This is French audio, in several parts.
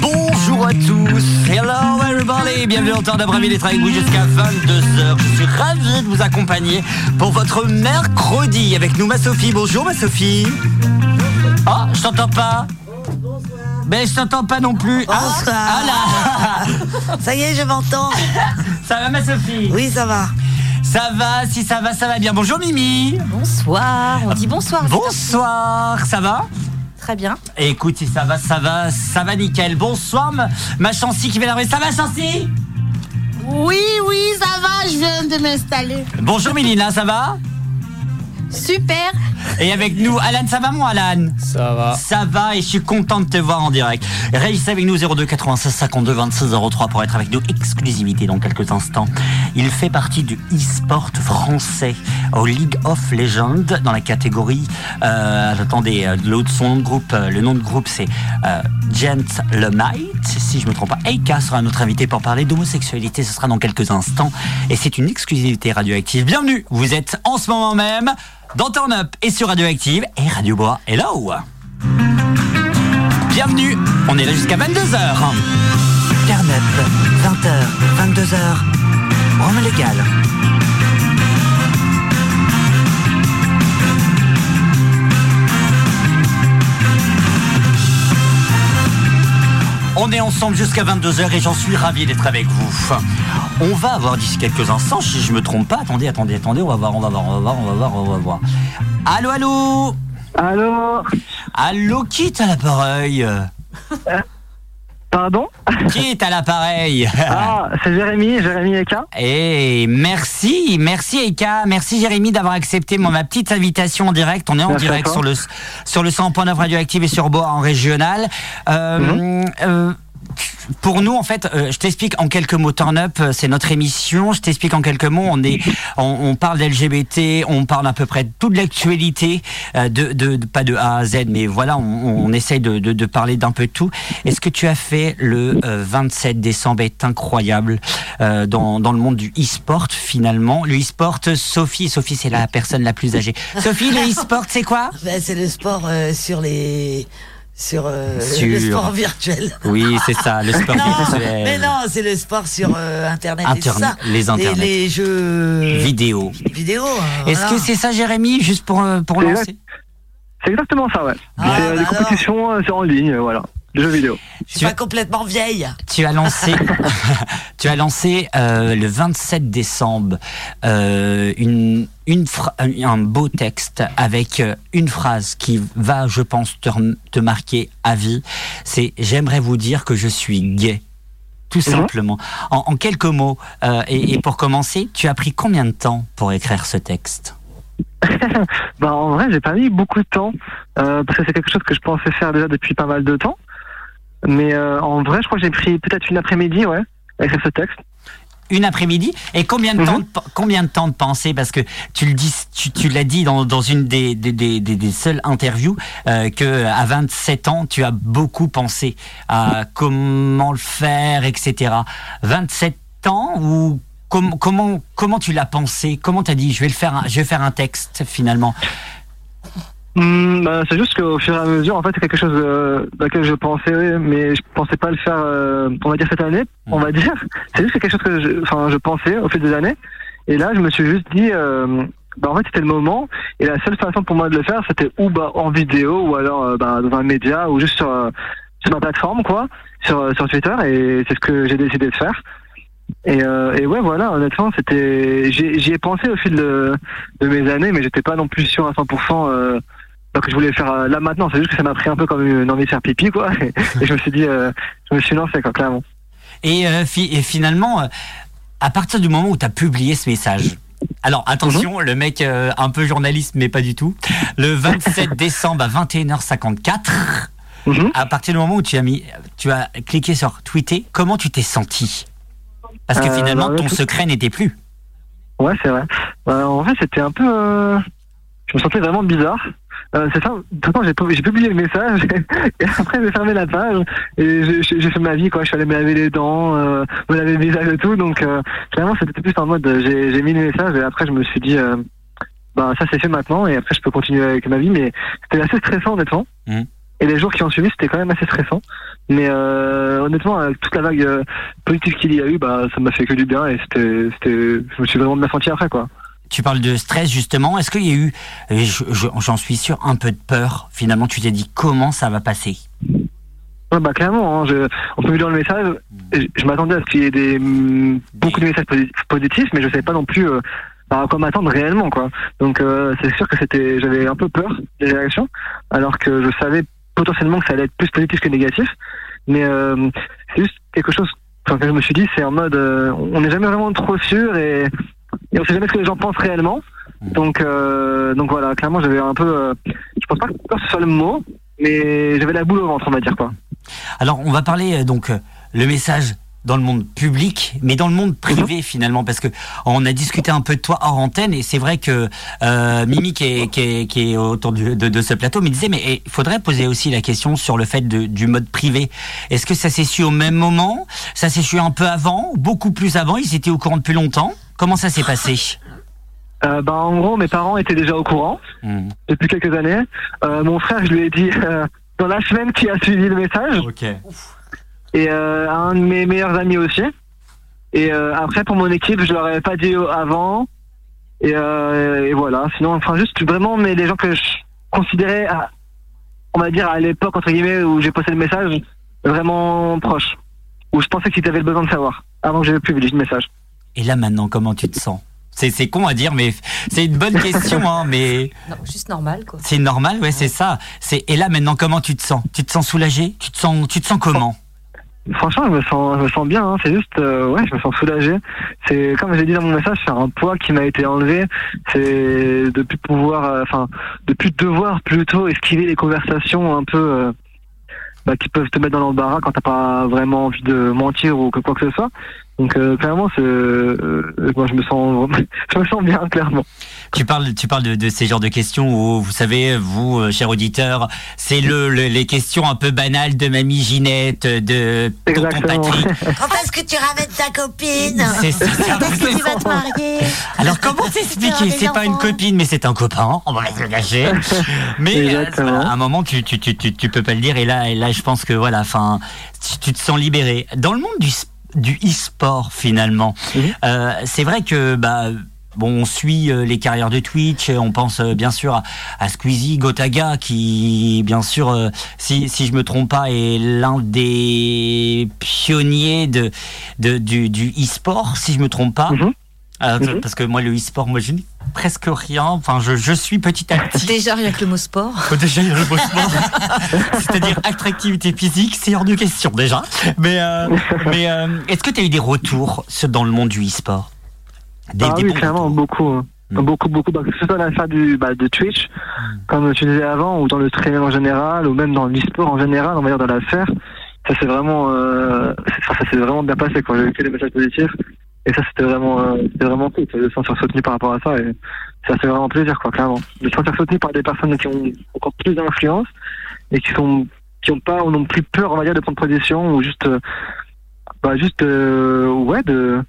Bonjour à tous, hello everybody, bienvenue dans Temps d'après-midi d'être avec vous jusqu'à 22h. Je suis ravi de vous accompagner pour votre mercredi avec nous ma Sophie. Bonjour ma Sophie. Oh, je t'entends pas. Ben je t'entends pas non plus. Ah, Bonsoir. ah là. Ça y est, je m'entends. Ça va ma Sophie? Oui, ça va. Ça va, si ça va, ça va bien. Bonjour Mimi. Bonsoir, on dit bonsoir. Bonsoir, ça va? Très bien. Écoute, si ça va, ça va, ça va nickel. Bonsoir ma, Chancy qui vient d'arriver. Ça va Chancy? Oui, oui, ça va, je viens de m'installer. Bonjour Mélina, ça va? Super. Et avec nous, Alan, ça va mon Alan? Ça va. Ça va et je suis content de te voir en direct. Réagissez avec nous 02 96 52 26 03 pour être avec nous. Exclusivité dans quelques instants. Il fait partie du e-sport français au League of Legends dans la catégorie. Euh, attendez, euh, l'autre son nom de groupe, euh, le nom de groupe c'est euh, Gent Lemite. Si je me trompe pas, Eika sera notre invité pour parler d'homosexualité. Ce sera dans quelques instants et c'est une exclusivité radioactive. Bienvenue. Vous êtes en ce moment même dans Turn Up et sur Radioactive et Radio Bois. Hello Bienvenue, on est là jusqu'à 22h. Turn up, 20h, 22h. Rome légal. On est ensemble jusqu'à 22h et j'en suis ravi d'être avec vous. On va avoir d'ici quelques instants, si je me trompe pas, attendez, attendez, attendez, on va voir, on va voir, on va voir, on va voir, on va voir. Allô, allô? Allô? Allô, qui à l'appareil Pardon Qui est à l'appareil Ah, c'est Jérémy, Jérémy Eka. Et merci, merci Eka, merci Jérémy d'avoir accepté mon, ma petite invitation en direct. On est en Merci direct sur le sur le 100.9 radioactive et sur Bois en régional. Euh, Mhm. euh, pour nous, en fait, euh, je t'explique en quelques mots. Turn Up, euh, c'est notre émission. Je t'explique en quelques mots. On est, on, parle d'LGBT, on parle à peu près de toute l'actualité, euh, de, pas de A à Z, mais voilà, on, essaye de, parler d'un peu de tout. Et ce que tu as fait le euh, 27 décembre est incroyable dans, dans le monde du e-sport finalement? Le e-sport, Sophie, Sophie, c'est la personne la plus âgée. Sophie, le e-sport, c'est quoi? Ben, c'est le sport sur les. Sur, euh, Sur- le sport virtuel. Oui, c'est ça, le sport Non, virtuel. mais non, c'est le sport sur euh, Internet et tout Internet, ça. les Internet. les jeux Vidéo. vidéo. hein, Est-ce voilà. que c'est ça, Jérémy, juste pour, euh, pour C'est lancer C'est exactement ça, ouais. Ah, c'est euh, bah des alors. compétitions euh, c'est en ligne, voilà. Jeux vidéo. Je suis tu- pas complètement vieille. Tu as lancé, tu as lancé euh, le 27 décembre euh, une, une phra- un beau texte avec euh, une phrase qui va, je pense, te, marquer à vie. C'est j'aimerais vous dire que je suis gay. Tout simplement. En, en quelques mots. euh, et, et pour commencer, tu as pris combien de temps pour écrire ce texte? Bah, en vrai, j'ai pas mis beaucoup de temps, euh, parce que c'est quelque chose que je pensais faire déjà depuis pas mal de temps. Mais euh, en vrai, je crois que j'ai pris peut-être une après-midi, ouais, avec ce texte. une après-midi? Et combien de Mhm. temps de, combien de temps de penser parce que tu le dis tu, tu l'as dit dans, dans une des, des, des, seules interviews euh, que à 27 ans tu as beaucoup pensé à comment le faire etc 27 ans ou com- comment comment tu l'as pensé? Comment t'as dit je vais le faire un, je vais faire un texte finalement? Hmm, bah, c'est juste qu'au fur et à mesure, en fait, c'est quelque chose euh, laquelle je pensais, mais je pensais pas le faire, euh, on va dire cette année, on va dire. C'est juste que quelque chose que je, enfin, je pensais au fil des années. Et là, je me suis juste dit, euh, bah, en fait, c'était le moment. Et la seule façon pour moi de le faire, c'était ou bah, en vidéo, ou alors euh, bah, dans un média, ou juste sur, euh, sur ma plateforme, quoi, sur, euh, sur Twitter. Et c'est ce que j'ai décidé de faire. Et, euh, et ouais, voilà, honnêtement, c'était, j'y j'y ai pensé au fil de, de mes années, mais j'étais pas non plus sûr à 100%. Euh, donc je voulais faire euh, là maintenant, c'est juste que ça m'a pris un peu comme une envie de faire pipi quoi. Et, et je me suis dit, euh, je me suis lancé quoi, clairement. et, euh, fi- et finalement à partir du moment où tu as publié ce message alors attention, le mec euh, un peu journaliste mais pas du tout. Le 27 décembre à 21h54, Mhm. à partir du moment où tu as mis, tu as cliqué sur tweeter, comment tu t'es senti? Parce que Euh, finalement bah, ton tout- secret n'était plus. Ouais, c'est vrai. Euh, en vrai, c'était un peu. euh, Je me sentais vraiment bizarre. Euh, c'est ça. Façon, j'ai pu- j'ai publié le message et après j'ai fermé la page et j'ai- fait ma vie quoi. Je suis allé me laver les dents, euh, me laver le visage et tout. Donc euh, clairement, c'était plus en mode euh, j'ai j'ai mis le message et après je me suis dit. Euh, bah ça c'est fait maintenant et après je peux continuer avec ma vie mais c'était assez stressant honnêtement Mhm. Et les jours qui ont suivi, c'était quand même assez stressant. Mais euh, honnêtement, avec toute la vague euh, positive qu'il y a eu, bah, ça m'a fait que du bien et c'était, c'était, je me suis vraiment bien senti après, quoi. Tu parles de stress justement. Est-ce qu'il y a eu, j'en suis sûr, un peu de peur Finalement, tu t'es dit comment ça va passer? Ouais, bah clairement, hein, on peut vu dans le message, je, m'attendais à ce qu'il y ait des, mm, beaucoup de messages posi- positifs, mais je savais pas non plus euh, bah, à quoi m'attendre réellement, quoi. Donc euh, c'est sûr que j'avais un peu peur des réactions, alors que je savais potentiellement que ça allait être plus positif que négatif. Mais euh, c'est juste quelque chose que je me suis dit, c'est en mode, on n'est jamais vraiment trop sûr et, et on sait jamais ce que les gens pensent réellement. Donc, euh, donc voilà, clairement, j'avais un peu, euh, je pense pas que ce soit le mot, mais j'avais la boule au ventre, on va dire quoi. Alors, on va parler euh, donc euh, le message dans le monde public, mais dans le monde privé finalement, parce que on a discuté un peu de toi hors antenne, et c'est vrai que euh, Mimi qui est, qui est, qui est autour du- de, de ce plateau me disait, mais eh, il faudrait poser aussi la question sur le fait de- du mode privé. Est-ce que ça s'est su au même moment? Ça s'est su un peu avant Beaucoup plus avant? Ils étaient au courant depuis longtemps? Comment ça s'est passé? Euh, bah, en gros, mes parents étaient déjà au courant Hmm. depuis quelques années. Euh, mon frère, je lui ai dit euh, dans la semaine qui a suivi le message, Ok. Et euh, un de mes meilleurs amis aussi. Et euh, après, pour mon équipe, je leur avais pas dit avant. Et, euh, et voilà. Sinon, enfin, juste vraiment, mais les gens que je considérais, à- on va dire à l'époque entre guillemets où j'ai posté le message, vraiment proche, où je pensais qu'ils avaient le besoin de savoir avant que je publie le message. Et là maintenant, comment tu te sens? C'est, c'est con à dire, mais c'est une bonne question, hein, mais Non, juste normal, quoi. c'est normal, ouais, c'est ça. C'est et là maintenant, comment tu te sens? Tu te sens soulagé? Tu te sens, tu te sens comment? Franchement, je me sens, je me sens bien. hein. C'est juste, euh, ouais, je me sens soulagé. C'est comme j'ai dit dans mon message, c'est un poids qui m'a été enlevé. C'est de plus pouvoir, euh, enfin, de plus devoir plutôt esquiver les conversations un peu euh, bah, qui peuvent te mettre dans l'embarras quand t'as pas vraiment envie de mentir ou que quoi que ce soit. Donc euh, clairement, c'est, euh, moi je me sens, je me sens bien clairement. Tu parles, tu parles de, de ces genres de questions où vous savez, vous, euh, cher auditeur, c'est le, le- les questions un peu banales de mamie Ginette, de tonton. Patrick. Quand est-ce que tu ramènes ta copine C'est ça, c'est un peu Est-ce que tu vas te marier Alors comment t'expliquer C'est pas une copine, mais c'est un copain. On va pas se le cacher. Mais euh, à un moment, tu, tu, tu, tu, tu peux pas le dire. Et là, et là, je pense que voilà, enfin, tu, tu te sens libéré. Dans le monde du s- du e-sport finalement, Mhm. euh, c'est vrai que bah Bon, on suit euh, les carrières de Twitch, on pense euh, bien sûr à, à Squeezie, Gotaga, qui, bien sûr, euh, si, si je me trompe pas, est l'un des pionniers de, de, du, du e-sport, si je me trompe pas. Mhm. Euh, Mhm. Parce que moi, le e-sport, moi, je n'ai presque rien. Enfin, je, je suis petit à petit. Déjà, rien que le mot sport. Déjà, il y a le beau sport. C'est-à-dire attractivité physique, c'est hors de question déjà. Mais, euh, mais euh, est-ce que tu as eu des retours dans le monde du e-sport? Des- ah des oui, clairement, beaucoup. hein. Mm. Beaucoup, beaucoup. Bah, que ce soit l'affaire du, bah, de Twitch, comme tu disais avant, ou dans le streaming en général, ou même dans l'e-sport en général, on va dire dans l'affaire, ça s'est vraiment, euh, ça, ça s'est vraiment bien passé quand j'ai eu que des messages positifs. Et ça, c'était vraiment, euh, c'était vraiment cool de se sentir soutenu par rapport à ça. Et ça fait vraiment plaisir, quoi, clairement. De se sentir soutenu par des personnes qui ont encore plus d'influence et qui sont, qui ont pas, ou non plus peur, on va dire, de prendre position ou juste, euh, bah, juste, euh, ouais, de,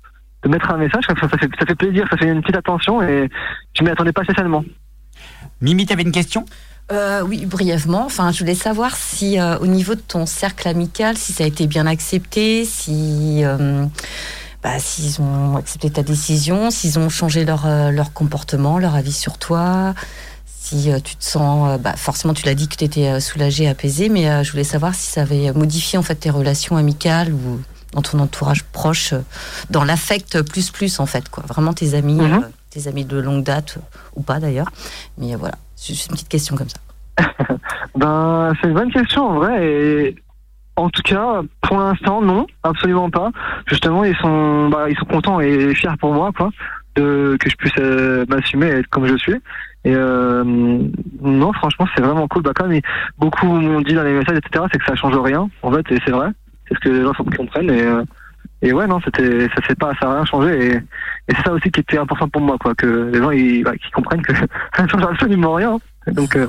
de mettre un message ça, ça fait, ça fait plaisir, ça fait une petite attention et je m'y attendais pas spécialement. Mimi, tu avais une question? Euh, oui, brièvement. Enfin, je voulais savoir si, euh, au niveau de ton cercle amical, si ça a été bien accepté, si, euh, bah, s'ils ont accepté ta décision, s'ils ont changé leur, euh, leur comportement, leur avis sur toi. Si euh, tu te sens, euh, bah, forcément, tu l'as dit que tu étais soulagé, apaisé, mais euh, je voulais savoir si ça avait modifié en fait tes relations amicales ou dans ton entourage proche, dans l'affect plus plus en fait, quoi. Vraiment tes amis, Mhm. euh, tes amis de longue date ou pas d'ailleurs. Mais euh, voilà, c'est juste une petite question comme ça. Ben, c'est une bonne question en vrai. Et en tout cas, pour l'instant, non, absolument pas. Justement, ils sont, bah, ils sont contents et fiers pour moi, quoi, de que je puisse euh, m'assumer et être comme je suis. Et euh, non, franchement, c'est vraiment cool. Bah, beaucoup m'ont dit dans les messages, etc., c'est que ça change rien. En fait, c'est vrai. C'est ce que les gens comprennent. Et, euh, et ouais, non, c'était, ça s'est pas, ça a rien changé. Et, c'est ça aussi qui était important pour moi, quoi, que les gens, ils, bah, comprennent que ça ne change absolument rien. Donc, euh,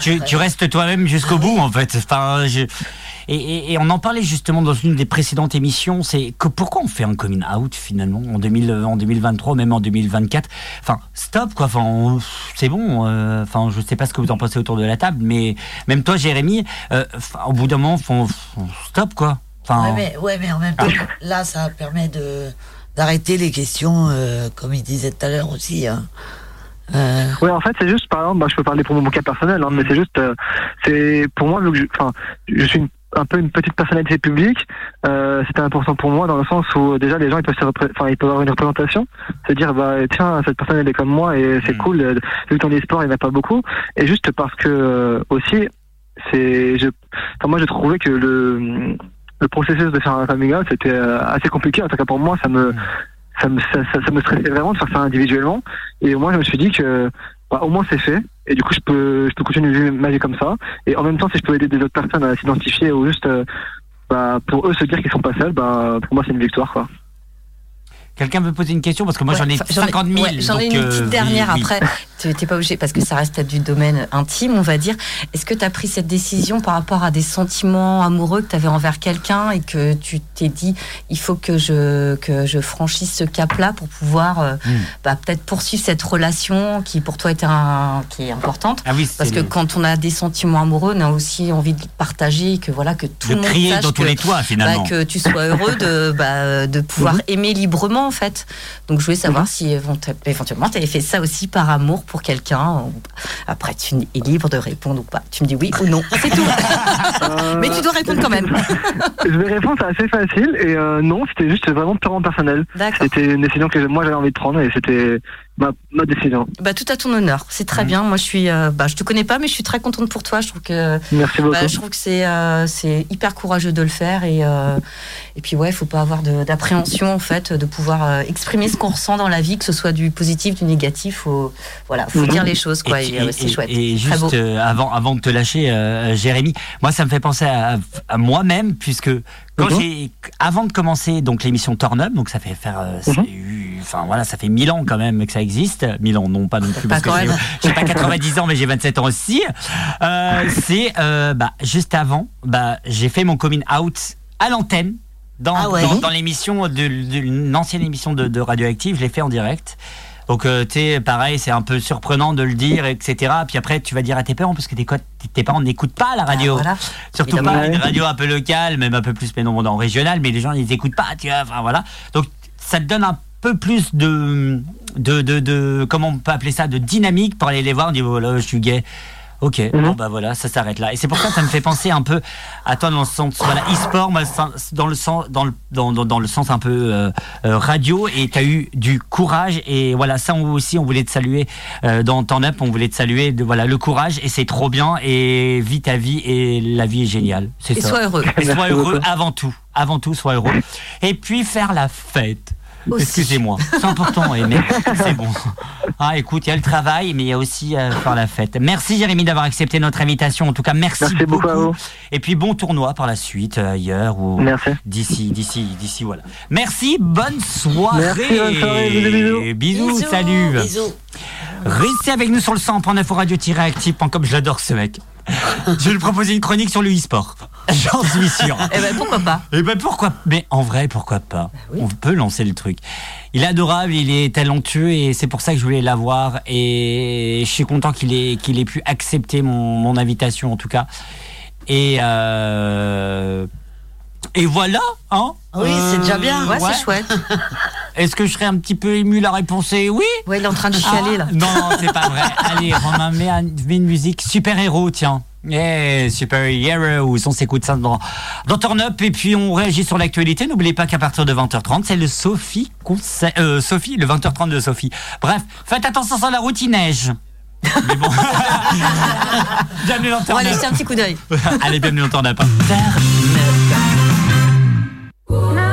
tu, tu restes toi-même jusqu'au bout, en fait. Enfin, je- Et, et- et on en parlait justement dans une des précédentes émissions. C'est que pourquoi on fait un coming out finalement en, 2000, en 2023, même en 2024 Enfin, stop quoi. Enfin, on- c'est bon. euh, Enfin, je sais pas ce que vous en pensez autour de la table, mais même toi, Jérémy, euh, au bout d'un moment, faut- stop quoi. Enfin, Ouais, mais, ouais, mais en même temps, là, ça permet de d'arrêter les questions, euh, comme il disait tout à l'heure aussi. hein. Euh, Ouais, en fait, c'est juste, par exemple, bah, je peux parler pour mon cas personnel, hein, mais c'est juste, euh, c'est pour moi, vu que je, enfin, je suis une- un peu une petite personnalité publique, euh, c'était important pour moi dans le sens où déjà les gens ils peuvent se ils peuvent avoir une représentation, se dire bah tiens cette personne elle est comme moi et c'est Mm. cool euh, vu que dans les sports il n'y en a pas beaucoup et juste parce que euh, aussi c'est je enfin, moi j'ai trouvé que le le processus de faire un coming out c'était euh, assez compliqué en tout cas pour moi ça me ça me ça, ça- me stressait vraiment de faire ça individuellement. Et moi je me suis dit que bah, au moins c'est fait. Et du coup je peux je peux continuer ma vie comme ça. Et en même temps si je peux aider des autres personnes à s'identifier ou juste euh, bah, pour eux se dire qu'ils sont pas seuls bah pour moi c'est une victoire quoi quelqu'un veut poser une question parce que moi Ouais, j'en ai enfin, j'en ai- 50 000. ouais, J'en ai une euh, petite oui, dernière oui. après. Tu n'es pas obligé, parce que ça reste du domaine intime, on va dire. Est-ce que tu as pris cette décision par rapport à des sentiments amoureux que tu avais envers quelqu'un et que tu t'es dit, il faut que je, que je franchisse ce cap-là pour pouvoir euh, Hmm. bah, peut-être poursuivre cette relation qui pour toi est, un, qui est importante? Ah oui, parce que le- quand on a des sentiments amoureux, on a aussi envie de partager, que voilà que tout de le monde crier sache dans tous les toits finalement. bah, que tu sois heureux de, bah, de pouvoir Mhm. aimer librement en fait. Donc je voulais savoir si évent- éventuellement tu avais fait ça aussi par amour pour quelqu'un. Après tu es libre de répondre ou pas. Tu me dis oui ou non, c'est tout. Euh, Mais tu dois répondre quand même. je vais répondre c'est assez facile et euh, non c'était juste vraiment purement personnel c'était une décision que moi j'avais envie de prendre et c'était ma, ma décision Bah, tout à ton honneur, c'est très bien. Moi je suis, euh, bah, je te connais pas, mais je suis très contente pour toi. Je trouve que merci beaucoup Bah, je trouve que c'est euh, c'est hyper courageux de le faire et euh, et puis ouais, il faut pas avoir de- d'appréhension en fait de pouvoir euh, exprimer ce qu'on ressent dans la vie, que ce soit du positif, du négatif. Faut voilà, faut Mhm. dire les choses quoi. Et, Et, euh, et- c'est et- chouette. et Très beau. juste euh, avant, avant de te lâcher, euh, Jérémy, moi ça me fait penser à, à moi-même puisque quand Mhm. j'ai, avant de commencer donc l'émission Turn Up, donc ça fait faire, enfin voilà, ça fait 1000 ans quand même que ça existe. 1000 ans, non pas non plus Pas parce que quand j'ai, pas 90 ans mais j'ai 27 ans aussi. Euh, c'est euh, bah, juste avant, bah j'ai fait mon coming out à l'antenne. Dans, Ah ouais. dans, dans l'émission de, d'une ancienne émission de, de Radioactive, je l'ai fait en direct. Donc, euh, tu sais, pareil, c'est un peu surprenant de le dire, etc. Puis après, tu vas dire à tes parents, parce que tes, tes parents n'écoutent pas la radio. Ah, voilà. Surtout Évidemment. pas une radio un peu locale, même un peu plus, mais non, en régional, mais les gens, ils n'écoutent pas, tu vois. Enfin, voilà. Donc, ça te donne un peu plus de, de, de, de- comment on peut appeler ça, de dynamique pour aller les voir, on dit, voilà, je suis gay. Ok, bon bah voilà, ça s'arrête là. Et c'est pour ça que ça me fait penser un peu à toi dans le sens, voilà, e-sport, dans le sens, dans le, dans, dans, dans le sens un peu euh, euh, radio, et tu as eu du courage, et voilà, ça on- aussi, on voulait te saluer euh, dans Turn Up, on voulait te saluer, de, voilà, le courage, et c'est trop bien, et vis ta vie, et la vie est géniale. C'est Et ça. sois heureux. Et sois heureux avant tout, avant tout, sois heureux. Et puis faire la fête. Excusez-moi, c'est important, et mais c'est bon. Ah, écoute, il y a le travail, mais il y a aussi euh, faire la fête. Merci Jérémy d'avoir accepté notre invitation. En tout cas, merci, Merci beaucoup à vous. Et puis bon tournoi par la suite, euh, ailleurs ou merci d'ici, d'ici, d'ici, voilà. Merci, bonne soirée. Merci, bonne soirée, bisous, bisous. Bisous, salut. Bisous. Restez avec nous sur le 100.9 au radio-active.com. J'adore ce mec. Je vais lui proposer une chronique sur le e-sport. J'en suis sûr. Eh ben pourquoi pas? Eh ben pourquoi Mais en vrai, pourquoi pas? Oui. On peut lancer le truc. Il est adorable, il est talentueux et c'est pour ça que je voulais l'avoir et je suis content qu'il ait qu'il ait pu accepter mon, mon invitation en tout cas. Et euh, et voilà, hein Oui, c'est déjà bien. Ouais, ouais. c'est chouette. Est-ce que je serais un petit peu ému La réponse est oui. Ouais, il est en train de chialer là. Ah, non, non, c'est pas vrai. Allez, Romain, mets, un- mets une musique super-héros, tiens. Yeah, super-héros, on s'écoute ça dans, dans Turn Up et puis on réagit sur l'actualité. N'oubliez pas qu'à partir de 20h30, c'est le Sophie conseil, euh, Sophie, le 20h30 de Sophie. Bref, faites attention sur la route, il neige. Mais bon. bienvenue dans On Turn va Up. laisser un petit coup d'œil. Allez, bienvenue dans Turn Up. Whoa.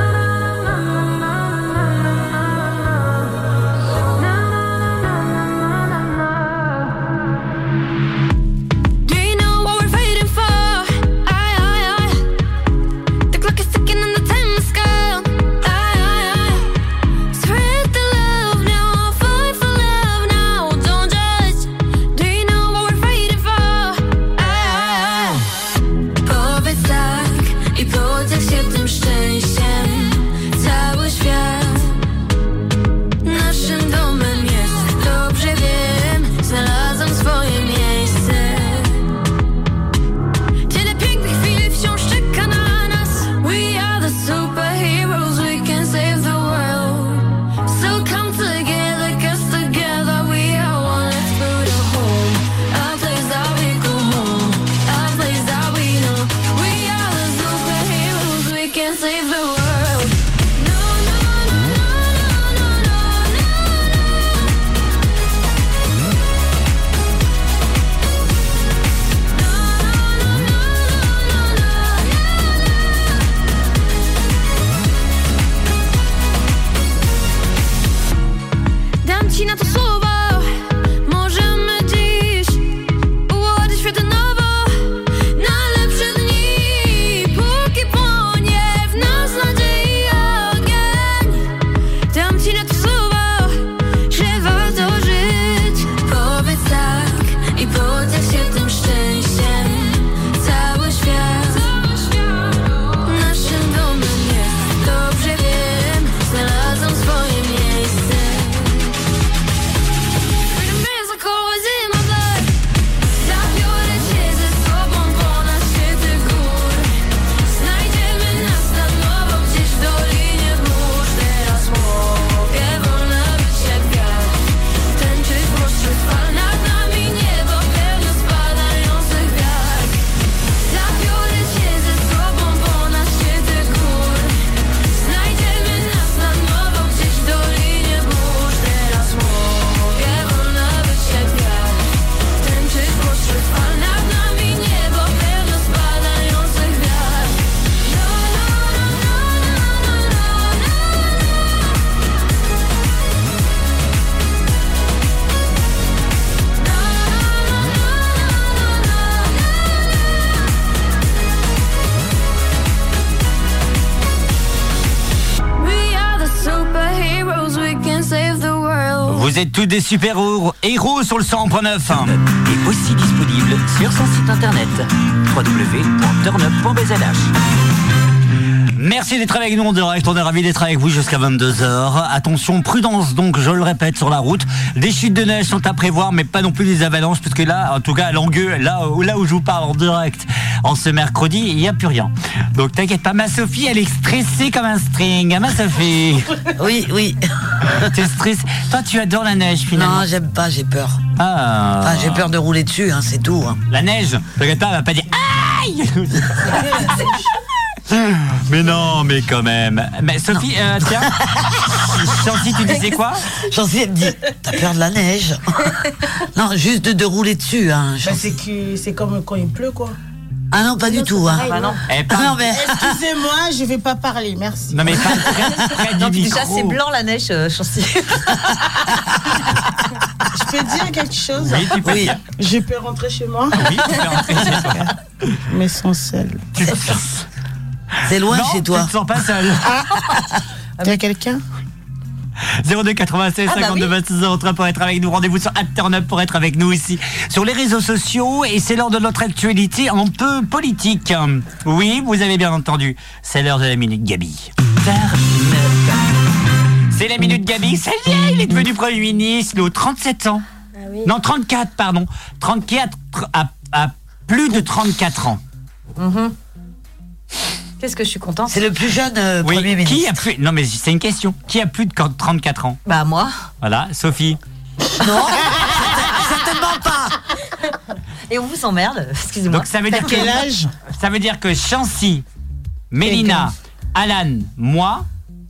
Des super héros, héros sur le 100.9 et aussi disponible sur son site internet www.turnup.bzh. Merci d'être avec nous en direct. On est ravis d'être avec vous jusqu'à 22h. Attention, prudence donc, je le répète, sur la route. Des chutes de neige sont à prévoir, mais pas non plus des avalanches, puisque là, en tout cas, à Langueux, là, où- là où je vous parle en direct, en ce mercredi, il n'y a plus rien. Donc t'inquiète pas, ma Sophie, elle est stressée comme un string. Hein, ma Sophie? Oui, oui. T'es stressée. Toi, tu adores la neige, finalement. Non, j'aime pas, j'ai peur. Ah. Enfin, j'ai peur de rouler dessus, hein, c'est tout. hein. La neige, t'inquiète pas, elle va pas dire aïe Mais non, mais quand même. Mais Sophie, euh, tiens, Chancy, tu disais quoi? Chancy, elle me dit, t'as peur de la neige? Non, juste de, de rouler dessus. Hein, Bah, Chancy. c'est que c'est comme quand il pleut, quoi. Ah non, pas du tout. Hein. Bah non. Eh, Ah non, mais... Excusez-moi, je vais pas parler, merci. Non, mais parle près, près du Non, puis déjà, c'est blanc la neige, euh, Chancy. Je peux dire quelque chose Oui, tu peux Oui. Je peux rentrer chez moi, Oui, tu peux rentrer chez toi. mais sans sel. Tu- C'est loin non, chez tu toi. te sens pas seul. Il y a quelqu'un? 02 96 Ah bah 52 oui. 26 03 pour être avec nous. Rendez-vous sur Up pour être avec nous ici sur les réseaux sociaux. Et c'est l'heure de notre actualité un peu politique. Oui, vous avez bien entendu. C'est l'heure de la minute Gabi. C'est la minute Gabi. Ça y est, il est devenu Premier ministre. Il a 37 ans. Non, 34, pardon. 34 à, à plus de 34 ans. Qu'est-ce que je suis contente C'est le plus jeune euh, Oui, Premier ministre. qui a plus. Non, mais c'est une question. Qui a plus de 34 ans Bah moi. Voilà, Sophie. Non, certainement pas. Et on vous emmerde, excusez-moi. Donc ça veut dire que Quel âge Ça veut dire que Chancy, Mélina, Alan, moi.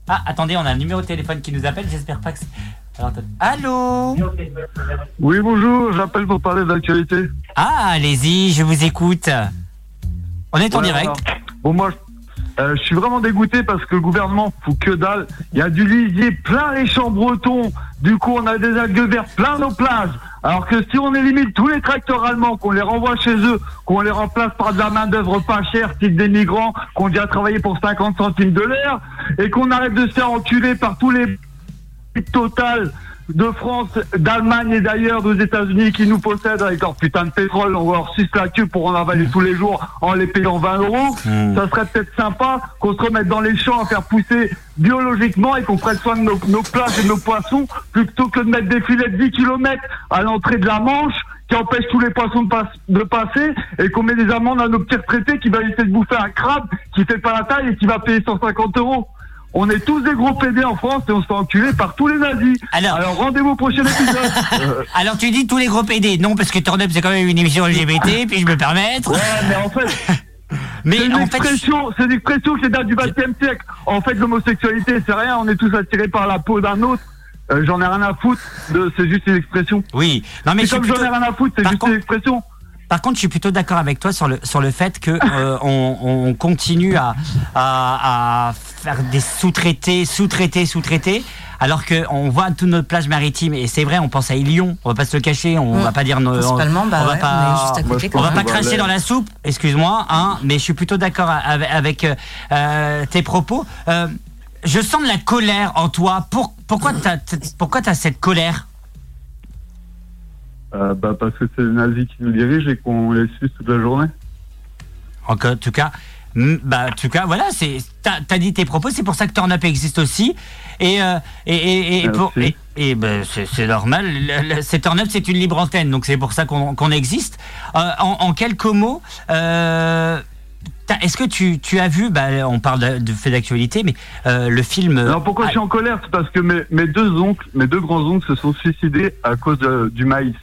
Ah, attendez, on a un numéro de téléphone qui nous appelle. J'espère pas que c'est. Alors, attendez. Allô Oui, bonjour, j'appelle pour parler d'actualité. Ah, allez-y, je vous écoute. On est en Ouais, direct. Bon, moi, euh, je suis vraiment dégoûté parce que le gouvernement fout que dalle. Il y a du lisier plein les champs bretons. Du coup, on a des algues vertes plein nos plages. Alors que si on élimine tous les tracteurs allemands, qu'on les renvoie chez eux, qu'on les remplace par de la main-d'œuvre pas chère, type des migrants, qu'on vient travailler pour 50 centimes de l'heure, et qu'on arrête de se faire enculer par tous les Total de France, d'Allemagne et d'ailleurs aux États-Unis qui nous possèdent avec leur putain de pétrole, on leur suce la queue pour en avaler tous les jours en les payant 20 euros. Ça serait peut-être sympa qu'on se remette dans les champs à faire pousser biologiquement et qu'on prenne soin de nos, nos plages et de nos poissons plutôt que de mettre des filets de 10 km à l'entrée de la Manche qui empêchent tous les poissons de, pas- de passer et qu'on met des amendes à nos petits retraités qui va essayer de bouffer un crabe qui fait pas la taille et qui va payer 150 euros. On est tous des gros PD en France et on se fait enculer par tous les nazis. Alors- rendez-vous au prochain épisode. Alors tu dis tous les gros PD. Non, parce que Turn Up c'est quand même une émission LGBT, puis je me permettre. ouais, mais en fait, Mais c'est une fait, expression, c'est une expression qui date du XXe siècle. En fait, l'homosexualité, c'est rien. On est tous attirés par la peau d'un autre. Euh, j'en ai rien à foutre. De, c'est juste une expression. oui. Non mais suis comme j'en ai rien à foutre, c'est juste contre- une expression. Par contre, je suis plutôt d'accord avec toi sur le, sur le fait que euh, on, on continue à, à, à faire des sous-traités, sous-traités, sous-traités, alors qu'on voit toutes nos plages maritimes, et c'est vrai, on pense à Ilion, on va pas se le cacher, on Mm. va pas dire... nos- Principalement, bah on va ouais, pas, on est juste à côté, Moi, quand on va pas cracher dans la soupe, excuse-moi, hein, mais je suis plutôt d'accord avec, avec euh, euh, tes propos. Euh, je sens de la colère en toi. Pour, pourquoi tu as cette colère? Euh, bah, parce que c'est les nazis qui nous dirigent et qu'on les suce toute la journée. En tout cas, mm, bah, en tout cas, voilà, c'est, t'as, t'as dit tes propos, c'est pour ça que Turn Up existe aussi. Et, euh, et, et, et, pour- et, et, ben, c'est, normal. C'est Turn Up, c'est une libre antenne, donc c'est pour ça qu'on, qu'on existe. Euh, en, en quelques mots, euh, est-ce que tu, tu as vu, bah, on parle de, de fait d'actualité, mais le film. Alors pourquoi ah, je suis en colère? C'est parce que mes, mes deux oncles, mes deux grands oncles se sont suicidés à cause de- du maïs,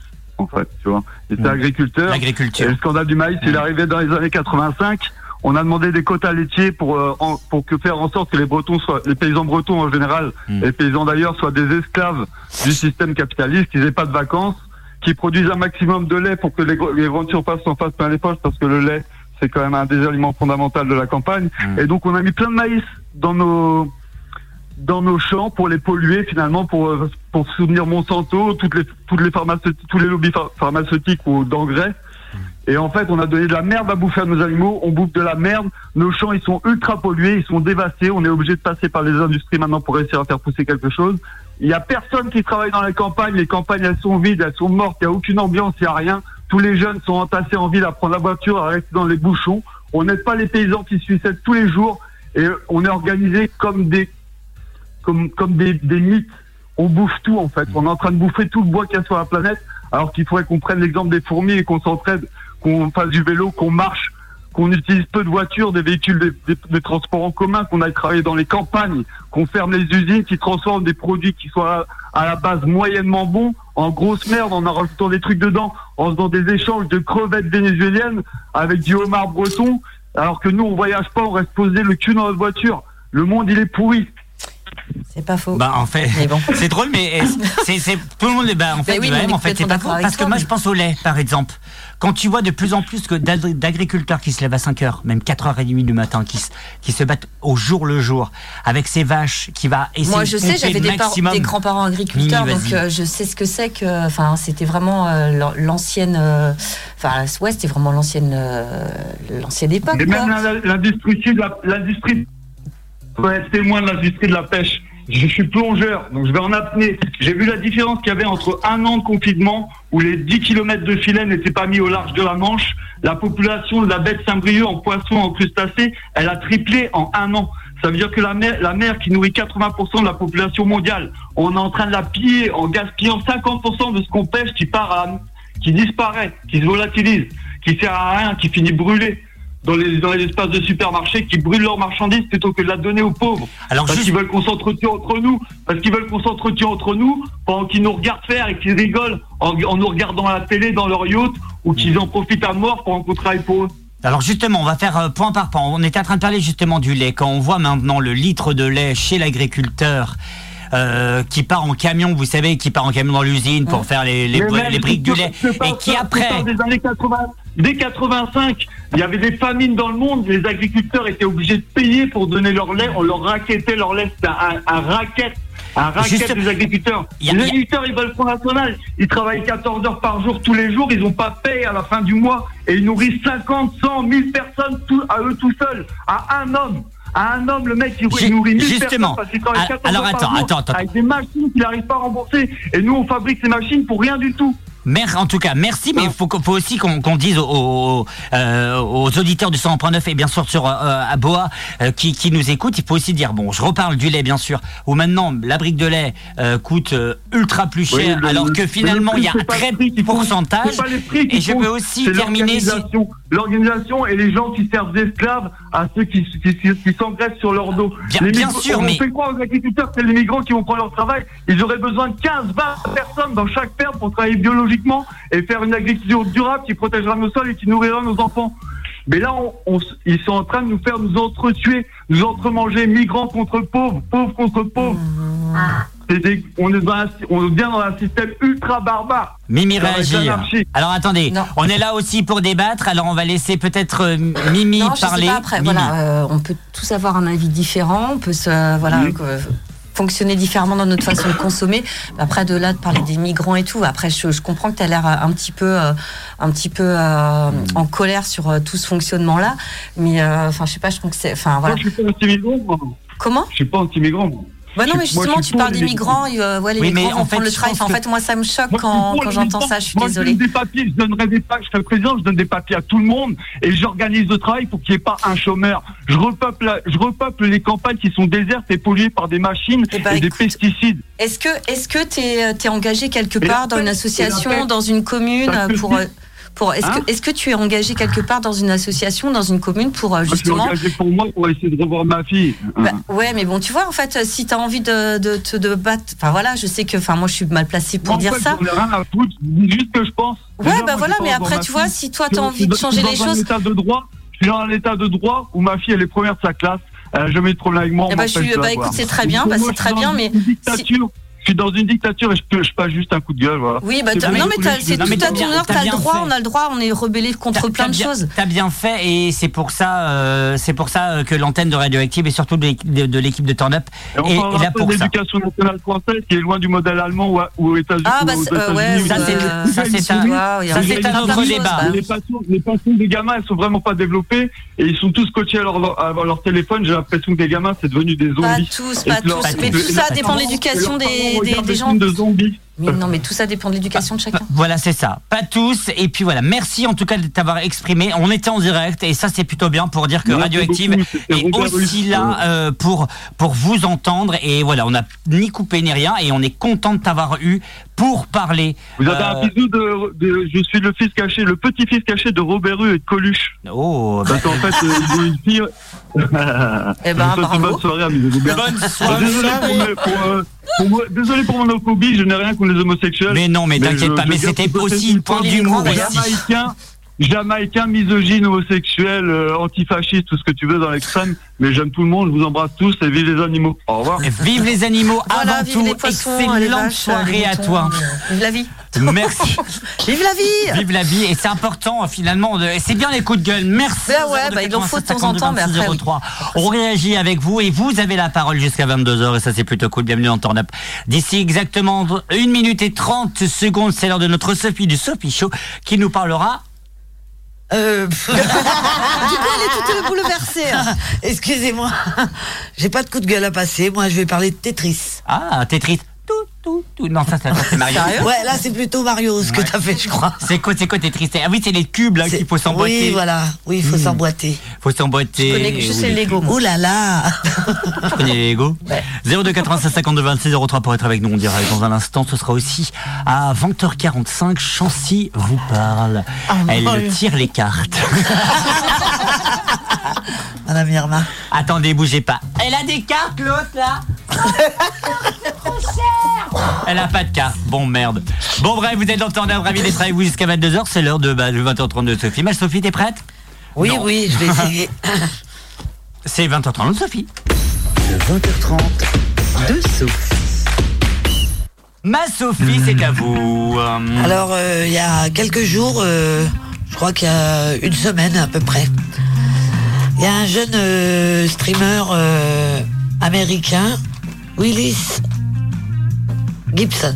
en fait, tu vois. Ils étaient Mm. agriculteurs. Et le scandale du maïs, il est Mm. arrivé dans les années 85. On a demandé des quotas laitiers pour euh, en- pour que faire en sorte que les Bretons soient, les paysans bretons en général, Mm. les paysans d'ailleurs soient des esclaves du système capitaliste, qu'ils aient pas de vacances, qu'ils produisent un maximum de lait pour que les, les grandes surfaces s'en fassent plein les poches, parce que le lait c'est quand même un des aliments fondamentaux de la campagne. Mm. Et donc on a mis plein de maïs dans nos dans nos champs pour les polluer finalement pour euh, pour soutenir Monsanto, toutes les toutes les pharmaceutiques, tous les lobbies phar- pharmaceutiques ou d'engrais Et en fait, on a donné de la merde à bouffer à nos animaux, on bouffe de la merde, nos champs ils sont ultra pollués, ils sont dévastés, on est obligé de passer par les industries maintenant pour réussir à faire pousser quelque chose. Il y a personne qui travaille dans la campagne, les campagnes elles sont vides, elles sont mortes, il n'y a aucune ambiance, il n'y a rien. Tous les jeunes sont entassés en ville à prendre la voiture, à rester dans les bouchons. On n'aide pas les paysans qui se suicident tous les jours et on est organisé comme des comme, comme des, des mythes. On bouffe tout en fait. On est en train de bouffer tout le bois qu'il y a sur la planète, alors qu'il faudrait qu'on prenne l'exemple des fourmis et qu'on s'entraide, qu'on fasse du vélo, qu'on marche, qu'on utilise peu de voitures, des véhicules de, de- de transport en commun, qu'on aille travailler dans les campagnes, qu'on ferme les usines qui transforment des produits qui sont à, à la base moyennement bons en grosse merde en en rajoutant des trucs dedans, en faisant des échanges de crevettes vénézuéliennes avec du homard breton, alors que nous on voyage pas, on reste posé le cul dans notre voiture. Le monde il est pourri. C'est pas faux. Bah en fait, bon. c'est drôle, mais euh, c'est c'est tout le monde. Bah, en fait, oui, bah, est en fait, c'est pas faux. Parce que moi, mais- je pense au lait, par exemple. Quand tu vois de plus en plus d'agriculteurs qui se lèvent à 5 heures, même 4h30 du matin, qui, se- qui se battent au jour le jour, avec ces vaches, qui va essayer Moi, je de sais, j'avais des, des grands-parents agriculteurs, Mimi, donc euh, je sais ce que c'est que. Enfin, c'était vraiment euh, l'an- l'ancienne. euh, Enfin, ouais, c'était vraiment l'ancienne, euh, l'ancienne époque. Et même l'industrie l'industrie, être témoin de l'industrie de la pêche. Je suis plongeur, donc je vais en apnée. J'ai vu la différence qu'il y avait entre un an de confinement, où les 10 km de filet n'étaient pas mis au large de la Manche. La population de la baie de Saint-Brieuc en poissons, en crustacés, elle a triplé en un an. Ça veut dire que la mer, la mer qui nourrit 80% de la population mondiale, on est en train de la piller en gaspillant 50% de ce qu'on pêche qui part à, qui disparaît, qui se volatilise, qui sert à rien, qui finit brûlé dans les, dans les espaces de supermarchés, qui brûlent leurs marchandises plutôt que de la donner aux pauvres. Alors, parce juste- qu'ils veulent qu'on s'entretue entre nous, parce qu'ils veulent qu'on s'entretue entre nous, pendant qu'ils nous regardent faire et qu'ils rigolent en, en nous regardant à la télé dans leur yacht, ou qu'ils en profitent à mort pendant qu'on travaille pour eux. Alors justement, on va faire euh, point par point. On était en train de parler justement du lait. Quand on voit maintenant le litre de lait chez l'agriculteur euh, qui part en camion, vous savez, qui part en camion dans l'usine pour faire les, les, les briques du lait, et qui après... des années 80, dès 85, il y avait des famines dans le monde, les agriculteurs étaient obligés de payer pour donner leur lait, on leur raquettait leur lait, c'était un, un racket. Un racket Juste- des agriculteurs. A- les agriculteurs, ils veulent Front National. Ils travaillent 14 heures par jour tous les jours. Ils n'ont pas payé à la fin du mois. Et ils nourrissent 50, 100, 1000 personnes tout, à eux tout seuls. À un homme. À un homme, le mec, il, nourrit 1000 justement. personnes parce qu'il travaille Ah, 14 alors heures par attends, jour attends, attends. Avec des machines qu'il n'arrive pas à rembourser. Et nous, on fabrique ces machines pour rien du tout. Mer- en tout cas, merci, mais il faut, qu'on- faut aussi qu'on qu'on dise aux, aux, euh, aux auditeurs du 100.9 et bien sûr sur euh, à Boa euh, qui, qui nous écoutent, il faut aussi dire, bon, je reparle du lait bien sûr, où maintenant la brique de lait euh, coûte euh, ultra plus cher, Oui, le- alors que le finalement il y a un très petit pourcentage. Et je peux aussi terminer l'organisation. Et les gens qui servent d'esclaves à ceux qui, qui, qui, s'engraissent sur leur dos. Bien- Les bien sûr, on mais- fait croire aux agriculteurs? C'est les migrants qui vont prendre leur travail. Ils auraient besoin de 15, 20 personnes dans chaque ferme pour travailler et faire une agriculture durable qui protégera nos sols et qui nourrira nos enfants. Mais là, on, ils sont en train de nous faire nous entretuer, nous entremanger, migrants contre pauvres, pauvres contre pauvres. Des- on, est dans un, on est bien dans un système ultra barbare. Mimi réagit. Alors attendez, Non. on est là aussi pour débattre, alors on va laisser peut-être euh, Mimi non, je parler. sais pas, après, Mimi. voilà, euh, on peut tous avoir un avis différent, on peut se, voilà, fonctionner différemment dans notre façon de consommer. Après, de là, de parler des migrants et tout, après, je, je comprends que tu as l'air euh, un petit peu, euh, un petit peu euh, en colère sur euh, tout ce fonctionnement-là, mais euh, enfin, je sais pas, je trouve que c'est, enfin, voilà. Moi, je suis pas anti-migrant. moi. Comment? Je suis pas anti-migrant. Bah non, mais moi, justement, tu parles les des migrants, euh, ouais, les Oui, migrants en fait, prendre le travail. en fait, moi, ça me choque Moi, quand, quand j'entends ça, je suis Moi, désolée. Je donne des papiers, je donnerai des papiers, je serai président, je donne des papiers à tout le monde et j'organise le travail pour qu'il n'y ait pas un chômeur. Je repeuple, je repeuple les campagnes qui sont désertes et polluées par des machines Eh ben, et des pesticides. Est-ce que est-ce que t'es es engagé quelque part dans une association, dans une commune pour euh, pour est-ce Hein que est-ce que tu es engagé quelque part dans une association, dans une commune pour euh, Moi, je suis justement engagé pour moi pour essayer de revoir ma fille. Bah, ouais, mais bon, tu vois, en fait, euh, si tu as envie de, de te de battre, enfin voilà, je sais que, enfin, moi, je suis mal placée pour en dire fait, ça. Ai rien à foutre, juste que je pense. Ouais, Déjà, bah moi, voilà, mais après, tu vois, si toi, t'as suis envie de changer je les suis dans un choses, état de droit. Je suis dans un état de droit où ma fille elle est première de sa classe. Elle a jamais eu de problème avec moi. on Eh bah, je suis- bah, écoute, c'est très bien, bah, c'est très bien, mais. Je suis dans une dictature et je peux, je passe juste un coup de gueule, voilà. Oui, bah, non, mais c'est tout à ton honneur, t'as le droit, fait. on a le droit, on est rebellé contre T'as- plein t'as de choses. T'as bien fait et c'est pour ça, euh, c'est pour ça euh, que l'antenne de Radioactive et surtout de l'équipe de, de l'équipe de Turn Up Et on est, là pas pour de ça. l'éducation nationale française qui est loin du modèle allemand ou, aux États-Unis. Ah, bah, euh, ouais, Ça c'est un autre débat. les passions, les passions des gamins, elles sont vraiment pas développées et ils sont tous coachés à leur, téléphone. J'ai l'impression que les gamins, c'est devenu des Pas zombies. tous, pas que leurs- tous. Mais tout ça dépend de l'éducation des, des, des des gens. films de zombies. Mais non, mais tout ça dépend de l'éducation de chacun. Voilà, c'est ça. Pas tous. Et puis voilà, merci en tout cas de t'avoir exprimé. On était en direct et ça c'est plutôt bien pour dire que Merci Radioactive beaucoup, est aussi là euh, pour pour vous entendre. Et voilà, on n'a ni coupé ni rien et on est content de t'avoir eu pour parler. Vous avez Euh, un bisou de, de- Je suis le fils caché, le petit-fils caché de Robert Rue et de Coluche. Oh, bah, Parce qu'en fait, euh, ils ont une fille. Eh ben, bonne soirée, amis. Bonne soirée. Désolé pour, me- pour, euh, pour désolé pour mon homophobie, je n'ai rien contre les homosexuels. Mais non, mais t'inquiète je- pas, mais c'était aussi une point d'humour. Jamaïcains, Jamaïcain, misogyne, homosexuel, euh, antifasciste, tout ce que tu veux dans l'extrême. Mais j'aime tout le monde, je vous embrasse tous et vive les animaux. Au revoir. Vive les animaux Voilà, avant vive tout. les poissons, Excellente vaches, soirée à toi. euh, Vive la vie. Merci. Vive la vie Vive la vie et c'est important finalement. de- C'est bien les coups de gueule. Merci. Ben ouais, bah, il en faut de temps en temps, mais après, oui. 03. On réagit avec vous et vous avez la parole jusqu'à 22h et ça c'est plutôt cool. Bienvenue dans Turn Up. D'ici exactement 1 minute et 30 secondes, c'est l'heure de notre Sophie du Sophie Show qui nous parlera. Euh, Du coup, elle est toute bouleversée. hein. Excusez-moi, j'ai pas de coup de gueule à passer. Moi, je vais parler de Tetris. Ah, Tetris. Tout, tout. Non, ça, ça, ça, c'est Mario. Ouais, là, c'est plutôt Mario ce que Ouais. t'as fait, je crois. C'est quoi, c'est quoi Tetris Ah oui, c'est les cubes là qu'il faut s'emboîter. Oui, voilà. Oui, il faut Hmm. s'emboîter. Faut s'emboîter. Je connais juste Oui, les Lego. Ouh là là Tu connais les Lego 02 96 52 26 03 pour être avec nous en direct dans un instant. Ce sera aussi à 20h45. Chancy vous parle. Elle mon Dieu. tire les cartes. Madame Irma. Attendez, bougez pas. Elle a des cartes l'autre là Elle a pas de cartes. Bon merde. Bon bref, vous êtes dans le temps ravi d'être avec vous jusqu'à 22h. C'est l'heure de, bah, de 20h30 de Sophie. Ma Sophie, t'es prête? Oui, Non. oui, je vais essayer. C'est 20h30 de Sophie. De 20h30, de Sophie. Ma Sophie, c'est à vous. Alors, euh, il y a quelques jours, euh, je crois qu'il y a une semaine à peu près, il y a un jeune euh, streamer euh, américain, Willis Gibson,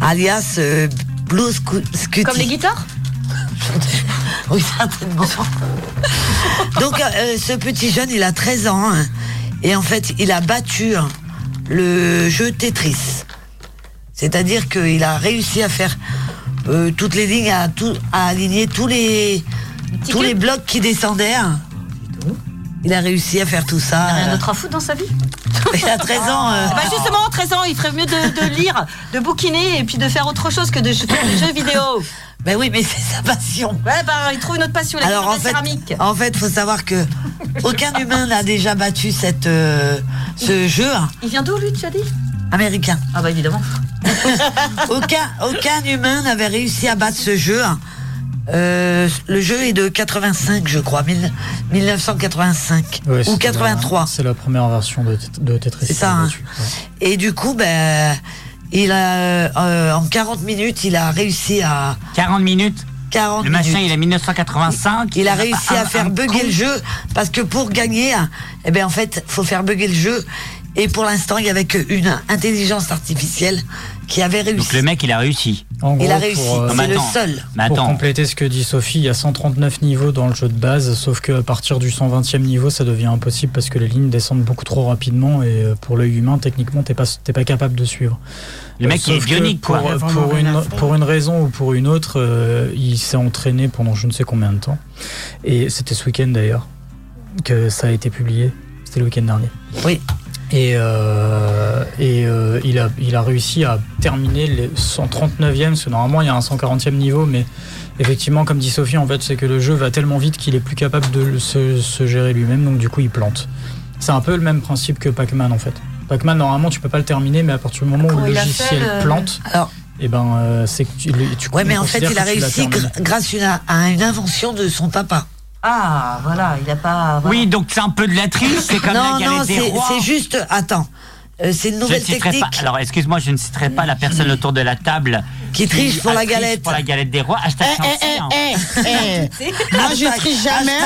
alias euh, Blue Scu- Scooty. Comme les guitares? Oui, certainement. Donc, ce petit jeune, il a 13 ans. hein, et en fait, il a battu hein, le jeu Tetris. C'est-à-dire qu'il a réussi à faire euh, toutes les lignes, à, tout, à aligner tous les, tous les blocs qui descendaient. hein. Il a réussi à faire tout ça. Rien euh, d'autre à foutre dans sa vie Il a 13 ans. euh, Bah justement, 13 ans, il ferait mieux de, de lire, de bouquiner et puis de faire autre chose que de faire des jeux vidéo. ben oui, mais c'est sa passion. Ouais, bah il trouve une autre passion, la Alors en fait, céramique. en fait, faut savoir que aucun humain n'a déjà battu cette, euh, ce jeu hein, Il vient d'où lui, tu as dit? Américain. Ah bah évidemment. Aucun, aucun humain n'avait réussi à battre ce jeu. Euh, le jeu est de 85, je crois, mille- 1985 Ouais, ou c'est la- 83. C'est la première version de, Tet- de Tetris. C'est ça, hein. ouais. Et du coup, ben, il a, euh, en 40 minutes, il a réussi à 40 minutes. 40 Le machin, minutes. il est 1985. Il a réussi à un- faire un bugger le jeu parce que pour gagner, eh ben en fait, faut faire bugger le jeu. Et pour l'instant, il y avait qu'une intelligence artificielle qui avait réussi. Donc le mec, il a réussi. En il a réussi. pour, euh, C'est le seul. Mais Pour compléter ce que dit Sophie, il y a 139 niveaux dans le jeu de base, sauf qu'à partir du 120e niveau, ça devient impossible parce que les lignes descendent beaucoup trop rapidement et euh, pour l'œil humain, techniquement, t'es pas, t'es pas capable de suivre. Le mec, il est que bionique, pour, quoi. Pour à une, pour une raison ou pour une autre, euh, il s'est entraîné pendant je ne sais combien de temps. Et c'était ce week-end d'ailleurs que ça a été publié. C'était le week-end dernier. Oui. Et, euh, et euh, il, a, il a réussi à terminer les 139e, parce que normalement il y a un 140e niveau, mais effectivement, comme dit Sophie, en fait, c'est que le jeu va tellement vite qu'il est plus capable de le- se, se gérer lui-même, donc du coup il plante. C'est un peu le même principe que Pac-Man en fait. Pac-Man, normalement, tu peux pas le terminer, mais à partir du moment où le logiciel fait, le- plante, Alors, et ben euh, c'est que tu, le- tu ouais, mais en fait, il a réussi grâce à une invention de son papa. Ah, voilà, il a pas. voilà. Oui, donc c'est un peu de la triche. C'est comme non, la non, galette des c'est rois. c'est juste. Attends. Euh, c'est une Je nouvelle citerai technique. pas. Alors, excuse-moi, je ne citerai pas la personne autour de la table Qui triche pour la galette. Pour la galette des rois. Hashtag Eh, Chancy, eh, hein. eh, eh. Moi, je Hashtag- triche jamais.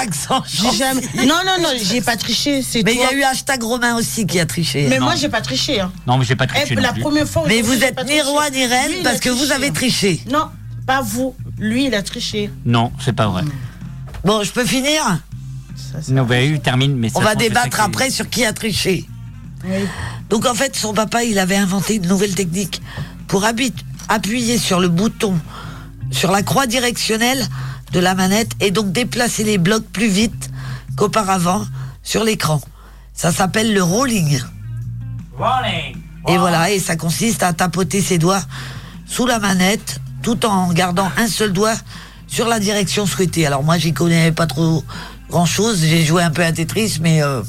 jamais. Non, non, non, j'ai pas triché. Mais il y a eu hashtag Romain aussi qui a triché. Mais Non. moi, j'ai pas triché. Hein. Non, mais j'ai pas Eh, triché non la plus. première fois. Mais vous êtes ni roi ni reine parce que vous avez hein. triché. Non, pas vous. Lui, il a triché. Non, c'est pas vrai. Bon, je peux finir? Ça, c'est- Non, bah oui, termine. Mais On va débattre après sur qui a triché. Oui. Donc en fait, son papa, il avait inventé une nouvelle technique pour appuyer sur le bouton, sur la croix directionnelle de la manette et donc déplacer les blocs plus vite qu'auparavant sur l'écran. Ça s'appelle le rolling. Rolling. Et voilà, et ça consiste à tapoter ses doigts sous la manette tout en gardant un seul doigt sur la direction souhaitée. Alors moi, j'y connais pas trop grand chose. J'ai joué un peu à Tetris, mais euh,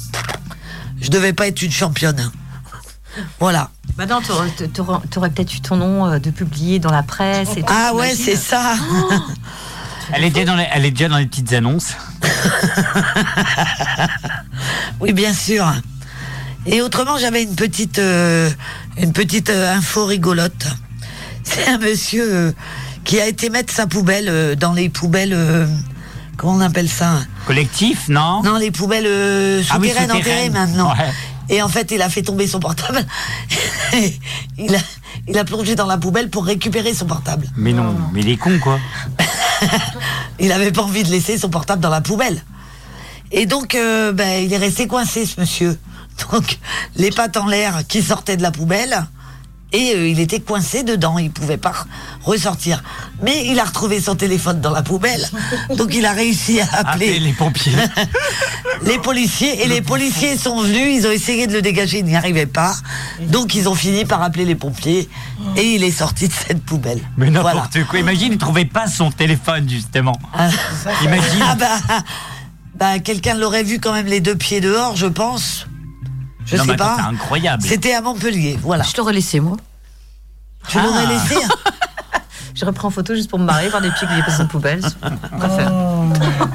je devais pas être une championne. Voilà. Bah non, t'aurais- peut-être eu ton nom euh, de publié dans la presse. Et tout, Ah ouais, c'est ça. Elle est, déjà dans les, elle est déjà dans les petites annonces. Oui, bien sûr. Et autrement, j'avais une petite, euh, une petite euh, info rigolote. C'est un monsieur euh, qui a été mettre sa poubelle euh, dans les poubelles. euh, comment on appelle ça Collectif, non? Non, les poubelles euh, Ah oui, souterraines, enterrées maintenant. Ouais. Et en fait, il a fait tomber son portable. il, a, il a plongé dans la poubelle pour récupérer son portable. Mais non, mais il est con, quoi. Il avait pas envie de laisser son portable dans la poubelle. Et donc, euh, ben, il est resté coincé, ce monsieur. Donc, les pattes en l'air qui sortaient de la poubelle. Et euh, il était coincé dedans, il pouvait pas ressortir. Mais il a retrouvé son téléphone dans la poubelle, donc il a réussi à Appelez appeler les pompiers. les policiers. Et les policiers sont venus, ils ont essayé de le dégager, ils n'y arrivaient pas. Donc ils ont fini par appeler les pompiers et il est sorti de cette poubelle. Mais Voilà. n'importe quoi. Imagine, il trouvait pas son téléphone, justement. Ah. Imagine. Ah bah, bah, quelqu'un l'aurait vu quand même les deux pieds dehors, je pense. Je Non, sais pas. C'est incroyable. C'était à Montpellier, voilà. Je l'aurais laissé, moi. Tu l'aurais Ah. laissé hein J'aurais pris en photo juste pour me marrer, voir des pieds que j'ai passés en poubelle. On préfère.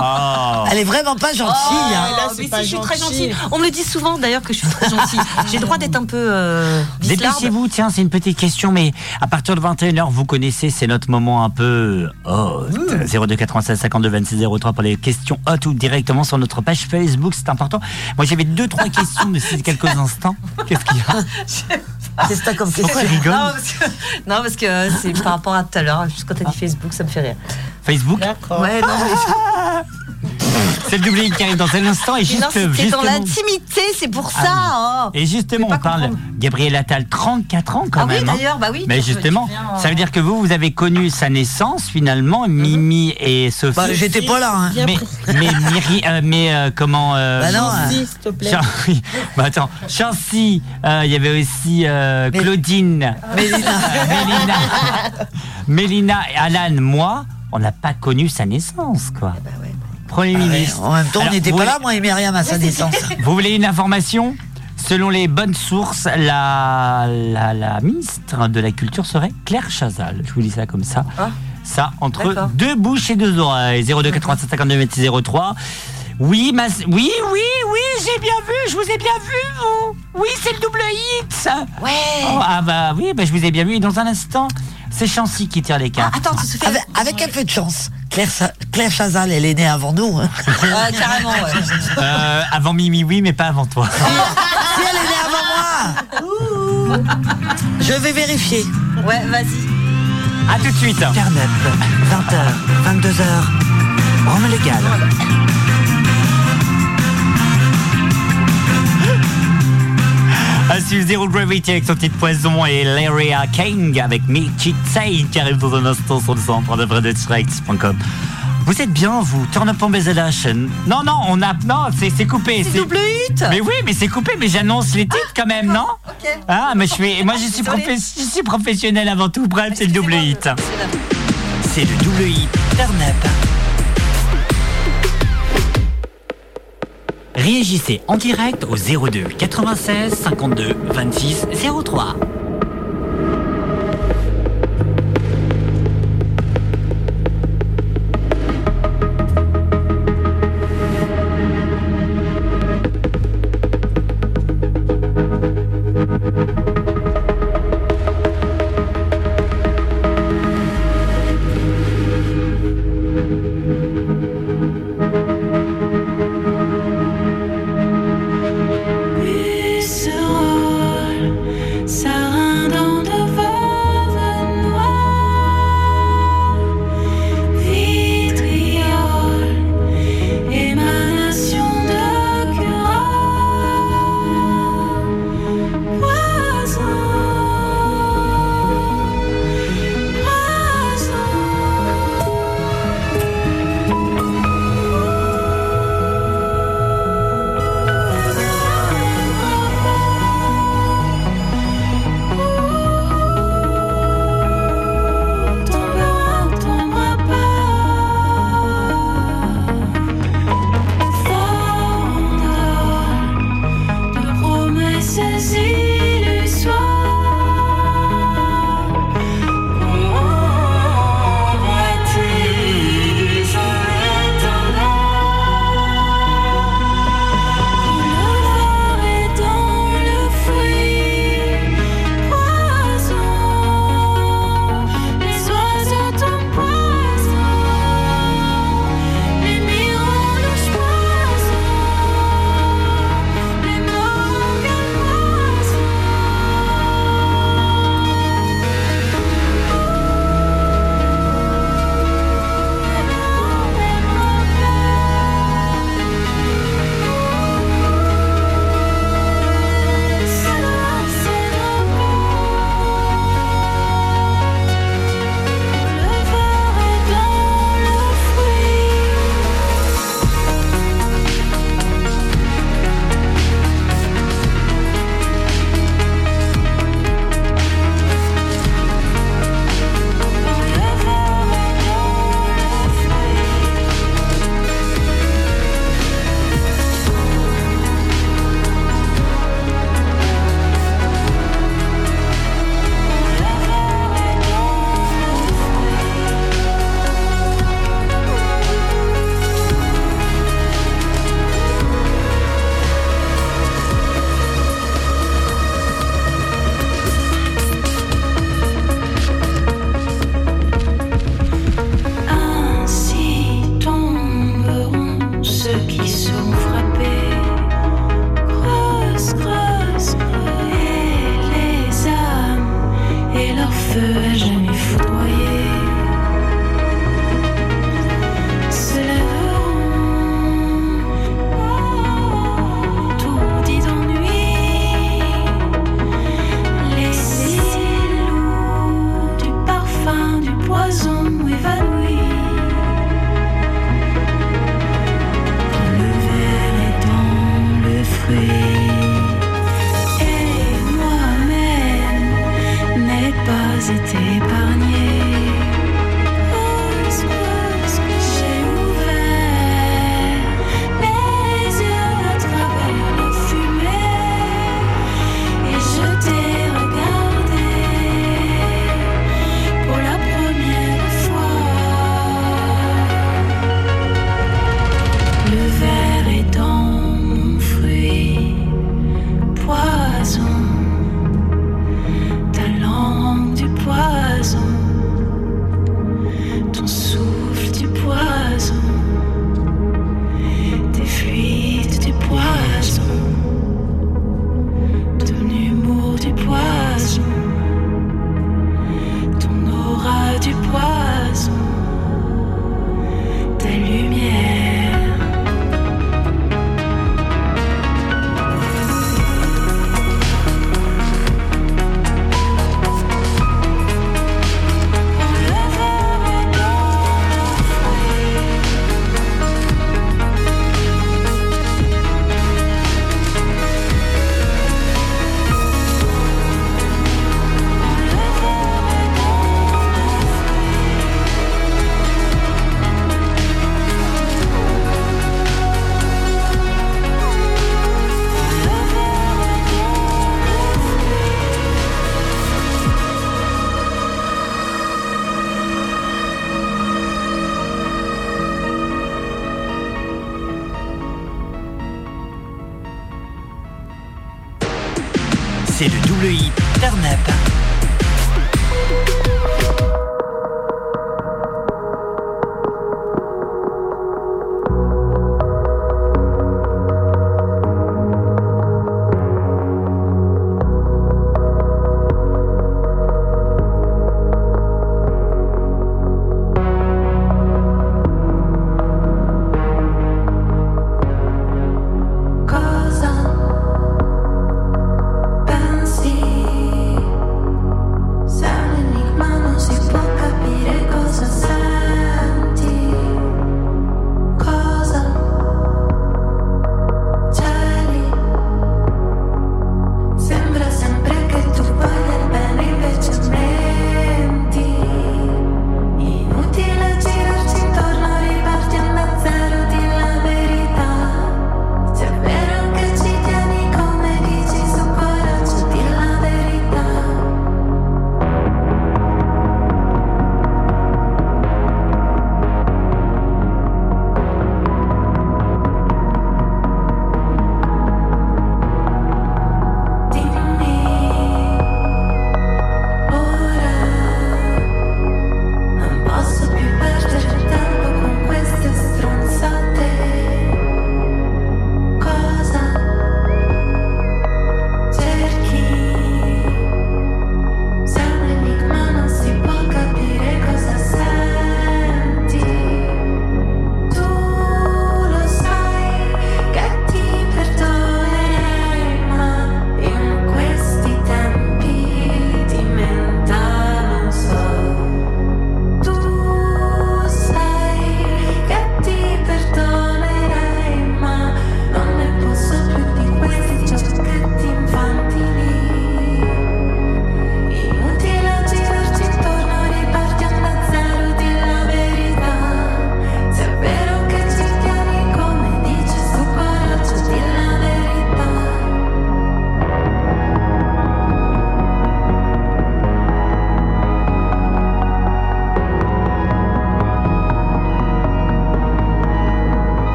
Oh. Elle est vraiment pas gentille. hein. là, Oh, mais pas si, je suis très gentil. gentille. On me le dit souvent d'ailleurs que je suis très gentille. J'ai le droit d'être un peu euh. Dépêchez-vous, tiens, c'est une petite question, mais à partir de 21h, vous connaissez, c'est notre moment un peu hot. 02 96 52 26 03 pour les questions hot ou directement sur notre page Facebook, c'est important. Moi, j'avais deux, trois questions d'ici quelques instants. Qu'est-ce qu'il y a? C'est ça comme Pourquoi question. Non, parce que, non, parce que c'est par rapport à tout à l'heure. Juste quand t'as dit Facebook, ça me fait rire. Facebook D'accord. Ouais, non, mais, C'est le double qui arrive dans un instant et juste, c'était dans l'intimité, c'est pour ça. hein. Et justement, on parle comprendre. Gabriel Attal, 34 ans quand Ah oui, même. hein. d'ailleurs, bah oui. Mais justement, viens, ça veut euh, dire que vous, vous avez connu sa naissance finalement, Mimi et Sophie. Bah, J'étais pas là. hein. Mais, mais, Myri- euh, mais euh, comment euh, Bah non, Gentil, s'il te plaît. Chan- oui. Bah attends, Chancy, euh, il y avait aussi euh, Claudine, Mélina. Mélina, Mélina et Alan, moi, on n'a pas connu sa naissance, quoi. bah ouais. Premier Ah ouais, ministre. en même temps, on n'était pas là, moi et Myriam, à sa naissance. Vous voulez une information? Selon les bonnes sources, la, la, la ministre de la Culture serait Claire Chazal. Je vous dis ça comme ça. Ah. Ça, entre deux bouches et deux oreilles. 02 87 52 26 03. Oui, ma... oui, oui, oui, j'ai bien vu, je vous ai bien vu, vous. Oui, c'est le double hit. Ouais. Oh, ah bah oui, bah, je vous ai bien vu. Et dans un instant, c'est Chancy qui tire les Ah, cartes. attends, tu te fais. Avec, avec un peu de chance. Claire, Sa- Claire Chazal, elle est née avant nous. hein. Ah, carrément, ouais. Euh, avant Mimi, oui, mais pas avant toi. si elle est née avant moi Je vais vérifier. Ouais, vas-y. À tout de suite. Carnep, 20h, 22h. Rome légal. À suivre Zero Gravity avec son petit poison et Laria King avec Michi Tsai qui arrive dans un instant sur le centre de Fredetrex.com. Vous êtes bien, vous? Turn up on BZH. Non, non, on a. Non, c'est coupé. C'est double hit. Mais oui, mais c'est coupé, mais j'annonce les titres quand même, non? Ok. Ah, mais je fais. Moi, je suis, je suis professionnel avant tout. Bref, c'est le double hit. C'est le double hit Turn Up. Réagissez en direct au 02 96 52 26 03.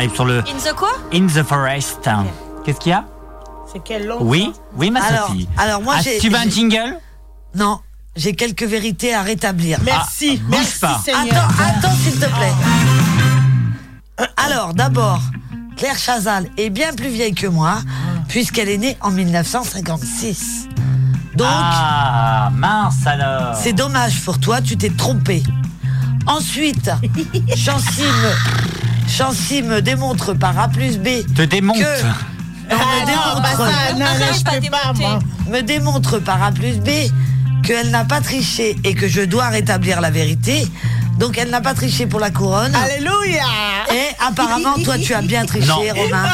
Arrive sur le In the quoi? In the Forest. Qu'est-ce qu'il y a? C'est quelle langue Oui, oui, ma Alors, Sophie. alors moi Ah, j'ai. Tu veux un jingle? Non, j'ai quelques vérités à rétablir. Merci, Ah, merci pas. Seigneur. Attends, attends s'il te plaît. Alors, d'abord, Claire Chazal est bien plus vieille que moi, puisqu'elle est née en 1956. Donc, Ah, mince alors. c'est dommage pour toi, tu t'es trompé. Ensuite, Chancy me, Chancy me démontre par A plus B Te démonte. que... Me Ah bah démontre, ça, non, non, Arrête, je pas peux pas, démonter. moi. me démontre par A plus B qu'elle n'a pas triché et que je dois rétablir la vérité. Donc, elle n'a pas triché pour la couronne. Alléluia Et apparemment, toi, tu as bien triché, Non. Romain.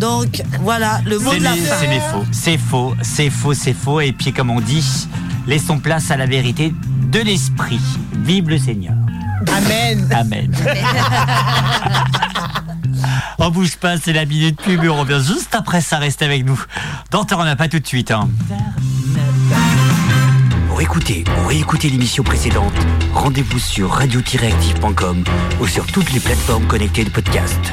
Donc, voilà, le mot C'est de la des- fin. c'est faux. C'est faux, c'est faux, c'est faux. Et puis, comme on dit, laissons place à la vérité de l'esprit. Vive le Seigneur. Amen. Amen. on bouge pas, c'est la minute pub. et On revient juste après ça. Reste avec nous. Dans Terre, on n'a pas tout de suite. Hein. Pour écouter ou réécouter l'émission précédente, rendez-vous sur radio-active.com ou sur toutes les plateformes connectées de podcast.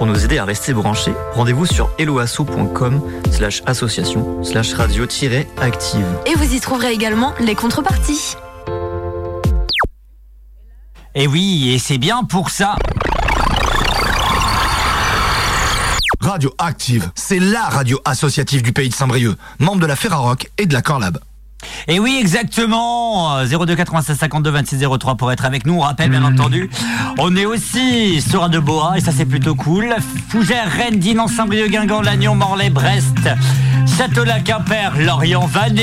Pour nous aider à rester branchés, rendez-vous sur eloasso.com slash association slash radio-active. Et vous y trouverez également les contreparties. Et oui, et c'est bien pour ça. Radio Active, c'est la radio associative du pays de Saint-Brieuc, membre de la Ferrarock et de la Corlab. Et oui, exactement. Euh, 02 96 52 26 03 pour être avec nous. On rappelle, bien entendu, on est aussi sur de Bois et ça c'est plutôt cool. Fougères, Rennes, Dinan, Saint-Brieuc, Guingamp, Lannion, Morlaix, Brest, Châteaulin, Quimper, Lorient, Vannes.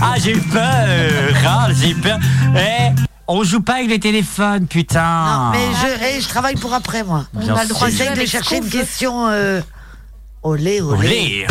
Ah, j'ai eu peur. Ah, j'ai eu peur. Eh, on joue pas avec les téléphones, putain. Non, mais je, eh, je travaille pour après, moi. Bien On a le droit de chercher une question. Euh... Olé, olé.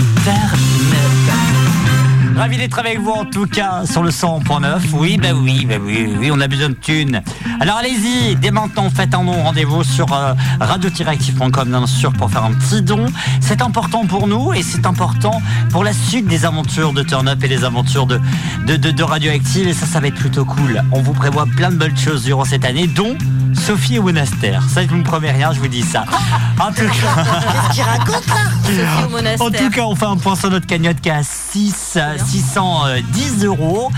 Ravi d'être avec vous en tout cas sur le 100.9. Oui, bah oui, bah oui, oui, on a besoin de thunes. Alors allez-y, dès maintenant, faites un don, rendez-vous sur euh, radio-active.com bien sûr pour faire un petit don. C'est important pour nous et c'est important pour la suite des aventures de Turn Up et des aventures de, de, de, de Radioactive et ça, ça va être plutôt cool. On vous prévoit plein de bonnes choses durant cette année, dont Sophie au monastère. Ça, je vous me promets rien, je vous dis ça. En tout cas... Qu'est-ce qu'il raconte là Sophie au monastère. En tout cas, on fait un point sur notre cagnotte qui est à 6, euh, 610 euros.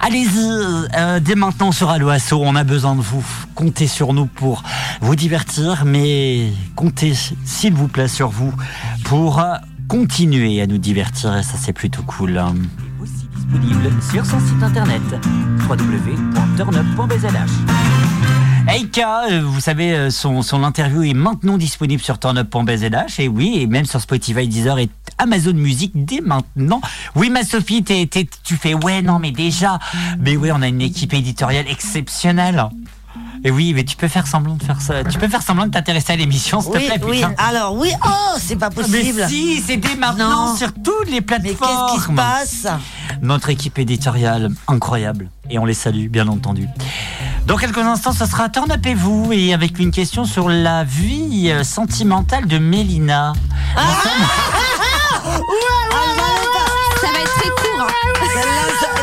Allez-y, euh, dès maintenant sur Allo Asso, on a besoin de vous. Comptez sur nous pour vous divertir, mais comptez, s'il vous plaît, sur vous pour euh, continuer à nous divertir, et ça c'est plutôt cool. Aussi disponible sur son site internet www.turnup.bzh. Eika, euh, vous savez, euh, son, interview est maintenant disponible sur turnup.bzh et oui, et même sur Spotify, Deezer et Amazon Music dès maintenant. Oui, ma Sophie, tu fais ouais, non, mais déjà. Mais oui, on a une équipe éditoriale exceptionnelle. Et oui, mais tu peux faire semblant de faire ça. Tu peux faire semblant de t'intéresser à l'émission, s'il te Oui, plaît, oui. putain. Alors, oui. Oh, c'est pas possible. Mais si, c'est dès maintenant Non. sur toutes les Mais plateformes. qu'est-ce qui se passe Notre équipe éditoriale, incroyable. Et on les salue, bien entendu. Dans quelques instants, ce sera Turn Up et vous, et avec une question sur la vie euh, sentimentale de Mélina. Ah, Ça va être très court. hein.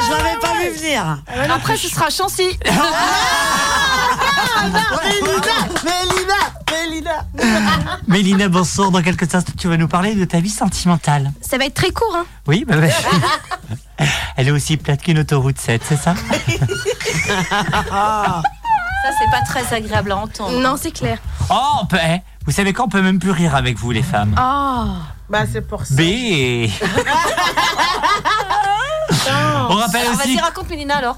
Je l'avais pas vu venir. Après, ce sera Chancy. Mélina, Mélina, Mélina. Mélina, bonsoir. Dans quelques instants, tu vas nous parler de ta vie sentimentale. Ça va être très court. Hein. Oui, bah, bah. Elle est aussi plate qu'une autoroute 7, c'est ça? Ça, c'est pas très agréable à entendre. Non, c'est clair. Oh, on peut- eh, vous savez quoi On peut même plus rire avec vous, les femmes. Oh. Bah, c'est pour ça. B. et- On rappelle Alors, aussi vas-y, raconte Mélina alors.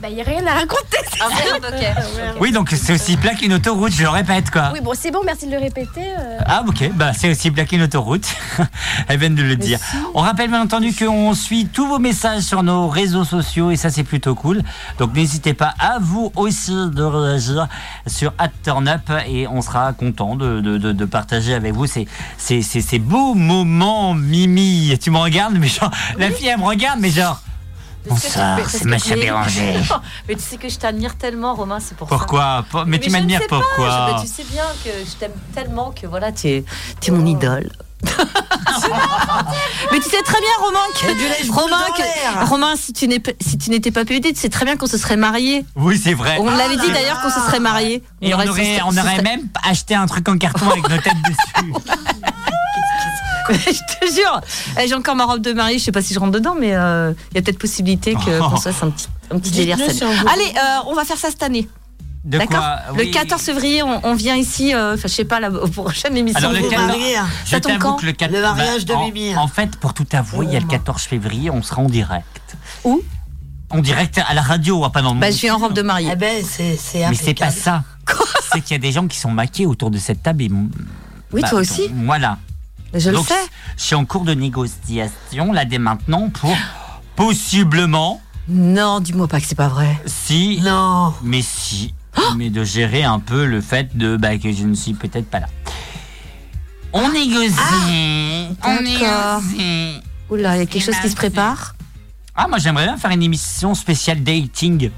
Bah, y a rien à raconter. Ah merde, ok. Oui, donc c'est aussi plat qu'une autoroute, je le répète quoi. Oui, bon, c'est bon, merci de le répéter. euh. Ah ok, bah c'est aussi plat qu'une autoroute. Elle vient de le dire. On rappelle bien entendu qu'on suit tous vos messages sur nos réseaux sociaux et ça c'est plutôt cool. Donc n'hésitez pas à vous aussi de réagir sur @turnup et on sera content de, de, de, de partager avec vous ces, ces, ces, ces beaux moments Mimi. Tu me regardes mais genre la fille elle me regarde mais genre bonsoir c'est Macha Béranger. Mais tu sais que je t'admire tellement, Romain, c'est pour ça. Pourquoi Pour- Mais, tu m'admires sais pas, pourquoi je- bah, Tu sais bien que je t'aime tellement que voilà, tu es, es mon idole. Mais tu sais très bien, Romain, que, Romain, que-. Romain, si tu si n'étais pas PUD, tu sais très bien qu'on se serait mariés. Oui c'est vrai. On l'avait dit d'ailleurs qu'on se serait mariés. Et on aurait- on aurait même acheté un truc en carton avec nos têtes dessus. je te jure, Eh, j'ai encore ma robe de mariée. Je sais pas si je rentre dedans, mais euh, il y a peut-être possibilité que Oh. qu'on se fasse un petit, un petit délire. Allez, euh, on va faire ça cette année. D'accord quoi Le Oui. 14 février, on, on vient ici, euh, enfin, je sais pas, la prochaine émission. Alors, le vous 14 marier, hein. je Ça tombe t'avoue quand que le 14 Le mariage de en, Mimi. En fait, pour tout avouer, il y a le 14 février, on sera en direct. Où En direct à la radio, pas dans le Bah, monde. je viens en robe de mariée. Eh ben, c'est Mais c'est pas ça. c'est qu'il y a des gens qui sont maqués autour de cette table. Et, Oui, Bah, toi aussi. donc, Voilà. Je le sais. Je suis en cours de négociation, là, dès maintenant, pour possiblement, Non, dis-moi pas que c'est pas vrai. si, Non. mais si, mais de gérer un peu le fait de bah, que je ne suis peut-être pas là. On négocie. on d'accord. négocie. Oula, il y a quelque chose qui se prépare? Ah, moi j'aimerais bien faire une émission spéciale dating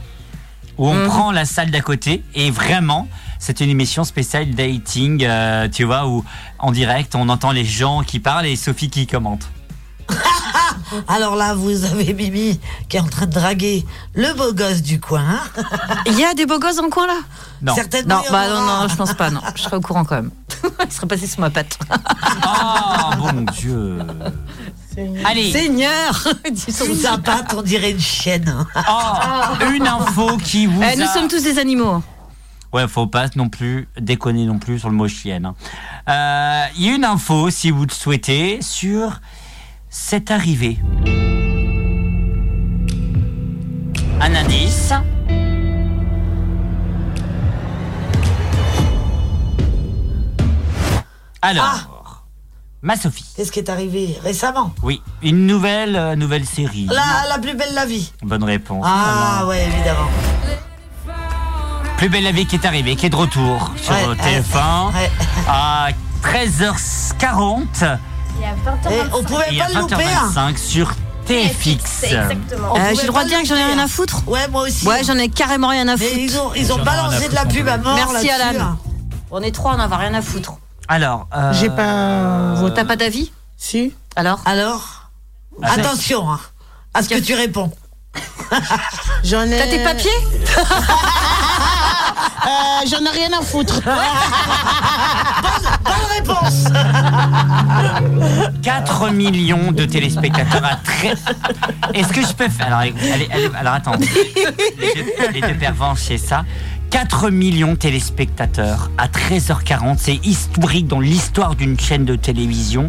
où on Mhm. prend la salle d'à côté et vraiment c'est une émission spéciale dating, euh, tu vois, où en direct on entend les gens qui parlent et Sophie qui commente. Alors là, vous avez Mimi qui est en train de draguer le beau gosse du coin. Il y a des beaux gosses dans le coin là? Non. Certainement. Non, bah non, non, je pense pas, non. Je serais au courant quand même. Il serait passé sous ma patte. Oh mon dieu. Allez, Seigneur Sous sa patte, on dirait une chienne. oh, une info qui vous. Eh, Nous a- sommes tous des animaux. Ouais, faut pas non plus déconner non plus sur le mot chienne. hein. Euh, Il y a une info, si vous le souhaitez, sur cette arrivée. Un indice. Alors, ma Sophie. Qu'est-ce qui est arrivé récemment? Oui, une nouvelle euh, nouvelle série. la, la plus belle la vie. Bonne réponse. Ah ouais, évidemment. Plus belle la vie qui est arrivée, qui est de retour sur Ouais, TF1 ouais. à 13h40 Il y a 20 ans. Et on pouvait pas à le louper. hein. 20h25 sur TFX. Exactement. Euh, J'ai le droit de dire que j'en ai rien à hein. foutre Ouais, moi aussi. Ouais, j'en ai carrément rien à Mais foutre. ils ont, ils ont balancé de la pub à mort Merci Alan. hein. On est trois, on n'en a rien à foutre. Alors, euh, J'ai pas voté. T'as pas d'avis Si. Alors Alors, attention hein, à ce que tu réponds. J'en ai. T'as tes papiers Euh, J'en ai rien à foutre. Bonne réponse 4 millions de téléspectateurs à très. Est-ce que je peux faire. Alors, allez, allez, alors attends. Les deux, les deux pervenches, c'est ça. 4 millions de téléspectateurs à 13h40. C'est historique dans l'histoire d'une chaîne de télévision.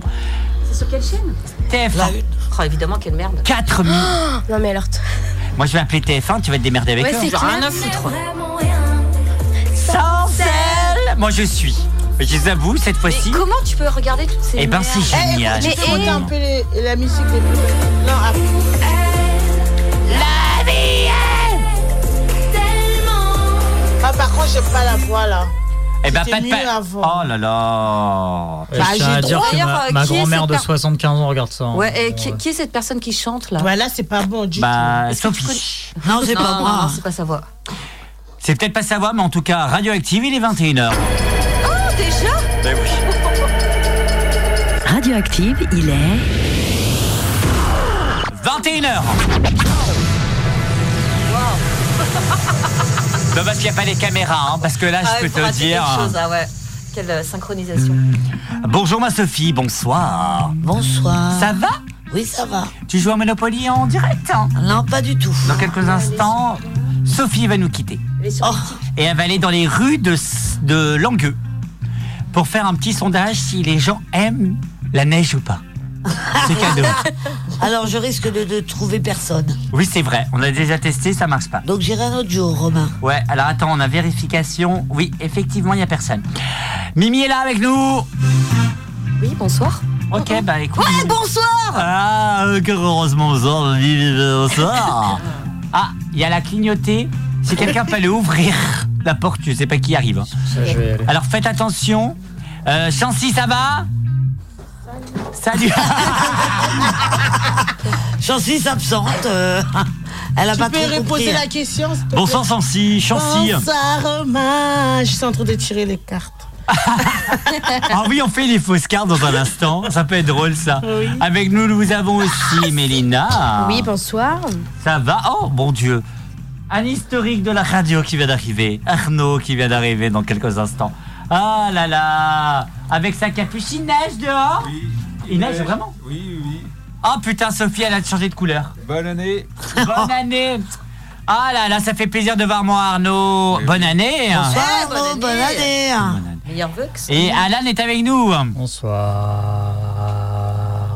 C'est sur quelle chaîne TF1. La une. Oh, évidemment, quelle merde. 4 millions. Non, mais alors. t- Moi, je vais appeler TF1. Tu vas te démerder avec Ouais, eux. c'est J'en ai rien clair. à foutre. Sans elle Moi, je suis. Je les avoue, cette Mais fois-ci. comment tu peux regarder toutes ces Eh ben, merdes c'est génial. Tu Mais- monter eh, un peu les- la musique les plus. Non, après. Ah, par contre, j'ai pas la voix là. Eh ben, pas de mieux pa- avant. Oh là là. Bah, je tiens j'ai à dire droit. que ma, grand-mère de per- 75 ans regarde ça. hein. Ouais, et qui, qui est cette personne qui chante là? Bah là, c'est pas bon du Bah, Sophie. Non, c'est pas moi. non, c'est pas sa voix. C'est peut-être pas sa voix, mais en tout cas, Radioactive, il est 21h. Oh, déjà? Ben oui. Radioactive, il est 21h Non, parce qu'il n'y a pas les caméras, hein, parce que là, Ah, je il peux te dire. quelque chose, ah ouais. Quelle euh, synchronisation. Bonjour, ma Sophie, bonsoir. Bonsoir. Ça va? Oui, ça va. Tu joues à Monopoly en direct hein? Non, pas du tout. Dans quelques instants, Sophie va nous quitter. Elle est sur Oh. Et elle va aller dans les rues de, de Langueux pour faire un petit sondage si les gens aiment la neige ou pas. C'est cadeau. Alors je risque de, de trouver personne. Oui, c'est vrai. On a déjà testé, ça marche pas. Donc j'irai un autre jour, Romain. Ouais, alors attends, on a vérification. Oui, effectivement, il n'y a personne. Mimi est là avec nous. Oui, bonsoir. Ok, bah écoute. Ouais, bonsoir Ah, euh, que heureusement, bonsoir, Mimi, bonsoir. Ah, il y a la clignotée. Si quelqu'un peut aller ouvrir la porte, je sais pas qui arrive. hein. Ça, je vais y aller. Alors faites attention. Euh, Chancy, ça va? Salut. Chancy s'absente. euh, elle a Tu pas peux trop reposer compris. la question s'il te plaît Bonsoir Chancy, Chancy. Bonsoir Romain. Je suis en train de tirer les cartes. Ah oui, on fait les fausses cartes dans un instant. Ça peut être drôle ça. Avec nous, nous avons aussi Mélina. Oui, bonsoir. Ça va? Oh mon Dieu. Un historique de la radio qui vient d'arriver. Arnaud qui vient d'arriver dans quelques instants. Ah là là Avec sa capuche, il neige dehors Il neige vraiment Oui, oui. Oh putain, Sophie, elle a changé de couleur. Bonne année. Bonne année Ah là là, ça fait plaisir de voir moi Arnaud. Bonne année Bonsoir, Arnaud, bonne année. Meilleur vœu que ça. Et Alan est avec nous. Bonsoir.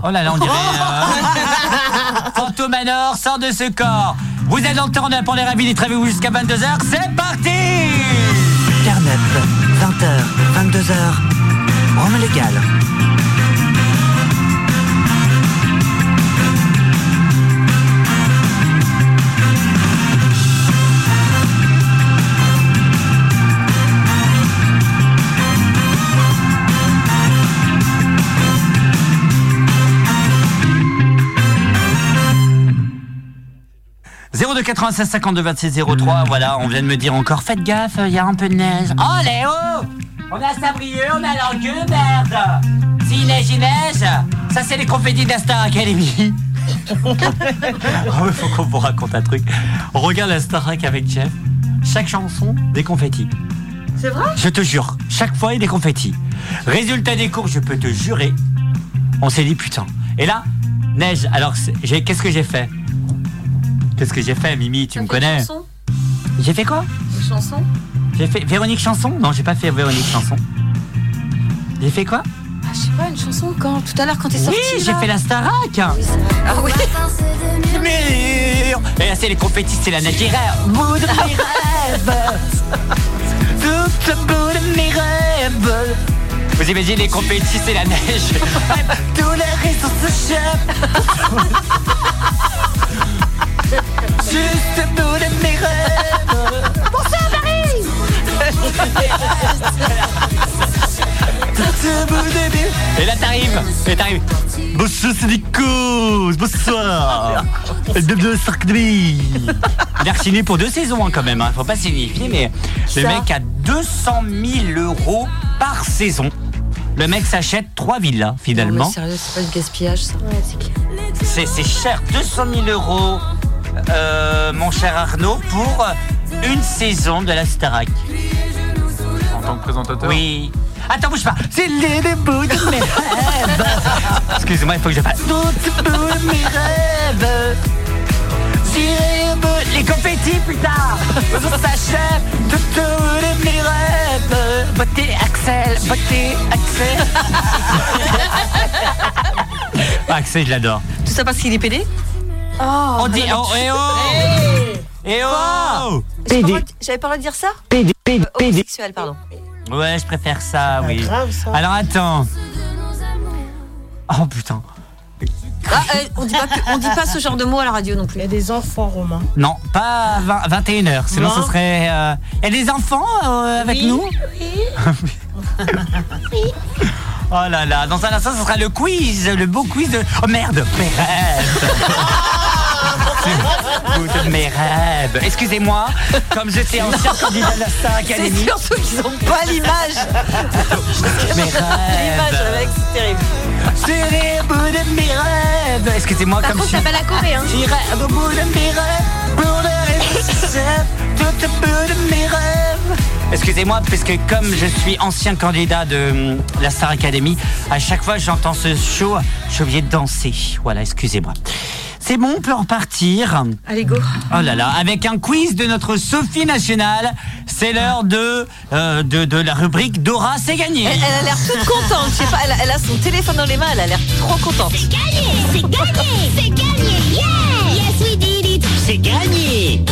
Oh là là, on dirait. Euh... Fantôme Manor sort de ce corps. Vous êtes dans le temps pour les ravis d'être avec vous jusqu'à 22h. C'est parti Carnep, 20h, 22h, Rome légal. Zéro de 96 52 26 03, voilà, on vient de me dire encore, faites gaffe, il y a un peu de neige. Oh Léo On a Sabrieux, on a Langueux, merde S'il neige, il neige Ça c'est les confettis de la Star Academy Oh, il faut qu'on vous raconte un truc. On regarde la Star Trek avec Jeff, chaque chanson, des confettis. C'est vrai? Je te jure, chaque fois il y a des confettis. Résultat des cours, je peux te jurer, on s'est dit putain. Et là, neige, alors qu'est-ce que j'ai fait? Qu'est-ce que j'ai fait, Mimi Tu me connais Chanson J'ai fait quoi Une chanson J'ai fait Véronique Chanson Non, j'ai pas fait Véronique Chanson. J'ai fait quoi ah, Je sais pas, une chanson quand Tout à l'heure quand t'es sorti. Oui, j'ai fait la Starac. Ah oui Mur Et là, c'est les confettis, c'est la neige qui rêve. Bout de mes rêves. Tout le bout de mes rêves. Vous imaginez les confettis, c'est la neige. Tous les réseaux se Juste bout de mes rêves Bonsoir mes- Et là t'arrives Et t'arrives Bonsoir c'est Nico Bonsoir Bienvenue au Il a signé pour deux saisons hein, quand même hein. Faut pas signifier mais le Ça. mec a 200 000 euros par saison le mec s'achète trois villas Non, finalement. mais sérieux, c'est pas du gaspillage ça. Ouais, c'est clair. C'est c'est cher, 200 000 euros, euh, mon cher Arnaud, pour une saison de la Starac. En tant que présentateur Oui. Attends, bouge pas. C'est les débuts de mes rêves. Excusez-moi, il faut que je fasse. Tout au bout de mes rêves. Les confettis, putain. Ça s'achève. De mes rêves. Beauté Axel, beauté Axel. Axel, je l'adore. Tout ça parce qu'il est pédé? Oh, On dit. Oh, eh oh Eh oh J'avais pas le droit de dire ça PD, PD, Homosexuel, pardon. Ouais, je préfère ça, oui. grave, ça. Alors attends. Oh putain. Ah, euh, on, dit pas, que- on dit pas ce genre de mots à la radio non plus. Il y a des enfants, Romain. Non, pas à 20 21h, sinon Non. ce serait... euh, Il y a des enfants euh, avec Oui, nous Oh là là, dans un instant, ce sera le quiz, le beau quiz de... Oh merde, mes rêves de mes rêves. Excusez-moi, comme j'étais ancien candidat de la Star Academy. C'est surtout qu'ils ont pas l'image. Mes L'image rêves. avec, c'est terrible. C'est les bouts de mes rêves. Excusez-moi, Par comme contre, je suis... pas la Corée, hein. J'irai au bout de mes rêves pour le réussir, tout au bout de mes rêves. Excusez-moi, puisque comme je suis ancien candidat de hum, la Star Academy, à chaque fois que j'entends ce show, je suis obligé de danser. Voilà, excusez-moi. C'est bon, on peut repartir. Allez, go. Oh là là, avec un quiz de notre Sophie nationale. C'est l'heure de, euh, de, de la rubrique Dora, c'est gagné. Elle, elle a l'air toute contente. Je sais pas, elle a, elle a son téléphone dans les mains, elle a l'air trop contente. C'est gagné, c'est gagné, c'est gagné, yeah! Yes, we did it! C'est gagné!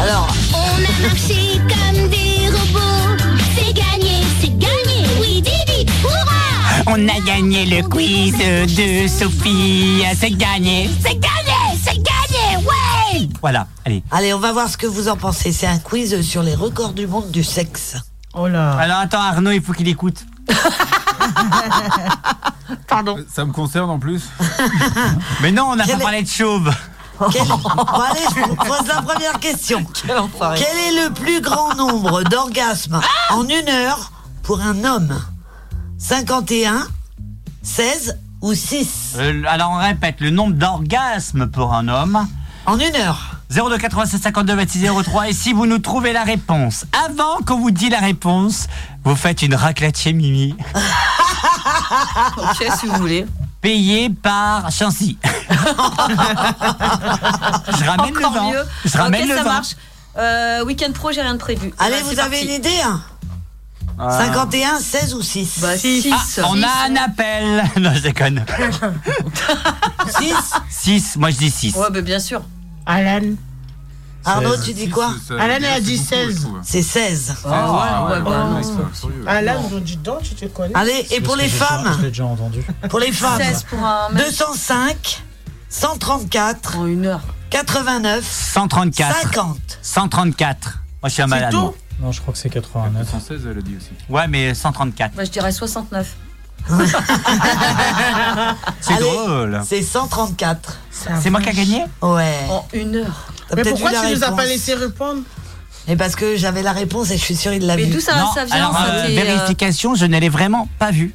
Alors, On a marché comme des robots. C'est gagné, c'est gagné, we did it! Hurrah! On a gagné le quiz de Sophie. C'est gagné. C'est gagné, c'est gagné, ouais Voilà, allez. allez, on va voir ce que vous en pensez. C'est un quiz sur les records du monde du sexe. Oh là. Alors attends, Arnaud, il faut qu'il écoute. Pardon. Ça me concerne en plus. Mais non, on n'a pas parlé de chauve. Quel- Bon, allez, je vous pose la première question. Quel est le plus grand nombre d'orgasmes en une heure pour un homme? 51, 16 ou 6 Euh, alors on répète, le nombre d'orgasmes pour un homme? En une heure. 02 87 52 26 03 et si vous nous trouvez la réponse? Avant qu'on vous dit la réponse, vous faites une raclette chez Mimi Ok, si vous voulez. payée par Chancy. Je ramène le Encore vent. mieux. Je ramène ok, le ça vent. marche. Euh, Week-end pro, j'ai rien de prévu. Allez, vous avez parti. une idée hein Ah. 51, 16 ou 6 Bah, six. Ah, on a un appel. Non, je déconne. 6 6, moi je dis 6. Ouais, bah, bien sûr. Alan. Arnaud, tu dis quoi Alan a dit 16. C'est 16. Ah, ouais, ouais, bah, non. Alan, on dit donc, tu te connais. Allez, et pour les Je femmes l'ai déjà entendu. Pour les femmes 16 pour un mec 205, 134, en une heure. 89, 134. 50. 134. Moi je suis un malade. tout moi. Non, je crois que c'est 89. 116, elle a dit aussi. Ouais, mais 134. Bah, je dirais 69. C'est drôle. C'est 134. C'est moi qui a gagné Ouais. En une heure. Mais pourquoi tu nous as pas laissé répondre Mais parce que j'avais la réponse et je suis sûre il l'a Mais vu. d'où ça, vient alors, ça, euh, euh, vérification, je ne l'ai vraiment pas vu.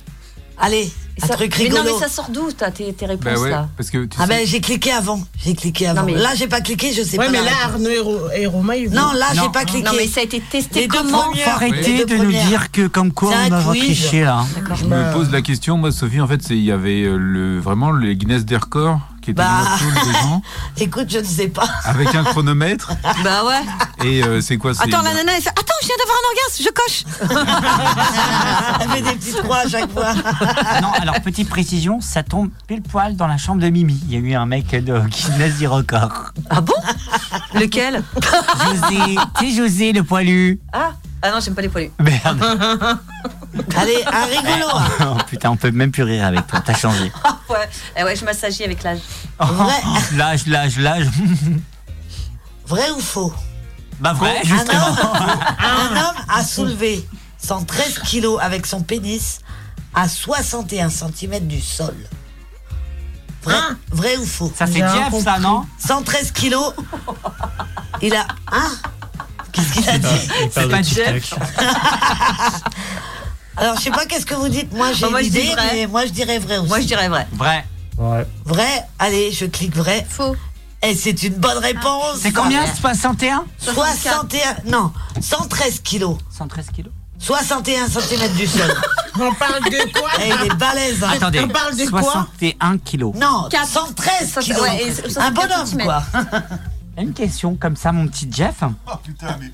Allez, un ça- truc Mais non, mais ça sort d'où, t'as tes, tes réponses Bah ouais, là parce que tu Ah sais. ben j'ai cliqué avant. J'ai cliqué avant. Non, mais- Là j'ai pas cliqué, je sais Ouais, pas. mais là. Arnaud et, Ro- et Romain, ils Non, là j'ai pas cliqué. Non, mais ça a été testé Les deux comment. Faut arrêter de nous dire que comme quoi on quiz. tricher là. Je me pose la question, moi, Sophie, en fait, il y avait euh, le, vraiment les Guinness des records qui Bah. dans la foule des gens, Écoute, je ne sais pas. avec un chronomètre. Bah ouais. Et euh, c'est quoi Attends, la nana, elle fait Attends, je viens d'avoir un orgasme, je coche. Elle fait des petites croix à chaque fois. non, alors petite précision, ça tombe pile poil dans la chambre de Mimi. Il y a eu un mec de Guinness du record. Ah bon? Lequel? José, c'est José le poilu. Ah Ah non, j'aime pas les poilus. Merde. Allez, un rigolo. hein. Oh, putain, on peut même plus rire avec toi. T'as changé. Ah ouais, eh ouais, je m'assagis avec l'âge. Oh, Vrai. L'âge, l'âge, l'âge. Vrai ou faux? Bah vrai, un justement. homme, un homme a soulevé 113 kilos avec son pénis à 61 cm du sol. Vrai, vrai ou faux? Ça c'est Jeff, ça, non? 113 kilos. Il a. Hein Qu'est-ce qu'il a dit parle pas Jeff. Alors, je sais pas qu'est-ce que vous dites. Moi, j'ai Bah, l'idée, vrai. mais moi, je dirais vrai aussi. Moi, je dirais vrai. Vrai. Ouais. Vrai Allez, je clique vrai. Faux. Et c'est une bonne réponse. C'est combien 61 61. Non, 113 kilos. 113 kilos. 61 cm du sol. On parle de quoi Eh, il est balèze. hein. Attendez. On parle de quoi 61 kilos. Non, Quatre. 113 Ça, kilos. ouais, et 64 Un bonhomme, centimètres. quoi. Une question comme ça, mon petit Jeff. Oh putain, mais.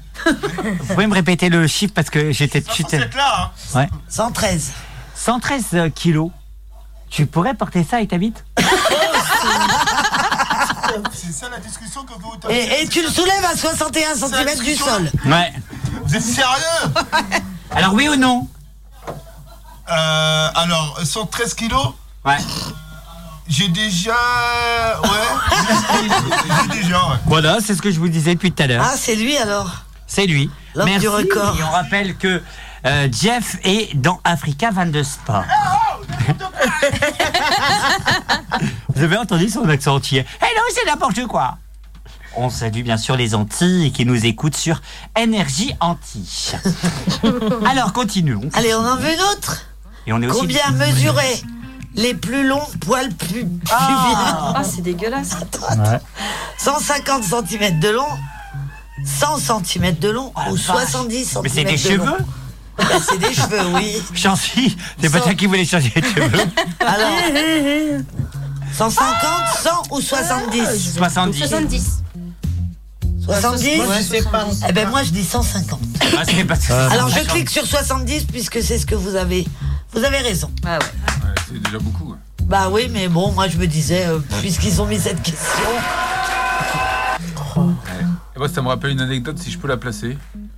Vous pouvez me répéter le chiffre parce que j'étais. j'étais- là, hein. Ouais. 113. 113 kilos. Tu pourrais porter ça avec ta bite C'est ça la discussion que vous Et, et tu le soulèves à 61 cm du sol. Ouais. Vous êtes sérieux? Alors oui ou non? Euh, Alors, 113 kilos? Ouais. J'ai déjà. Ouais. J'ai déjà, ouais. Voilà, c'est ce que je vous disais depuis tout à l'heure. Ah, c'est lui alors. C'est lui. L'homme Merci. du record. Et on rappelle que euh, Jeff est dans Africa 22 Sport. Vous avez entendu son accent entier Eh non, c'est n'importe quoi On salue bien sûr les Antilles qui nous écoutent sur Énergie Antilles. Alors continuons. Allez, on en veut une autre? Et on est aussi Combien mesuraient les plus longs poils pu- pubiens Ah, c'est dégueulasse. Ouais. 150 cm de long, 100 cm de long ou 70 cm Mais c'est des de cheveux long. Bah, C'est des cheveux, oui. Chancy, c'est pas toi qui voulais changer de cheveux Alors, 150, 100 ou 70 70. 70. 70 Moi, je sais pas. Eh ben moi je dis 150. Ah, pas- Alors je clique sur 70 puisque c'est ce que vous avez. Vous avez raison. Ah ouais. Ouais, c'est déjà beaucoup. ouais. Bah oui, mais bon, moi je me disais, euh, puisqu'ils ont mis cette question. Et moi, ça me rappelle une anecdote, si je peux la placer.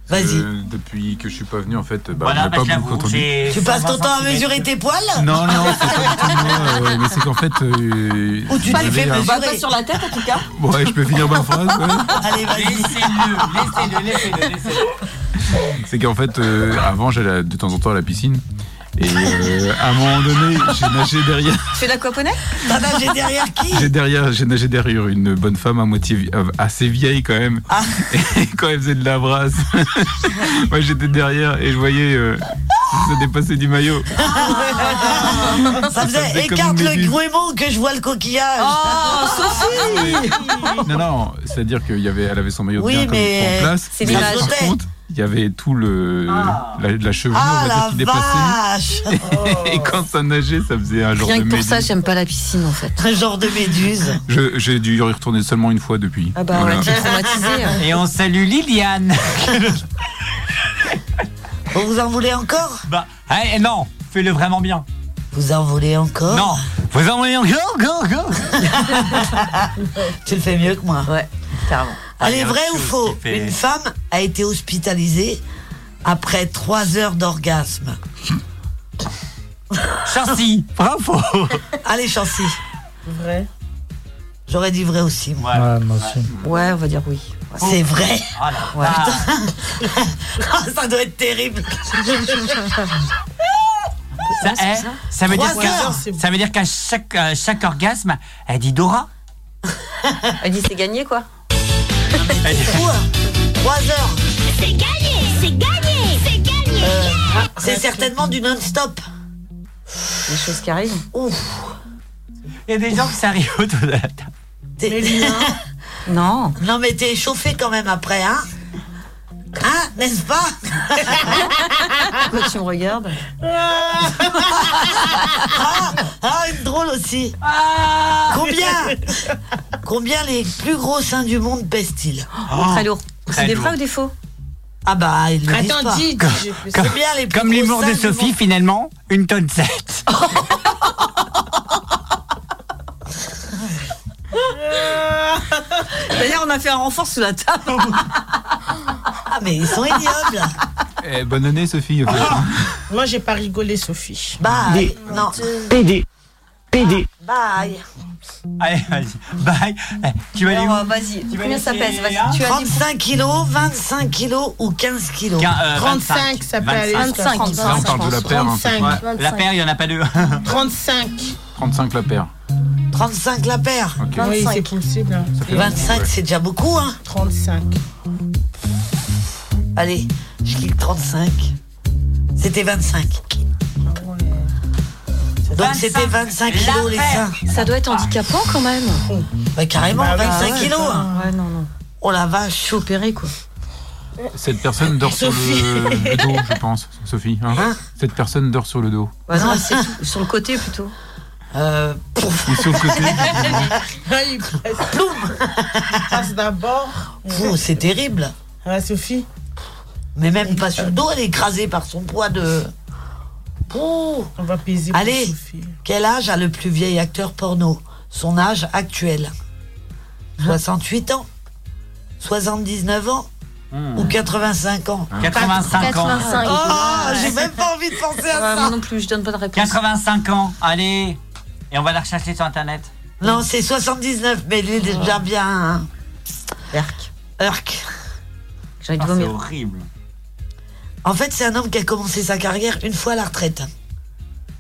Vas-y. Euh, depuis que je suis pas venu, en fait, bah, Voilà, pas beaucoup entendu. Tu passes ton 120 temps à mesurer tes poils? Non, non, c'est pas du tout moi, euh, mais c'est qu'en fait. euh, Ou tu t'es j'avais fait un- mesurer. Bah, pas sur la tête en tout cas. Ouais, je peux finir ma phrase. ouais. Allez, vas-y. Laissez-le, laissez-le, laissez-le, laissez-le. C'est qu'en fait, euh, avant, j'allais de temps en temps à la piscine. Et euh, à un moment donné, j'ai nagé derrière. Tu fais l'aquaponie T'as nagé derrière qui? J'ai derrière, j'ai nagé derrière une bonne femme à moitié euh, assez vieille quand même. Ah. Et quand elle faisait de la brasse, moi j'étais derrière et je voyais euh, se dépasser du maillot. Ça Ça faisait écarte le grumeau que je vois le coquillage. Oh, Sophie Non, non, c'est-à-dire qu'elle avait, elle avait son maillot Oui, bien comme mais en place. c'est mais l'image. Il y avait tout le la, la chevelure Ah on la qui dépassait. Et quand ça nageait, ça faisait un genre Rien de que pour méduse. ça, j'aime pas la piscine en fait. Un genre de méduse. J'ai dû y retourner seulement une fois depuis. Ah bah Voilà. ouais, t'es traumatisé. hein. Et on salue Liliane. Vous vous en voulez encore? Bah, eh, non, fais-le vraiment bien. Vous en voulez encore? Non, vous en voulez encore, encore, encore Tu le fais mieux que moi. Ouais, carrément. Allez, il y a vrai ou faux fait- Une femme a été hospitalisée après trois heures d'orgasme. Chancy, bravo. Allez, Chancy. Vrai. J'aurais dit vrai aussi. moi. Ouais, moi aussi. Ouais, on va dire oui. C'est vrai Ah, Ouais. vache. Ah, Ça doit être terrible. Ça, eh, ça veut dire Trois que- heures, ça veut dire qu'à chaque, à chaque orgasme, elle dit Dora. Elle dit c'est gagné quoi Dit- Fou, hein. Trois heures. C'est gagné, c'est gagné, c'est gagné. Euh, c'est certainement du non-stop. Les choses qui arrivent. Ouf. Il y a des gens qui s'arrivent autour de la table. T'es- Non. Non, mais t'es chauffé quand même après, hein Hein, n'est-ce pas Pourquoi tu me regardes ah, ah, une drôle aussi. Combien Combien les plus gros seins du monde pèsent-ils Très lourd. C'est des vrais ou des faux Ah bah, ils le Attends, pas. dis. Combien les plus Comme gros l'humour de seins du Sophie, monde finalement, une tonne 7. D'ailleurs, on a fait un renfort sous la table. Ah, mais ils sont ignobles. Eh, bonne année, Sophie. en fait. Moi, j'ai pas rigolé, Sophie. Bye. Non. PD. PD. Bye. Allez, vas-y. Bye. Eh, Tu vas aller où vas-y. Tu vas Combien ça laisser pèse Vas-y. Tu as dit 35 kilos, 25 kilos ou 15 kilos Quin- euh, 35, ça peut aller. 25. 25. Là, on parle de la paire. hein. 35. Ouais, La paire, il n'y en a pas deux. 35. 35 la paire. 35 la paire. Ok. Oui, c'est possible. hein. Ça fait 25, ouais. c'est déjà beaucoup, hein 35. Allez, je clique 35. C'était 25. Donc 25, c'était 25 la kilos les seins. Ça doit être handicapant quand même. Bah, carrément, Bah oui, 25 ouais, kilos. hein. Ouais, non, non. Oh la Je vache. suis opérée quoi. Cette personne dort sur le, le dos, je pense, Sophie. hein. Hein Cette personne dort sur le dos. Bah, non, c'est tout. Sur le côté plutôt. Euh, pouf, Ou sur le côté. Ah, il passe. Il passe d'abord. pouf, c'est terrible. Ah, Sophie Mais même pas sur le dos, elle est écrasée par son poids de. Pouf. On va peser pour Allez. Sophie. Quel âge a le plus vieil acteur porno? Son âge actuel 68 ans 79 ans Ou 85 ans 85 ans. 85. Oh, j'ai même pas envie de penser à Ouais, moi ça non plus, je donne pas de réponse. 85 ans. Allez. Et on va la rechercher sur Internet. Non, c'est 79, mais il est déjà bien. hein. Berk. Urk. J'ai envie de Ah, c'est vomir. horrible. En fait, c'est un homme qui a commencé sa carrière une fois à la retraite,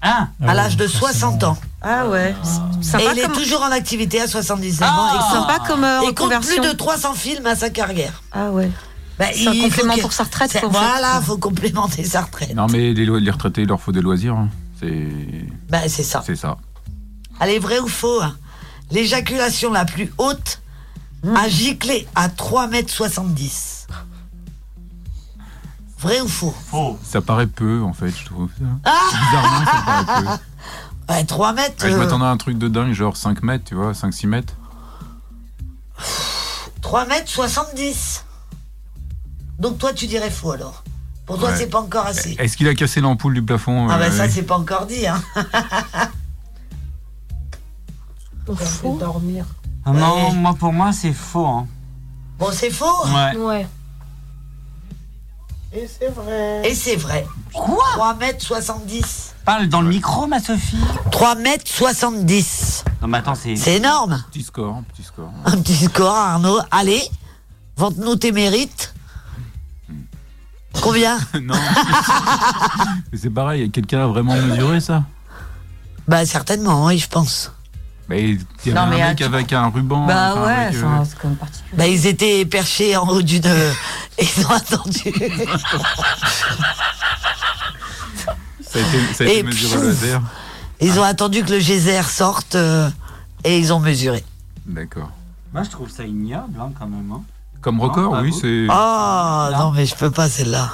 Hein à l'âge de 60 ans. Ah ouais. Et Sympa il est comme, toujours en activité à 79 Ah. ans. Et sympa comme euh, il compte reconversion. plus de 300 films à sa carrière. Ah ouais. Bah, C'est un il complément faut que- pour sa retraite, c'est- en. Voilà, faut complémenter sa retraite. Non, mais les, lo- les retraités, il leur faut des loisirs. hein. C'est Bah, c'est ça. c'est ça. Allez, vrai ou faux hein L'éjaculation la plus haute a giclé à 3,70 m. Vrai ou faux? Faux. Ça paraît peu, en fait, je trouve. Ah Bizarrement, ça paraît peu. Ouais, 3 mètres. Ouais, je euh, m'attendais à un truc de dingue, genre 5 mètres, tu vois, 5-6 mètres. 3 mètres 70. Donc toi, tu dirais faux alors. Pour toi, Ouais. c'est pas encore assez. Est-ce qu'il a cassé l'ampoule du plafond Ah euh, bah ça, oui. c'est pas encore dit. Hein. Faut dormir. Ah Non, moi pour moi c'est faux. Hein. Bon, c'est faux? Ouais. Ouais. Et c'est vrai. Et c'est vrai. Quoi? 3 mètres 70. Parle dans le micro, ma Sophie. 3 mètres 70. Non, mais attends, c'est. C'est énorme. Petit score, petit score. Un petit score, Arnaud. Allez, vante-nous tes mérites. Combien? Non. Mais c'est pareil, quelqu'un a vraiment mesuré ça? Bah certainement, oui, je pense. Mais il y avait Non, mais un mec à- avec un ruban. Bah enfin, ouais, euh, c'est même particulier. Bah ils étaient perchés en haut d'une... Ils ont attendu. Ça a été, ça a été mesuré au laser. Ils ont attendu que le geyser sorte euh, et ils ont mesuré. D'accord. Moi je trouve ça ignoble hein, quand même. Hein. Comme record, Non, oui, c'est. Oh non mais je peux pas celle-là.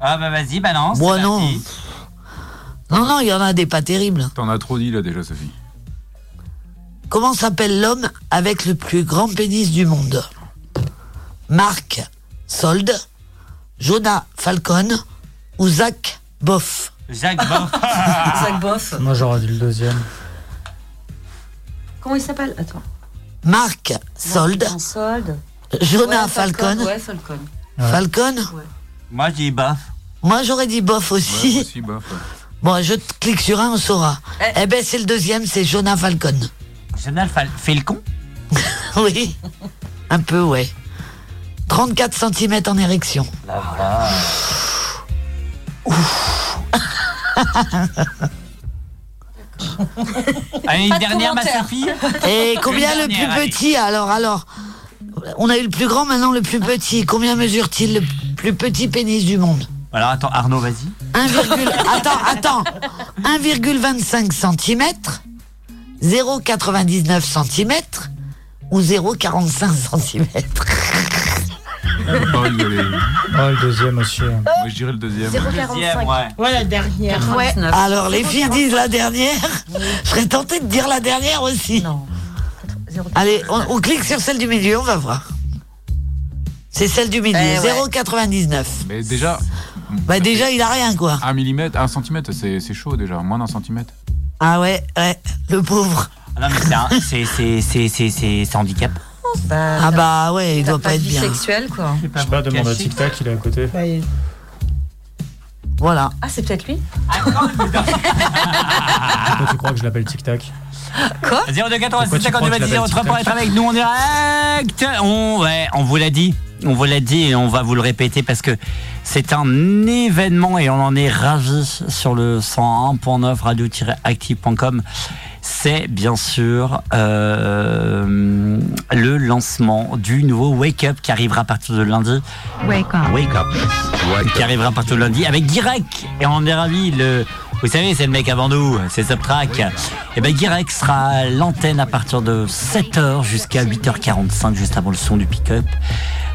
Ah bah vas-y, balance. Moi c'est non. Non, non, il y en a des pas terribles. T'en as trop dit là déjà, Sophie. Comment s'appelle l'homme avec le plus grand pénis du monde? Marc Solde, Jonah Falcon ou Zach Boff? Jacques Boff. Zach Boff. Moi, j'aurais dit le deuxième. Comment il s'appelle? Attends. Marc Solde, En solde. Jonah Ouais, Falcon, Ouais, Falcon. Falcon Moi je dis bof. Moi j'aurais dit Boff Ouais, aussi. moi aussi, bof. Bon, je clique sur un, on saura. Eh, ben c'est le deuxième, c'est Jonah Falcon. Jonal Fal- fait le con oui, un peu, ouais. 34 cm en érection. La vache. Allez, une dernière, ma. Sophie Et combien Une le plus allez. petit alors Alors, on a eu le plus grand, maintenant le plus petit. Combien mesure-t-il le plus petit pénis du monde? Alors attends, Arnaud, vas-y. 1, attends, attends. 1,25 cm, 0,99 cm ou 0,45 cm. Ouais, le deuxième aussi. hein. Moi, je dirais le deuxième. Deuxième, ouais. Ouais, la dernière. Ouais. Alors les filles disent la dernière. Je serais tentée de dire la dernière aussi. Non. Allez, on, on clique sur celle du milieu, on va voir. C'est celle du milieu, Eh ouais. 0,99. Mais déjà, Bah déjà, il a rien quoi. 1 mm, 1 cm, c'est c'est chaud déjà, moins d'un centimètre. Ah ouais, ouais, le pauvre. Ah non, mais c'est un- c'est- c'est- c'est- c'est- c'est c'est handicap. Bah, Ah bah ouais, il doit pas de être vie bien. sexuelle, quoi. Je sais pas, demande à Tic Tac, il est à côté. Bah, il- Voilà. Ah, c'est peut-être lui Pourquoi tu crois que je l'appelle Tic Tac 02 86 Pourquoi tu 52 crois que je 26 l'appelle 03 pour Tic être avec nous en direct. On, ouais, on vous l'a dit. On vous l'a dit et on va vous le répéter parce que c'est un événement et on en est ravis sur le 101.9 radio-active.com. C'est bien sûr euh, le lancement du nouveau Wake Up qui arrivera à partir de lundi. Wake up. Wake Up. Qui arrivera à partir de lundi avec Guirec. Et on est ravis. Le, vous savez, c'est le mec avant nous, c'est Subtrack. Et ben Guirec sera à l'antenne à partir de 7h jusqu'à 8h45, juste avant le son du pick-up.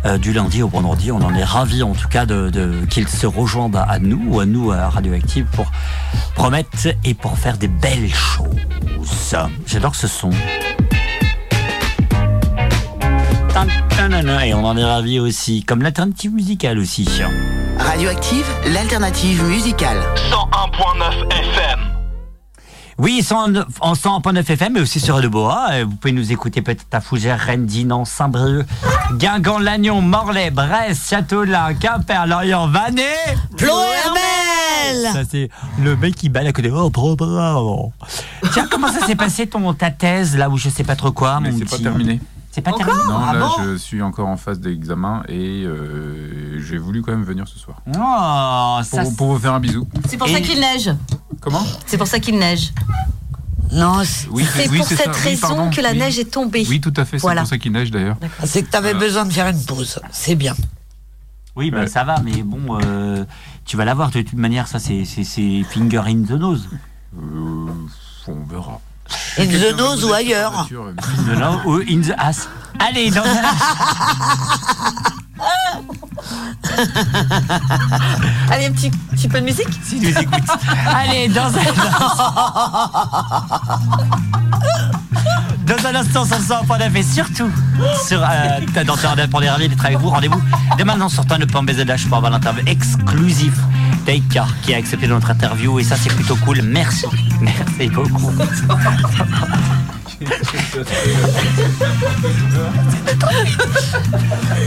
euh, du lundi au vendredi, on en est ravis en tout cas de, de- qu'ils se rejoignent à nous ou à nous à Radioactive pour promettre et pour faire des belles choses. J'adore ce son. Et on en est ravis aussi, comme l'alternative musicale aussi. Radioactive, l'alternative musicale. 101.9 FM. Oui, 109 en 100.9 FM, mais aussi sur le Bois. Euh, Vous pouvez nous écouter peut-être à Fougères, Rennes, Dinan, Saint-Brieuc, Guingamp, Lannion, Morlaix, Brest, Châteaulin, Quimper, Lorient, Vannes. Plohermel Ça, c'est le mec qui balle à côté. Oh. Tiens, comment ça s'est passé ton, ta thèse, là où je sais pas trop quoi, Mais mon c'est pas terminé. C'est pas terminé Non, Ah là, bon je suis encore en phase d'examen et euh, j'ai voulu quand même venir ce soir. Oh, ça. Pour, pour vous faire un bisou. C'est pour Et- ça qu'il neige. Comment? C'est pour ça qu'il neige. Non, c'est Oui, C'est oui, pour cette ça. Raison que la Oui. neige est tombée. Oui, tout à fait. C'est Voilà. pour ça qu'il neige d'ailleurs. c'est que t'avais besoin de faire une pause. C'est bien. Oui, Ouais. ça va, mais bon, euh, tu vas l'avoir de toute manière, ça c'est finger in the nose. Euh, on verra. In the nose ou ailleurs In the nose ou in the ass. Allez, dans Allez, un petit, petit peu de musique Si nous écoute. Allez, dans un Dans un instant, ça sent point et surtout sur euh, dans Up, on est ravis d'être avec vous. Rendez-vous dès maintenant sur Turn Up BZH pour avoir l'interview exclusif d'Aika qui a accepté notre interview et ça c'est plutôt cool. Merci. Merci beaucoup.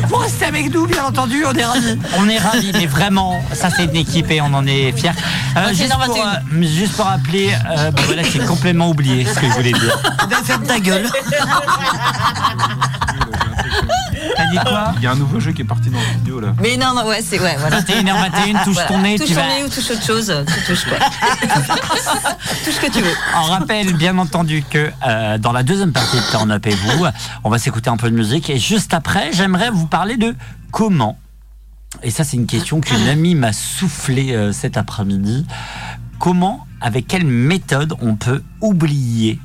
Vous restez avec nous, bien entendu, on est ravis. On est ravis, mais vraiment, ça c'est une équipe et on en est fiers. Euh, juste, pour, 21. euh, juste pour rappeler, euh, bah voilà, j'ai complètement oublié ce que je voulais dire. Ben ferme ta gueule. T'as dit quoi Il y a un nouveau jeu qui est parti dans la vidéo là. Mais non, non, ouais, c'est ouais, voilà. 21h21, touche ton nez, touche tu ton vas- nez ou touche autre chose, tu touches quoi. touche ce que tu veux. On rappelle bien entendu que euh, dans la deuxième partie de Turn Up et vous, on va s'écouter un peu de musique et juste après, j'aimerais vous parler de comment. Et ça, c'est une question qu'une amie m'a soufflé euh, cet après-midi. Comment, avec quelle méthode on peut oublier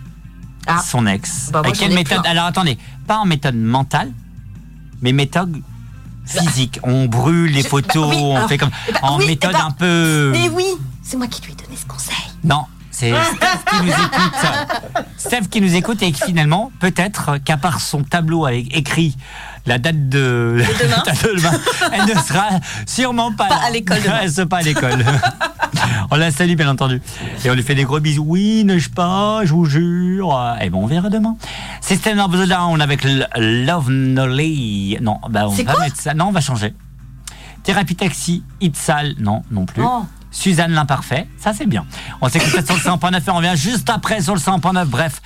son ex? Bah, moi, Avec quelle méthode? plein. Alors attendez, pas en méthode mentale, mais méthode physique. On brûle les photos, oui, on alors, fait comme eh ben, en oui, eh méthode ben, un peu. Mais oui, c'est moi qui lui ai donné ce conseil. Non, c'est Steph qui nous écoute. Steph qui nous écoute et qui finalement, peut-être qu'à part son tableau avec écrit la date de, demain. la date de demain, elle ne sera sûrement pas, à l'école. Elle sera pas à l'école. On la salue bien entendu. Et on lui fait des gros bisous. Oui, ne-je pas, je vous jure. Et bon, on verra demain. System of the Down avec Love Nolly. Non, bah on va mettre ça. Non, on va changer. Thérapie Taxi, Itzal, non, non plus. Oh. Suzanne l'imparfait, ça c'est bien. On s'écoute sur le 100.9 et on revient juste après sur le 100.9. Bref,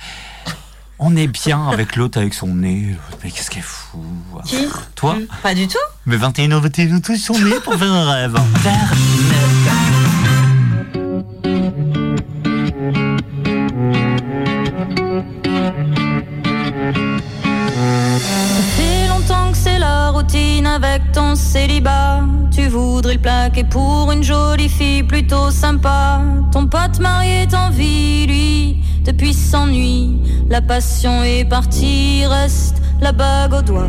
on est bien avec l'autre avec son nez. Mais qu'est-ce qu'elle fout Qui? Toi? Pas du tout. Mais 21 21 touche son nez pour faire un rêve. Avec ton célibat. Tu voudrais le plaquer pour une jolie fille plutôt sympa. Ton pote marié t'envie, lui, depuis s'ennuie. La passion est partie, reste la bague au doigt.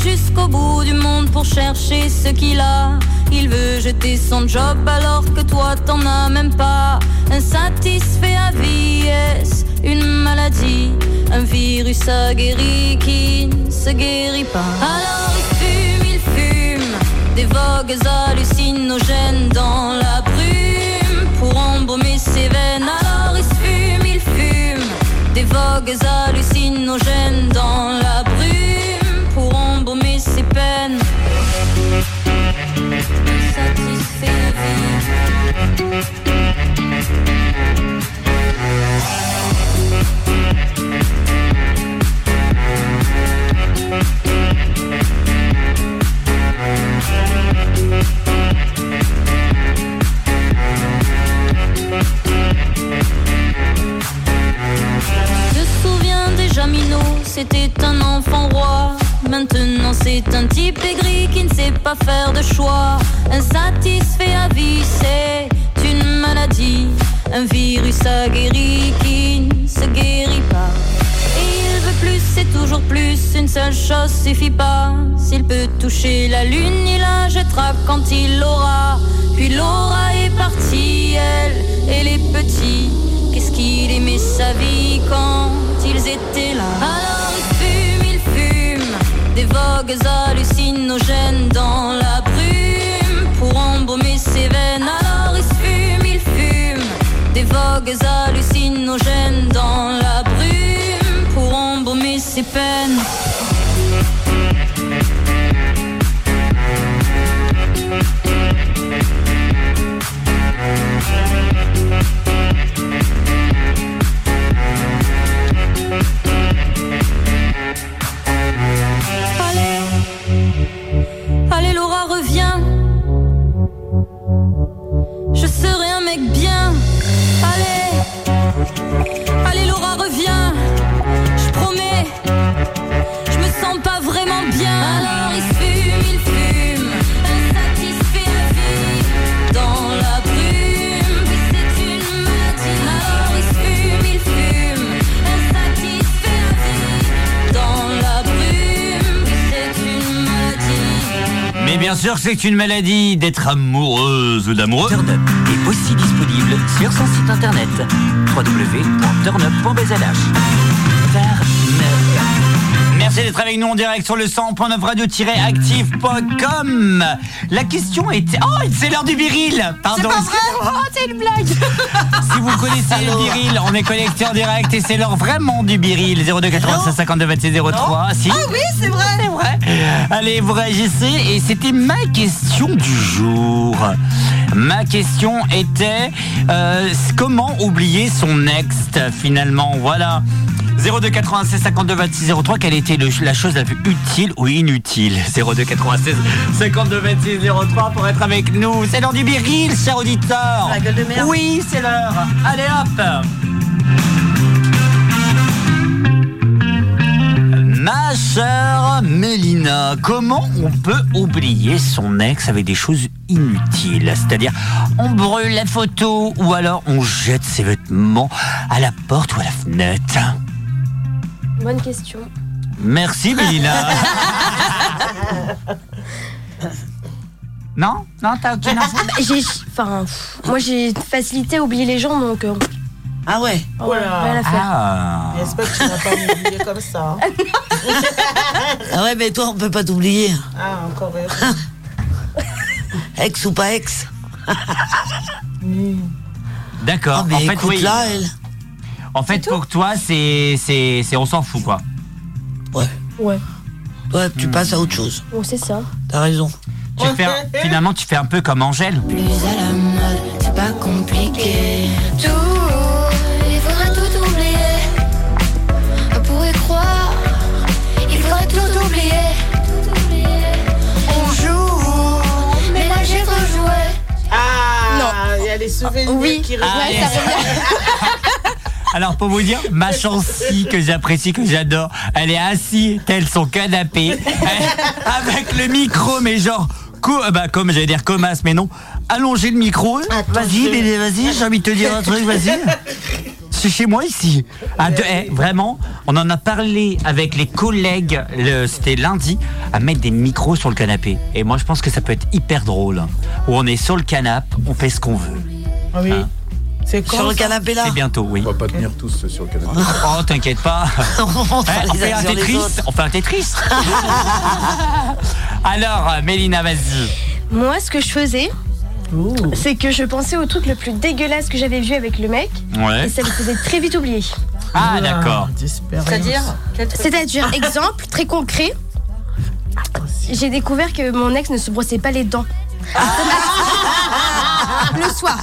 Jusqu'au bout du monde pour chercher ce qu'il a. Il veut jeter son job alors que toi t'en as même pas. Insatisfait à vie, est-ce une maladie? Un virus aguerri qui ne se guérit pas. Alors il fume, il fume des vogues hallucinogènes dans la brume pour embaumer ses veines. Alors il fume, il fume des vogues hallucinogènes dans la brume c'était un enfant roi. Maintenant c'est un type aigri qui ne sait pas faire de choix. Insatisfait à vie, c'est une maladie. Un virus aguerri qui ne se guérit pas. Et il veut plus, c'est toujours plus. Une seule chose suffit pas. S'il peut toucher la lune, il la jettera quand il l'aura. Puis Laura est partie, elle et les petits. Qu'est-ce qu'il aimait sa vie quand ils étaient là? Des vogues hallucinogènes dans la brume pour embaumer ses veines. Alors il fume, il fume des vogues hallucinogènes dans la brume pour embaumer ses peines. Allez, sûr, c'est une maladie d'être amoureuse ou d'amoureux. Turn Up est aussi disponible sur son site internet www.turnup.bzh. Merci d'être avec nous en direct sur le 100.9 radio-active.com. La question était... Oh, c'est l'heure du biril Pardon. Oh, c'est une blague Si vous connaissez le biril, on est connecté en direct et c'est l'heure vraiment du biril. 02 96 52 26 03. Si. Ah oui, c'est vrai C'est vrai. Allez, vous réagissez et c'était ma question du jour. Ma question était euh, comment oublier son ex finalement? Voilà. 02 96 52 26 03, quelle était le- la chose la plus utile ou inutile? 02 96 52 26 03 pour être avec nous. C'est l'heure du biril, cher auditeur. La gueule de merde. Oui, c'est l'heure. Allez hop. Ma chère Mélina, comment on peut oublier son ex avec des choses inutiles? C'est-à-dire, on brûle la photo ou alors on jette ses vêtements à la porte ou à la fenêtre Bonne question. Merci Mélina. non? Non, t'as aucune info? Bah, j'ai, enfin, pff, moi j'ai facilité à oublier les gens donc. euh, Ah ouais? ouais, rien à faire. Ah. J'espère que tu vas pas m'oublier comme ça. Ah ouais, mais toi, on peut pas t'oublier. Ah, encore. Ex ou pas ex? D'accord. Ah, mais en fait, écoute oui. là, elle. En fait, pour toi, c'est, c'est, c'est, on s'en fout quoi. Ouais. Ouais. Toi, tu passes à autre chose. Bon, c'est ça. T'as raison. Tu fais, finalement, tu fais un peu comme Angèle. Plus à la mode, c'est pas compliqué. Tout, il faudrait tout oublier. On pourrait croire, il faudrait tout oublier. On joue, mais là j'ai trop joué. Ah, il y a les souvenirs Oui. qui Ah, reviennent. Alors pour vous dire, ma chancy que j'apprécie, que j'adore, elle est assise tel son canapé, elle- avec le micro, mais genre, co- euh, bah, comme j'allais dire comme as, mais non, allonger le micro. Vas-y, bébé, vas-y, j'ai envie de te dire un truc, vas-y. C'est chez moi ici. Ah, de- eh, vraiment, on en a parlé avec les collègues, le- c'était lundi, à mettre des micros sur le canapé. Et moi, je pense que ça peut être hyper drôle. Où on est sur le canapé, on fait ce qu'on veut. Ah oui. C'est quand Sur le canapé là C'est bientôt, oui. On va pas tenir tous sur le canapé. Oh, t'inquiète pas. On Eh, on fait un Tetris. autres. On fait un Tetris. Alors, Mélina, vas-y. Moi, ce que je faisais, c'est que je pensais au truc le plus dégueulasse que j'avais vu avec le mec. Ouais. Et ça me faisait très vite oublier. Ah, d'accord. C'est-à-dire C'est-à-dire, exemple très concret, j'ai découvert que mon ex ne se brossait pas les dents. le soir.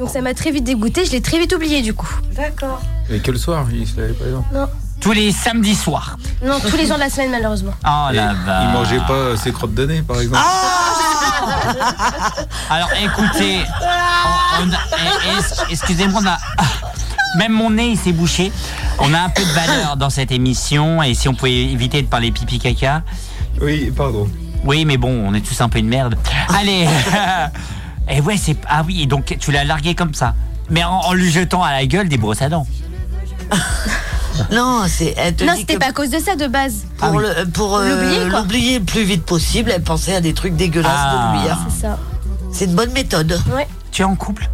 Donc ça m'a très vite dégoûté, je l'ai très vite oublié du coup. D'accord. Et que le soir, il se lavait pas les dents. Non, Tous les samedis soirs. non, tous les jours de la semaine malheureusement. Oh la vache. Il mangeait pas ses crottes de nez, par exemple. Alors, écoutez, excusez-moi, on a- même mon nez il s'est bouché. On a un peu de valeur dans cette émission et si on pouvait éviter de parler pipi caca. Oui, pardon. Oui, mais bon, on est tous un peu une merde. Allez. Et ouais, c'est ah oui, et donc tu l'as largué comme ça, mais en, en lui jetant à la gueule des brosses à dents. Non, c'est. Elle te Non, dit c'était que pas à cause de ça de base. pour le- pour euh, L'oublier, quoi. l'oublier le plus vite possible, elle pensait à des trucs dégueulasses Ah. de lui. hein. C'est ça. C'est une bonne méthode. Ouais. Tu es en couple?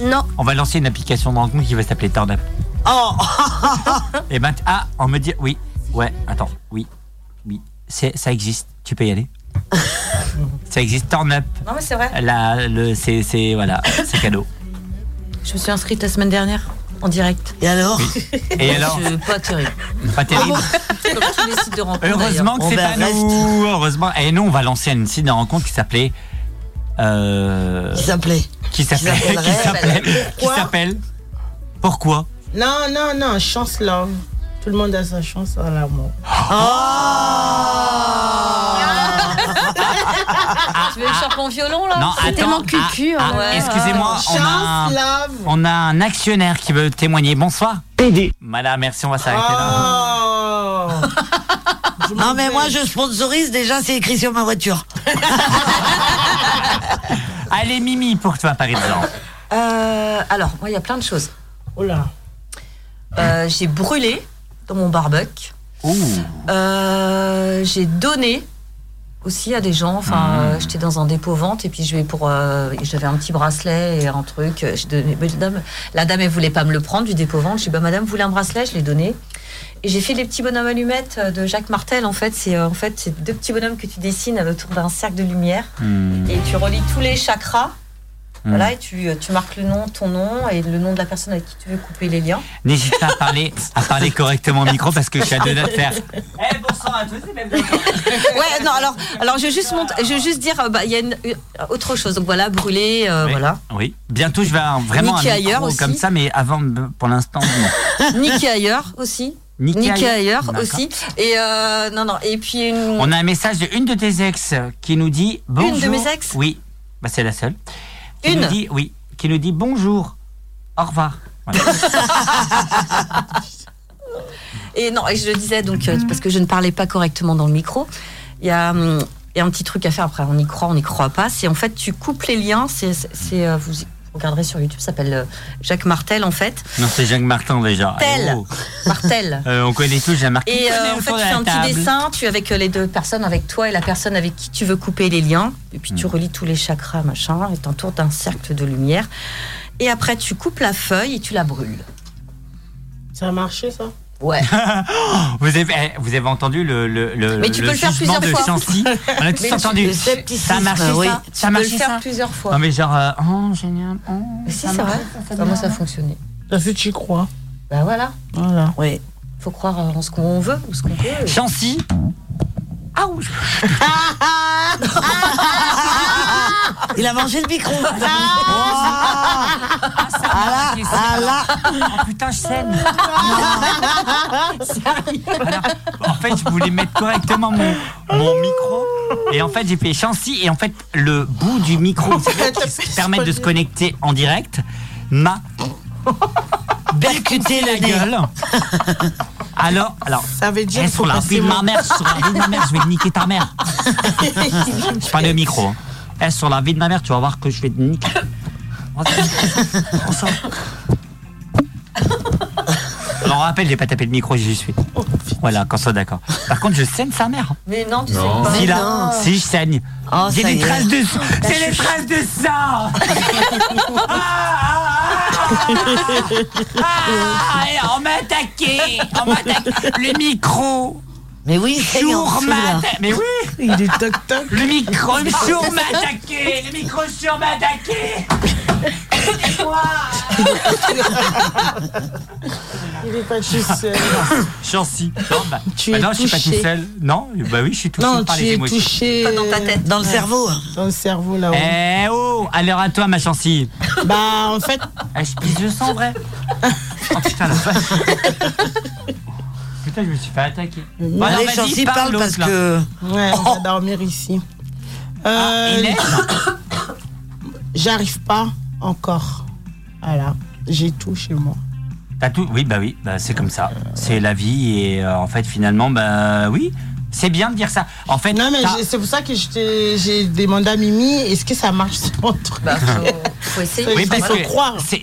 Non. On va lancer une application de rencontre qui va s'appeler Turn Up. Oh Et ben, t- ah, on me dit, oui, ouais, attends, oui, oui, c'est, ça existe, tu peux y aller. ça existe, Turn Up. Non, mais c'est vrai. Là, le, c'est, c'est, voilà, c'est cadeau. Je me suis inscrite la semaine dernière en direct. Et alors Et alors Je- Pas terrible. Pas terrible. Comme tous les sites de rencontres. Heureusement que c'est pas reste. nous. Heureusement. Et nous, on va lancer une site de rencontre qui s'appelait. Euh, Qui s'appelait qui s'appelait. Qui Qui s'appelle. Qui Pourquoi s'appelle. Pourquoi? Non, non, non, chance love. Tout le monde a sa chance à l'amour. Tu veux le charbon violon là Non, C'est attends. tellement cucu, ah, hein. ah, Excusez-moi, on a, un, Chance love. on a un actionnaire qui veut témoigner. Bonsoir. PD. Madame, merci, on va s'arrêter là. Oh. Non, mais moi, je sponsorise déjà, c'est écrit sur ma voiture. Allez, Mimi, pour toi, par exemple. Euh, alors, moi, il y a plein de choses. Oh là. Euh, j'ai brûlé dans mon barbecue. Euh, j'ai donné aussi à des gens. Enfin, Mhm. euh, j'étais dans un dépôt vente et puis je vais pour, euh, j'avais un petit bracelet et un truc. Je donnais, mais la dame, la dame, elle voulait pas me le prendre du dépôt vente. Je dis bah madame, vous voulez un bracelet? Je l'ai donné. Et j'ai fait les petits bonhommes allumettes de Jacques Martel. En fait, c'est en fait c'est deux petits bonhommes que tu dessines autour d'un cercle de lumière Hmm. et tu relis tous les chakras. Voilà, et tu, euh, tu marques le nom, ton nom et le nom de la personne avec qui tu veux couper les liens. N'hésite pas à parler, à parler correctement au micro parce que je suis à deux doigts de faire. Eh, bonsoir à tous, c'est même Ouais, non, alors, alors je vais juste monter, je vais juste dire, euh, bah, il y a une- une- autre chose. Donc voilà, brûler, euh, voilà. Oui. Bientôt, je vais vraiment Niquer un micro ailleurs aussi. comme ça, mais avant, pour l'instant, non. Niquer ailleurs aussi. Ailleurs. aussi. Et euh, non, non. Et puis une. On a un message de une de tes ex qui nous dit bonjour. de mes ex Oui, bah, c'est la seule. Qui Une nous dit, Oui, qui nous dit bonjour, au revoir. Voilà. Et non, et je le disais donc euh, parce que je ne parlais pas correctement dans le micro. Il y a, hum, il y a un petit truc à faire. Après, on y croit, on n'y croit pas. C'est en fait, tu coupes les liens. C'est, euh, vous regarderez sur YouTube. Ça s'appelle euh, Jacques Martel en fait. non, c'est Jacques Martin déjà. Tel. Oh. Martel. Euh, on connaît tous Jacques Martin. Et euh, en fait, tu fais un petit dessin, tu es avec les deux personnes, avec toi et la personne avec qui tu veux couper les liens. Et puis Hmm. tu relis tous les chakras, machin, et t'entoures d'un cercle de lumière. Et après, tu coupes la feuille et tu la brûles. Ça a marché, ça? Ouais. Vous avez, eh, vous avez entendu le, le, le, Mais tu peux le faire plusieurs de fois. Chancy On a tous Mais entendu. le scepticisme, Ça a marché, oui. ça Tu Ça peux le faire ça plusieurs fois. Non, mais genre, euh, oh, génial. oh, Mais si, c'est marche, vrai. ça Comment ça a marche. fonctionné Ça fait tu y crois. Bah voilà. Voilà. Oui. Faut croire en ce qu'on veut ou ce qu'on peut. Chancy Ah Il a mangé le micro. Ah, Ah là, ah là. Oh putain, je saigne. En fait, je voulais mettre correctement mon, mon micro. Et en fait, j'ai fait Chancy. Et en fait, le bout du micro qui permet de se connecter en direct m'a Percuté la gueule. Alors, alors. Ça veut dire sur la vie de ma mère, sur la vie de ma mère, je vais niquer ta mère. Je parle au micro. Eh, sur la vie de ma mère, tu vas voir que je vais te niquer. On sort. Alors, on rappelle, j'ai pas tapé le micro, j'y suis. Voilà, qu'on soit d'accord. Par contre, je saigne sa mère. Mais non, tu Non. sais pas. Si là, si je saigne. Oh, J'ai ça des y est. traces de sang. Bah, C'est je des traces de sang. Ah, et on m'a attaqué. On m'a attaqué. Le micro. Mais oui, c'est Jour m'a attaqué. Mais oui. Il est toc toc. Le micro sur m'a attaqué. Le micro sur m'a attaqué. Il est pas tout seul. Chancy. Non, bah, Tu bah es non, je suis pas tout touché. seul. Non, bah oui, je suis touché Non, par tu les es émotions. touché. Pas dans ta tête. Dans le cerveau. Dans le cerveau, là-haut. Eh oh, alors à toi, ma Chancy. Bah, en fait, Eh, je pisse le sang, vrai. Oh putain, la vache. Putain, je me suis fait attaquer. Alors, Allez, vas-y, Chancy, parle, parce là. que. ouais, on va dormir ici. Euh, Inès J'arrive pas encore. Voilà. J'ai tout chez moi. T'as tout? Oui, bah oui, bah, c'est comme ça. C'est la vie et euh, en fait, finalement, bah oui, c'est bien de dire ça. En fait, Non, mais c'est pour ça que j'ai demandé à Mimi est-ce que ça marche mon truc? Bah, faut, faut essayer. oui, parce que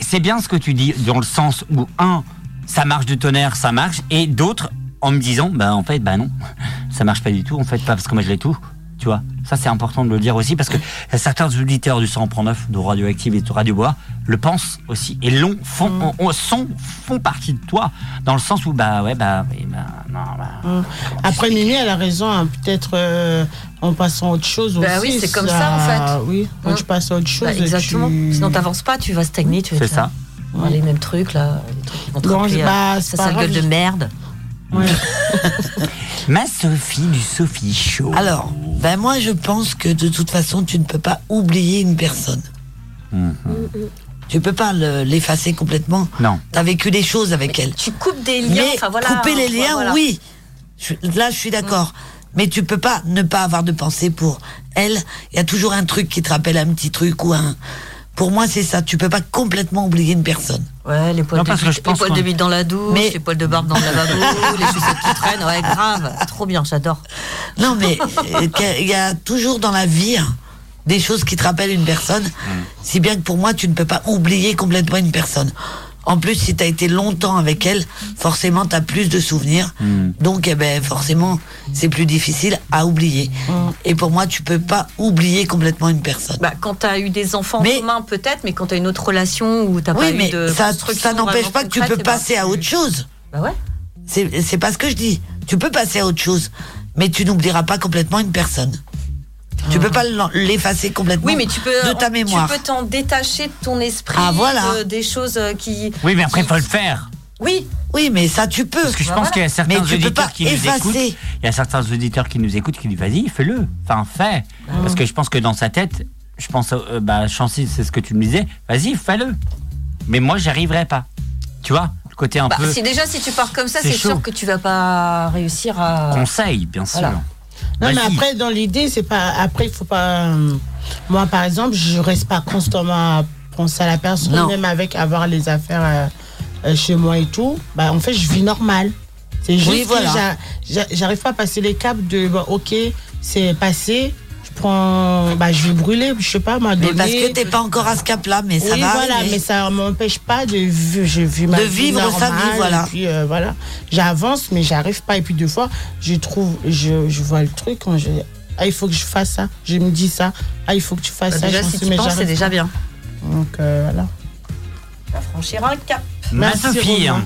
c'est bien ce que tu dis dans le sens où un, ça marche de tonnerre, ça marche, et d'autres en me disant, bah en fait, bah non, ça marche pas du tout, en fait, pas parce que moi je l'ai tout. Tu vois, ça c'est important de le dire aussi parce que certains auditeurs du 100.9 de Radioactive et de Radio Bois le pensent aussi et l'ont font, Mm. ont- ont- sont, font partie de toi dans le sens où bah ouais bah, oui, bah non bah Hum. Après, Mimi, elle a raison. hein, Peut-être euh, en passant à autre chose Bah aussi. oui, c'est comme ça, en fait. Oui, quand Hum. tu passes à autre chose. Bah, exactement. tu- Sinon, t'avances pas, tu vas stagner. Tu c'est ça. Ouais, Les mêmes trucs, là. Les trucs qui vont te rappeler, bah, euh, sale gueule de merde. Ouais. Ma Sophie du Sophie Show. Alors, ben moi, je pense que de toute façon, tu ne peux pas oublier une personne. Mhm. Tu peux pas le- l'effacer complètement. Non. T'as vécu des choses avec elle. Tu coupes des liens. Mais enfin, voilà, couper les liens, voilà. oui. Je- là, je suis d'accord. Mais tu peux pas ne pas avoir de pensée pour elle. Il y a toujours un truc qui te rappelle un petit truc ou un. Pour moi, c'est ça. Tu peux pas complètement oublier une personne. Ouais, les poils, Non, de, bite, je les pense poils qu'on- de bite dans la douche, Mais- les poils de barbe dans le lavabo, les chaussettes qui traînent. Ouais, grave. C'est trop bien, j'adore. Non, mais euh, qu'il y a toujours dans la vie hein, des choses qui te rappellent une personne. Si bien que pour moi, tu ne peux pas oublier complètement une personne. En plus, si tu as été longtemps avec elle, forcément, tu as plus de souvenirs. Hmm. Donc, eh ben, forcément, c'est plus difficile à oublier. Et pour moi, tu peux pas oublier complètement une personne. Bah, quand tu as eu des enfants en commun, peut-être, mais quand tu as une autre relation où tu oui, pas mais eu de. ça, ça n'empêche pas que tu peux eh ben, passer à autre chose. Bah ouais. C'est c'est pas ce que je dis. Tu peux passer à autre chose, mais tu n'oublieras pas complètement une personne. Tu peux pas l'effacer complètement Oui, mais tu peux, de ta mémoire. tu peux t'en détacher de ton esprit, Ah, voilà. de- des choses euh, qui. Oui, mais après, il faut le faire. Oui. Oui, mais ça, tu peux. Parce que je pense qu'il y a certains auditeurs qui nous écoutent. Il y a certains auditeurs qui nous écoutent qui disent vas-y, fais-le. Enfin, fais. Ah. Parce que je pense que dans sa tête, je pense, euh, bah, Chancy, c'est ce que tu me disais. Vas-y, fais-le. Mais moi, j'y arriverai pas. Tu vois, le côté un Bah, peu si déjà si tu pars comme ça, C'est sûr que tu vas pas réussir à. conseil, bien sûr. Voilà. Non, mais après, dans l'idée, c'est pas. Après, il faut pas. euh, Moi, par exemple, je reste pas constamment à penser à la personne, Non. même avec avoir les affaires euh, euh, chez moi et tout. Bah, en fait, je vis normal. C'est juste Oui, voilà. que j'a- j'a- j'arrive pas à passer les caps de. bon, ok, c'est passé. Je prends. Bah, je vais brûler, je sais pas, m'a Mais donné. parce que t'es pas encore à ce cap-là, mais ça oui, va voilà, arriver. mais ça m'empêche pas de, je vis ma De vie vivre sa vie, normale, voilà. Et puis, euh, voilà. J'avance, mais j'arrive pas. Et puis, deux fois, je trouve, je, je vois le truc quand je. Ah, il faut que je fasse ça. Je me dis ça. Ah, il faut que tu fasses Bah, ça. déjà, j'en si tu penses, c'est déjà bien. Donc, euh, voilà. Tu vas franchir un cap. Ma Merci, Sophie. Hein.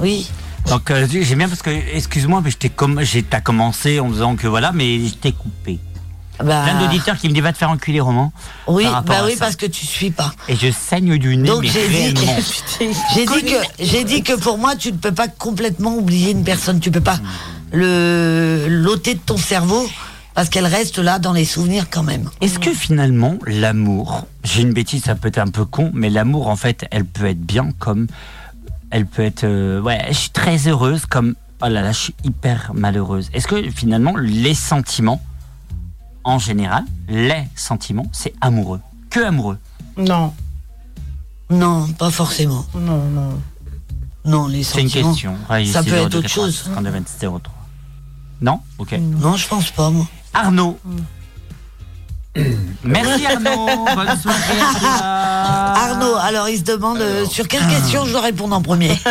Oui. Donc, euh, j'aime bien parce que, excuse-moi, mais je t'as commencé en disant que voilà, mais je t'ai coupé. Bah, Plein d'auditeurs qui me disent va te faire enculer, Roman. Oui, bah oui, ça. parce que tu suis pas. Et je saigne du nez, Donc mais j'ai dit, j'ai dit que j'ai dit que pour moi tu ne peux pas complètement oublier une personne, tu peux pas le l'ôter de ton cerveau parce qu'elle reste là dans les souvenirs quand même. Est-ce que finalement, l'amour, j'ai une bêtise, ça peut être un peu con, mais l'amour, en fait, elle peut être bien comme. Elle peut être. euh, ouais, je suis très heureuse comme. Oh là là, je suis hyper malheureuse. Est-ce que finalement, les sentiments, en général, les sentiments, c'est amoureux Que amoureux Non. Non, pas forcément. Non, non. Non, les C'est une sentiments. question. Ouais, ça peut 02 être autre chose. 52 26 03. Non Ok. Non, je pense pas moi. Arnaud. Merci Arnaud. Bonne soirée. Arnaud, alors il se demande euh, sur quelle question je dois répondre en premier.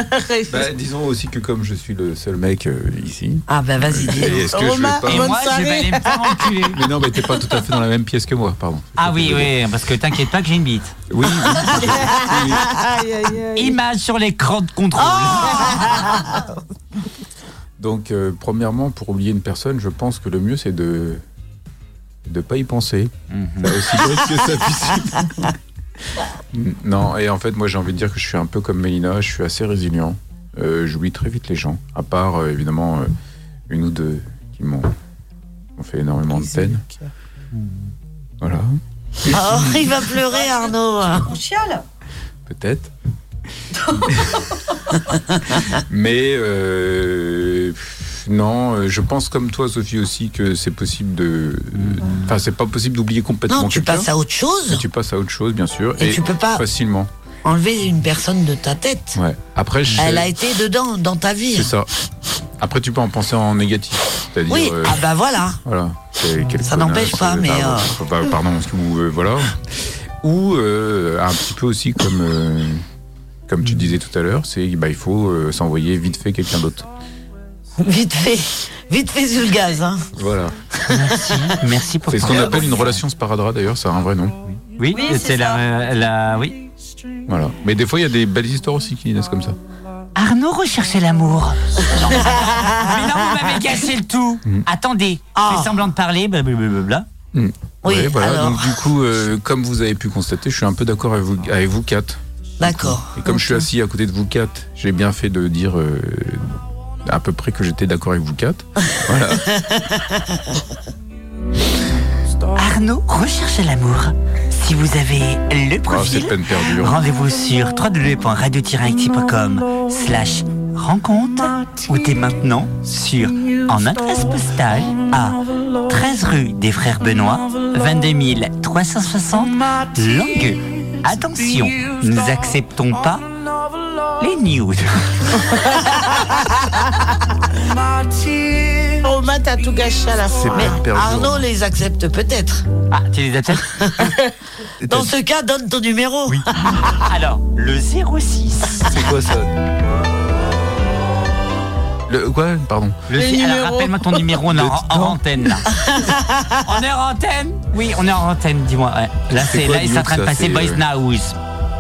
Bah, disons aussi que comme je suis le seul mec euh, ici. Ah bah vas-y, dis. et Est-ce que je vais pas... Et moi, je vais aller me faire enculer. Mais non, mais t'es pas tout à fait dans la même pièce que moi, pardon. Ah oui, oui, parce que t'inquiète pas que j'ai une bite. Oui, Aïe, aïe, aïe. Image sur l'écran de contrôle. Donc, euh, premièrement, pour oublier une personne, je pense que le mieux, c'est de de pas y penser. Mhm. Ça, aussi bête que ça puisse être. non, et en fait, moi, j'ai envie de dire que je suis un peu comme Mélina, je suis assez résilient. Euh, J'oublie très vite les gens, à part, euh, évidemment, euh, une ou deux qui m'ont m'ont fait énormément de peine. Voilà, Oh, il va pleurer Arnaud. On chiale. peut-être. Mais euh, non, euh, je pense comme toi, Sophie, aussi que c'est possible de. Enfin, c'est pas possible d'oublier complètement. Non, tu passes à autre chose. Et tu passes à autre chose, bien sûr. Et tu peux pas- Facilement. Enlever une personne de ta tête. Ouais. Après, je- Elle a été dedans, dans ta vie. C'est ça. Après, tu peux en penser en négatif. C'est-à-dire. Oui, euh, ah bah voilà. Voilà. Ça n'empêche pas, euh, mais, bah, euh, bah, pardon, ou euh, voilà. Ou euh, un petit peu aussi comme euh, comme tu disais tout à l'heure, c'est bah il faut euh, s'envoyer vite fait quelqu'un d'autre. Vite fait, vite fait sur le gaz. Hein. Voilà. Merci, merci pour C'est ce qu'on appelle une relation sparadrap d'ailleurs, ça a un vrai nom. Oui, c'est la, la- oui. Voilà. Mais des fois il y a des belles histoires aussi qui naissent comme ça. Arnaud recherchait l'amour. Non. Mais non, vous m'avez cassé le tout. Attendez, fais semblant de parler, blablabla. Hmm. Oui, Ouais, voilà. alors. Donc du coup, euh, comme vous avez pu constater, je suis un peu d'accord avec vous, avec vous quatre. D'accord. Et comme je suis assis à côté de vous quatre, j'ai bien fait de dire euh, à peu près que j'étais d'accord avec vous quatre. Voilà. Arnaud recherche l'amour. Si vous avez le Oh, profil, perdue. rendez-vous sur www.radio-active.com slash rencontre ou dès maintenant sur en adresse postale à 13 rue des Frères Benoît, 22 360 Langueux. Attention, nous acceptons pas les. Oh Romain, t'as tout gâché à la fin. perdu. Arnaud les accepte peut-être. Ah, tu les acceptes Dans ce cas, donne ton numéro. Alors, le 06. C'est quoi ça? Le quoi Pardon? Le alors, rappelle-moi ton numéro, on est en, en antenne là. on est en antenne? Oui, on est en antenne, dis-moi. ouais. Là, C'est là, sont en train de passer Boys euh, Now.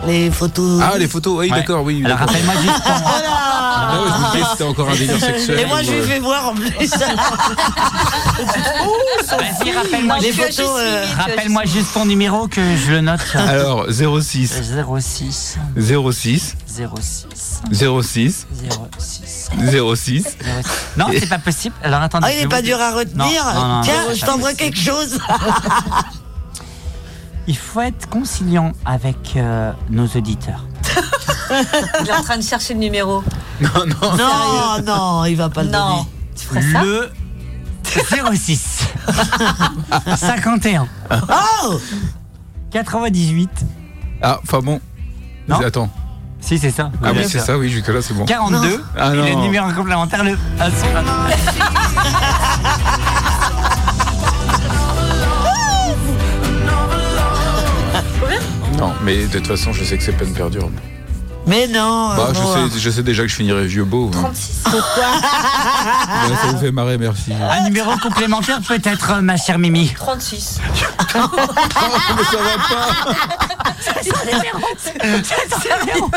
Les photos. Ah, les photos, oui, Ouais. d'accord, oui. Alors, rappelle-moi juste ton. Ah ouais, je me disais que c'était encore un délire sexuel. Et moi, je lui euh, fais voir en plus. Vas-y, rappelle-moi Les juste- photos. euh, Rappelle-moi juste ton numéro que je le note. Alors, 06, 06 06, 06 06, 06 06. Non, c'est pas possible. Alors attendez. Ah, il n'est pas dur à retenir. Non, non, non, Tiens, je t'envoie quelque chose. Il faut être conciliant avec euh, nos auditeurs. Il est en train de chercher le numéro. Non, non. Non, non, il va pas le Non. donner. Tu ferais ça Le 06 51 Oh 98 Ah, enfin bon. Non. Attends. Si, c'est ça. Ah oui, c'est ça, oui, jusque-là, c'est bon. 42 Ah et le numéro complémentaire, le. Non, mais de toute façon, je sais que c'est peine perdue. Mais non. Bah, je Noah. sais, je sais déjà que je finirai vieux beau. hein. 36. Ouais, ça vous fait marrer, merci. Un numéro complémentaire peut-être, euh, ma chère Mimi. 36. mais ça va pas. C'est son numéro. C'est son numéro.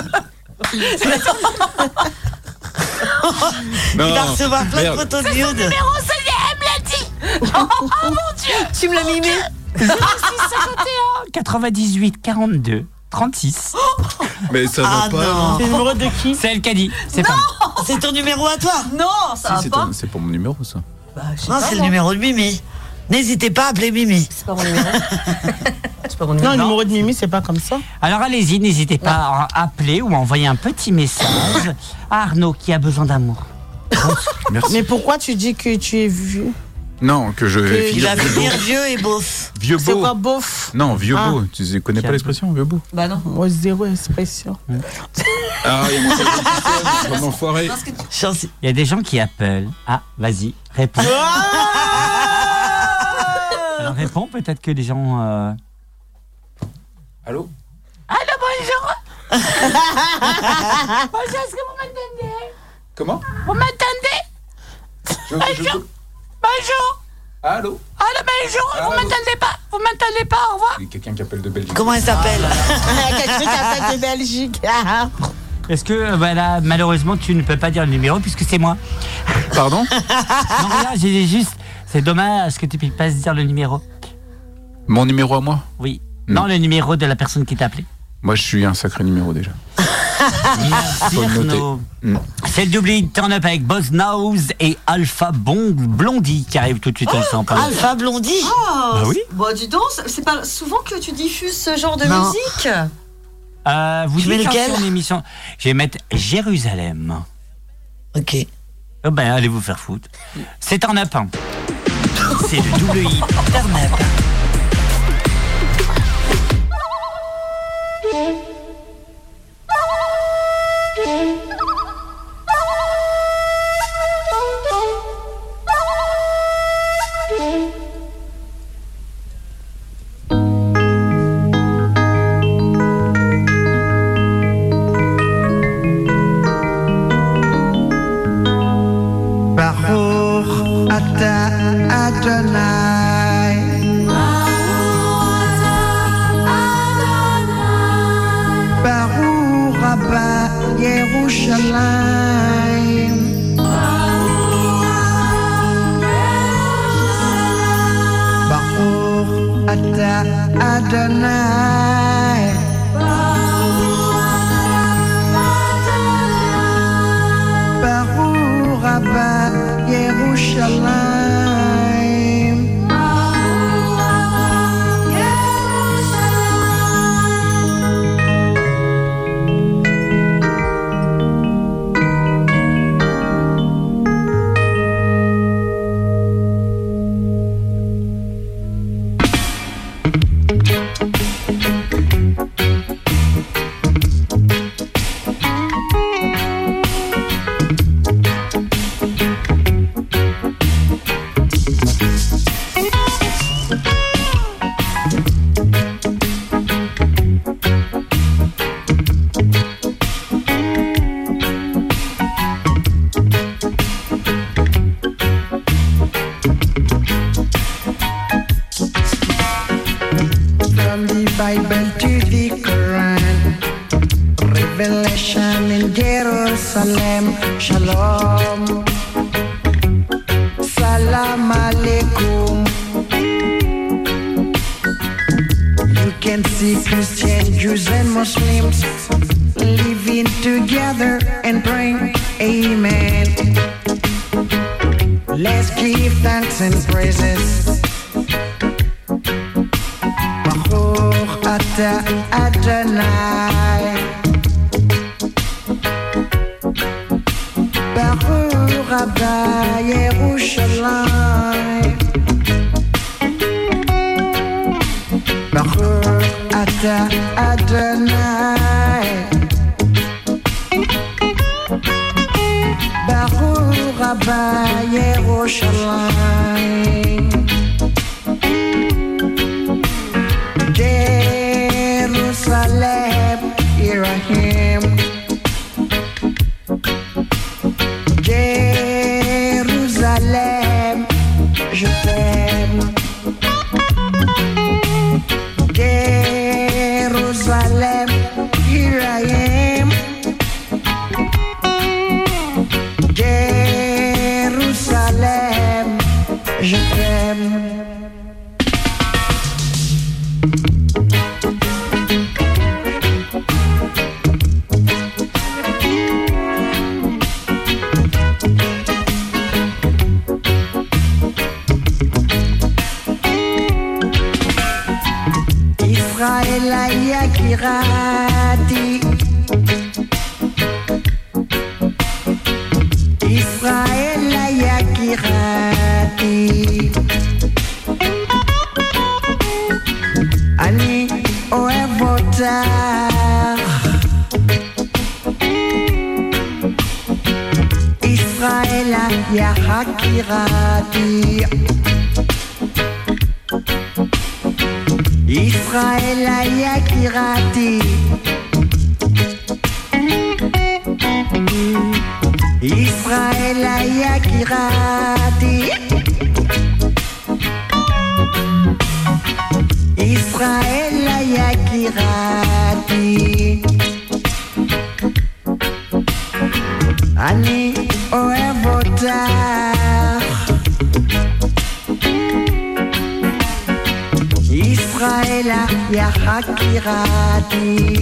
Non, Il va recevoir plein de photos de nude. Numéro, ça y est, elle me l'a dit oh, oh, mon Dieu Tu me l'as mimé 06 51 98 42 36. Mais ça va Ah pas. non. C'est le numéro de qui C'est elle qui a dit. C'est pas. C'est ton numéro à toi Non, ça Si, va c'est pas. ton- c'est pour mon numéro, ça. Bah, je sais Non, pas, c'est le moi. numéro de Mimi. N'hésitez pas à appeler Mimi. C'est pas mon numéro. c'est pas mon Non, numéro. le numéro de Mimi, c'est pas comme ça. Alors allez-y, n'hésitez pas à appeler ou à envoyer un petit message à Arnaud qui a besoin d'amour. Merci. Mais pourquoi tu dis que tu es vieux Non, que je vais Il va vieux beau. finir vieux et beauf. Vieux C'est beau. quoi beauf Non, vieux Ah. beau. Tu connais pas l'expression, vieux beau Bah non. Moi, zéro expression. Ah, il y a mon enfoiré. Chance- Il y a des gens qui appellent. Ah, vas-y, réponds. Alors réponds, peut-être que les gens. euh, Allô Allô, bonjour Bonjour, est-ce que vous m'entendez? Comment? Vous m'entendez? Je, Bonjour Bonjour Allô Allô, bonjour Vous m'entendez pas? Vous m'entendez pas? Au revoir Il y a quelqu'un qui appelle de Belgique. Comment elle s'appelle? Quelqu'un qui appelle de Belgique. Ah. Est-ce que euh, bah, malheureusement, tu ne peux pas dire le numéro puisque c'est moi? Pardon? Non, regarde, j'ai dit juste. C'est dommage que tu puisses pas se dire le numéro. Mon numéro à moi? Oui. Non. Non, le numéro de la personne qui t'a appelé. Moi, je suis un sacré numéro déjà. Merci Faut le. Arnaud. Mm. C'est le double hit turn up avec Boz Nose et Alpha Bon Blondie qui arrive tout de suite ensemble. Alpha Blondie Ah, Bah oui. Bah dis donc, c'est pas souvent que tu diffuses ce genre de Non. musique. Euh, vous dites c'est une émission. Je vais mettre Jérusalem. Ok. Oh ben, allez vous faire foutre. C'est turn up. hein. C'est le double hit turn up. pagkirati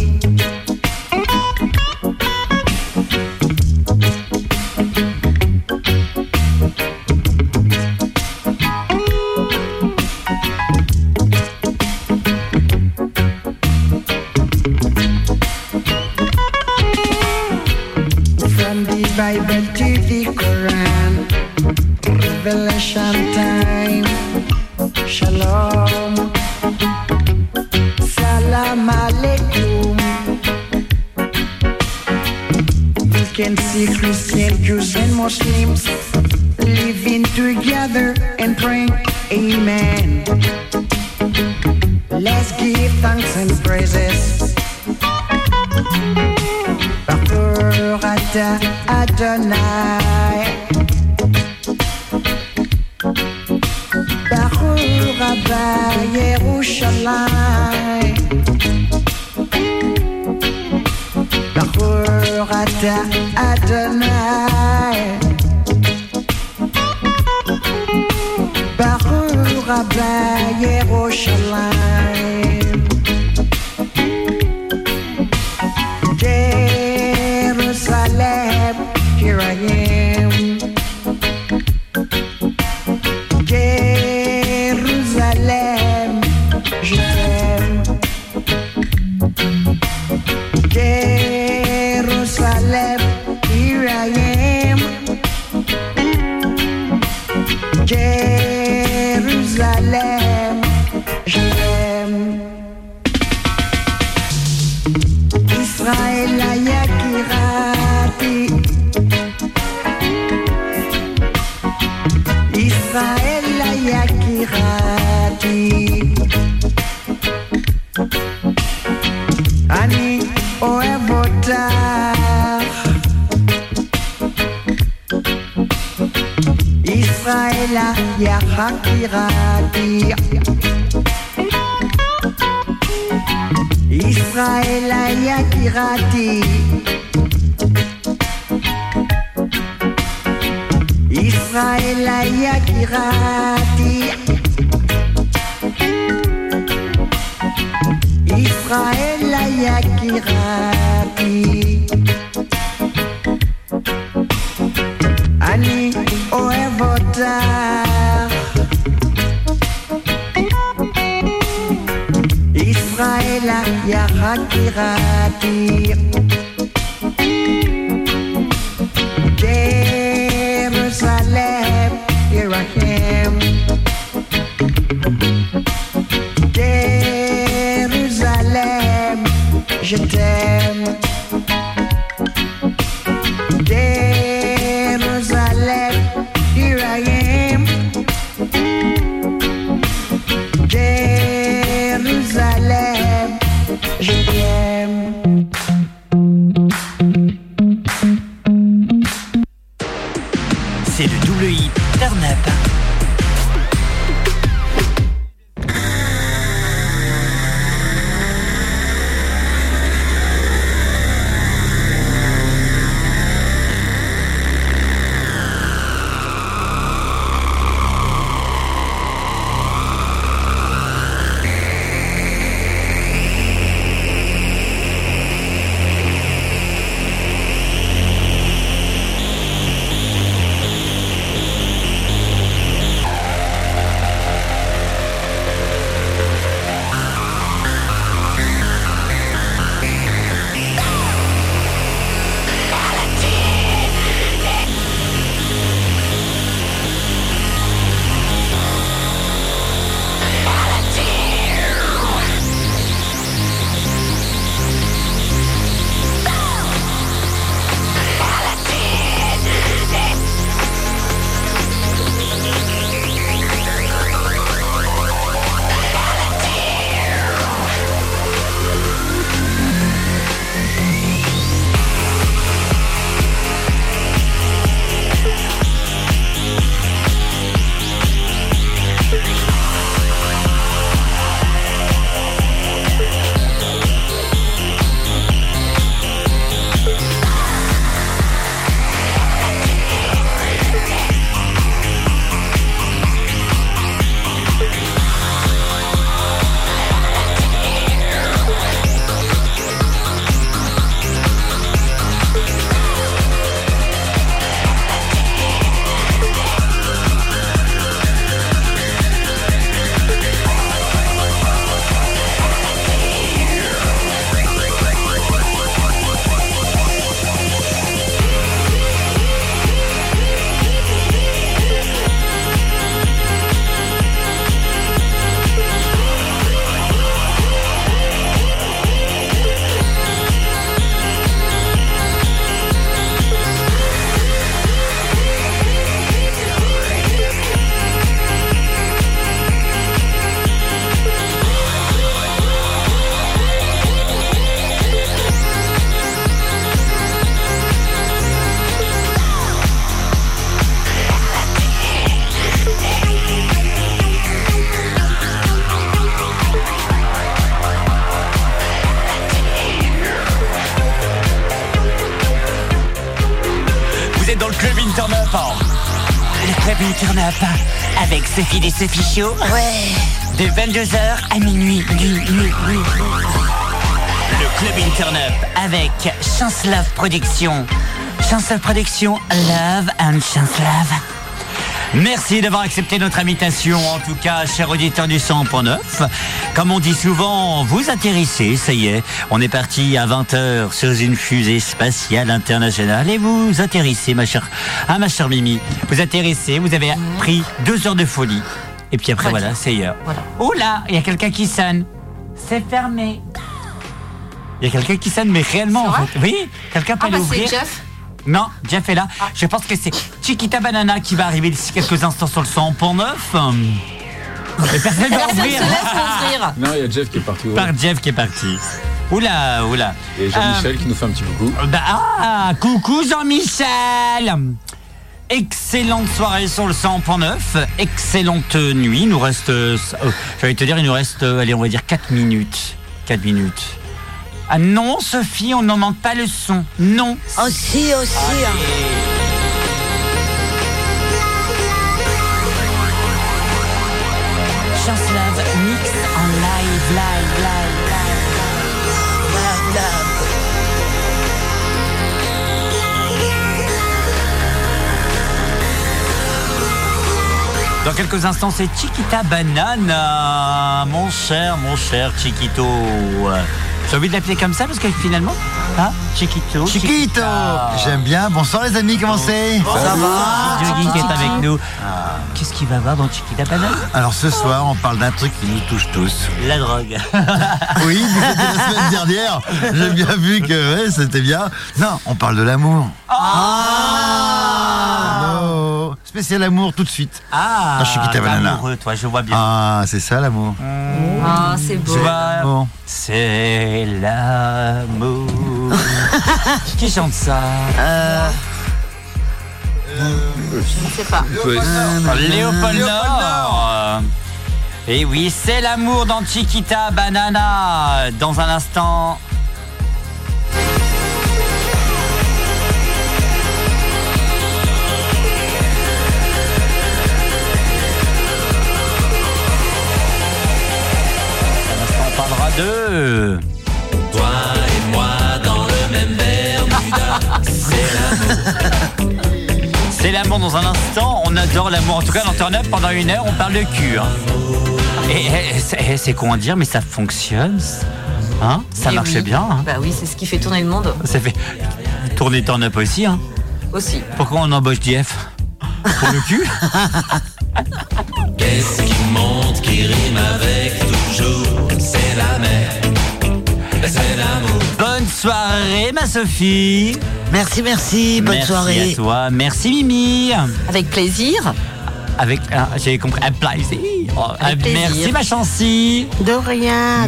double Sophie et Sophie Show. Ouais. De 22h à minuit. Nuit, nuit, nuit, nuit. Le club Turn Up avec Chance Love Production. Chance Love Production, Love and Chance Love. Merci d'avoir accepté notre invitation, en tout cas, cher auditeur du 100.9. Comme on dit souvent, vous atterrissez, ça y est. On est parti à 20h sur une fusée spatiale internationale et vous atterrissez, ma chère, ah, ma chère Mimi. Vous atterrissez, vous avez pris deux heures de folie. Et puis après, voilà, c'est hier. Oh là, il y a quelqu'un qui sonne. C'est fermé. Il y a quelqu'un qui sonne, mais réellement, en fait. Oui, quelqu'un peut Ah bah c'est l'ouvrir. Jeff. Non, Jeff est là. Je pense que c'est Chiquita Banana qui va arriver d'ici quelques instants sur le 100 pour neuf. Et personne ne va Personne ouvrir. Non, il y a Jeff qui est parti. Par Jeff qui est parti. Oula, oula. Et Jean-Michel qui nous fait un petit coucou. Bah, ah, coucou Jean-Michel Excellente soirée sur le 100.9, excellente nuit. Il nous reste, euh, euh, j'allais te dire, il nous reste, euh, allez, on va dire 4 minutes. 4 minutes. Ah non, Sophie, on n'en manque pas le son. Non. Aussi, aussi. hein. Dans quelques instants, c'est Chiquita Banana. Mon cher, mon cher Chiquito. J'ai envie de l'appeler comme ça parce que finalement, hein, Chiquito. Chiquito J'aime bien. Bonsoir les amis, comment c'est? Ça va? Yogi qui est avec nous. Qu'est-ce qu'il va voir dans Chiquita Banana Alors ce soir, on parle d'un truc qui nous touche tous. La drogue. Oui, c'était la semaine dernière. J'ai bien vu que ouais, c'était bien. Non, on parle de l'amour. Oh Spécial amour tout de suite. Ah, Dans Chiquita t'es Banana. amoureux, toi, je vois bien. Ah, c'est ça l'amour. Ah, c'est beau. C'est l'amour. Qui chante ça Euh, Je sais pas. Léopold Nord. Et oui, c'est l'amour dans Chiquita Banana. Dans un instant. Un instant, on parlera de. C'est l'amour. C'est l'amour dans un instant. On adore l'amour. En tout cas, dans Turn Up, pendant une heure, on parle de cul. hein. Et, et, c'est- et c'est con à dire, mais ça fonctionne. Hein? Ça Eh marchait oui. bien. hein? Bah oui, c'est ce qui fait tourner le monde Ça fait tourner Turn Up aussi. Hein? aussi. Pourquoi on embauche JF Pour le cul? Qu'est-ce qui monte, qui rime avec toujours? C'est la mer. Bonne soirée, ma Sophie. Merci, merci. Bonne Merci soirée. à toi. Merci, Mimi. Avec plaisir. Avec, ah, j'ai compris, un plaisir. Oh, Avec ah, plaisir. Merci, ma chancy. De rien.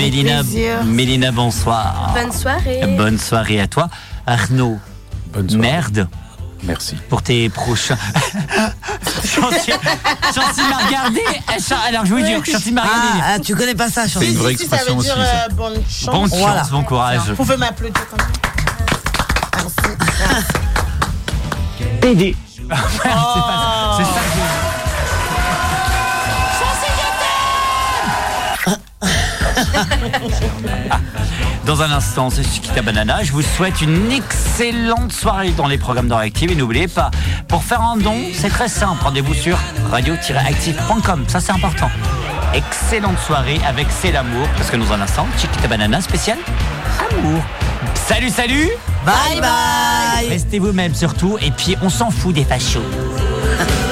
Mélina, bonsoir. Bonne soirée. Bonne soirée à toi. Arnaud. Merde. Merci. Pour tes prochains. Chancy m'a regardé. Elle cha- Alors, je vous dis, Chancy m'a regardé. Ah, ah, tu connais pas ça, Chancy C'est une vraie Si, ça veut expression aussi. dire euh, bonne chance. Bonne chance, Voilà. bon courage. Vous pouvez m'applaudir comme ça. Merci. PD. c'est ça que Dans un instant, c'est Chiquita Banana. Je vous souhaite une excellente soirée dans les programmes de Réactive. Et n'oubliez pas, pour faire un don, c'est très simple. Rendez-vous sur radio-active.com. Ça, c'est important. Excellente soirée avec C'est l'amour. Parce que dans un instant, Chiquita Banana spécial amour. Salut, salut Bye bye. Restez vous-même surtout. Et puis, on s'en fout des fachos.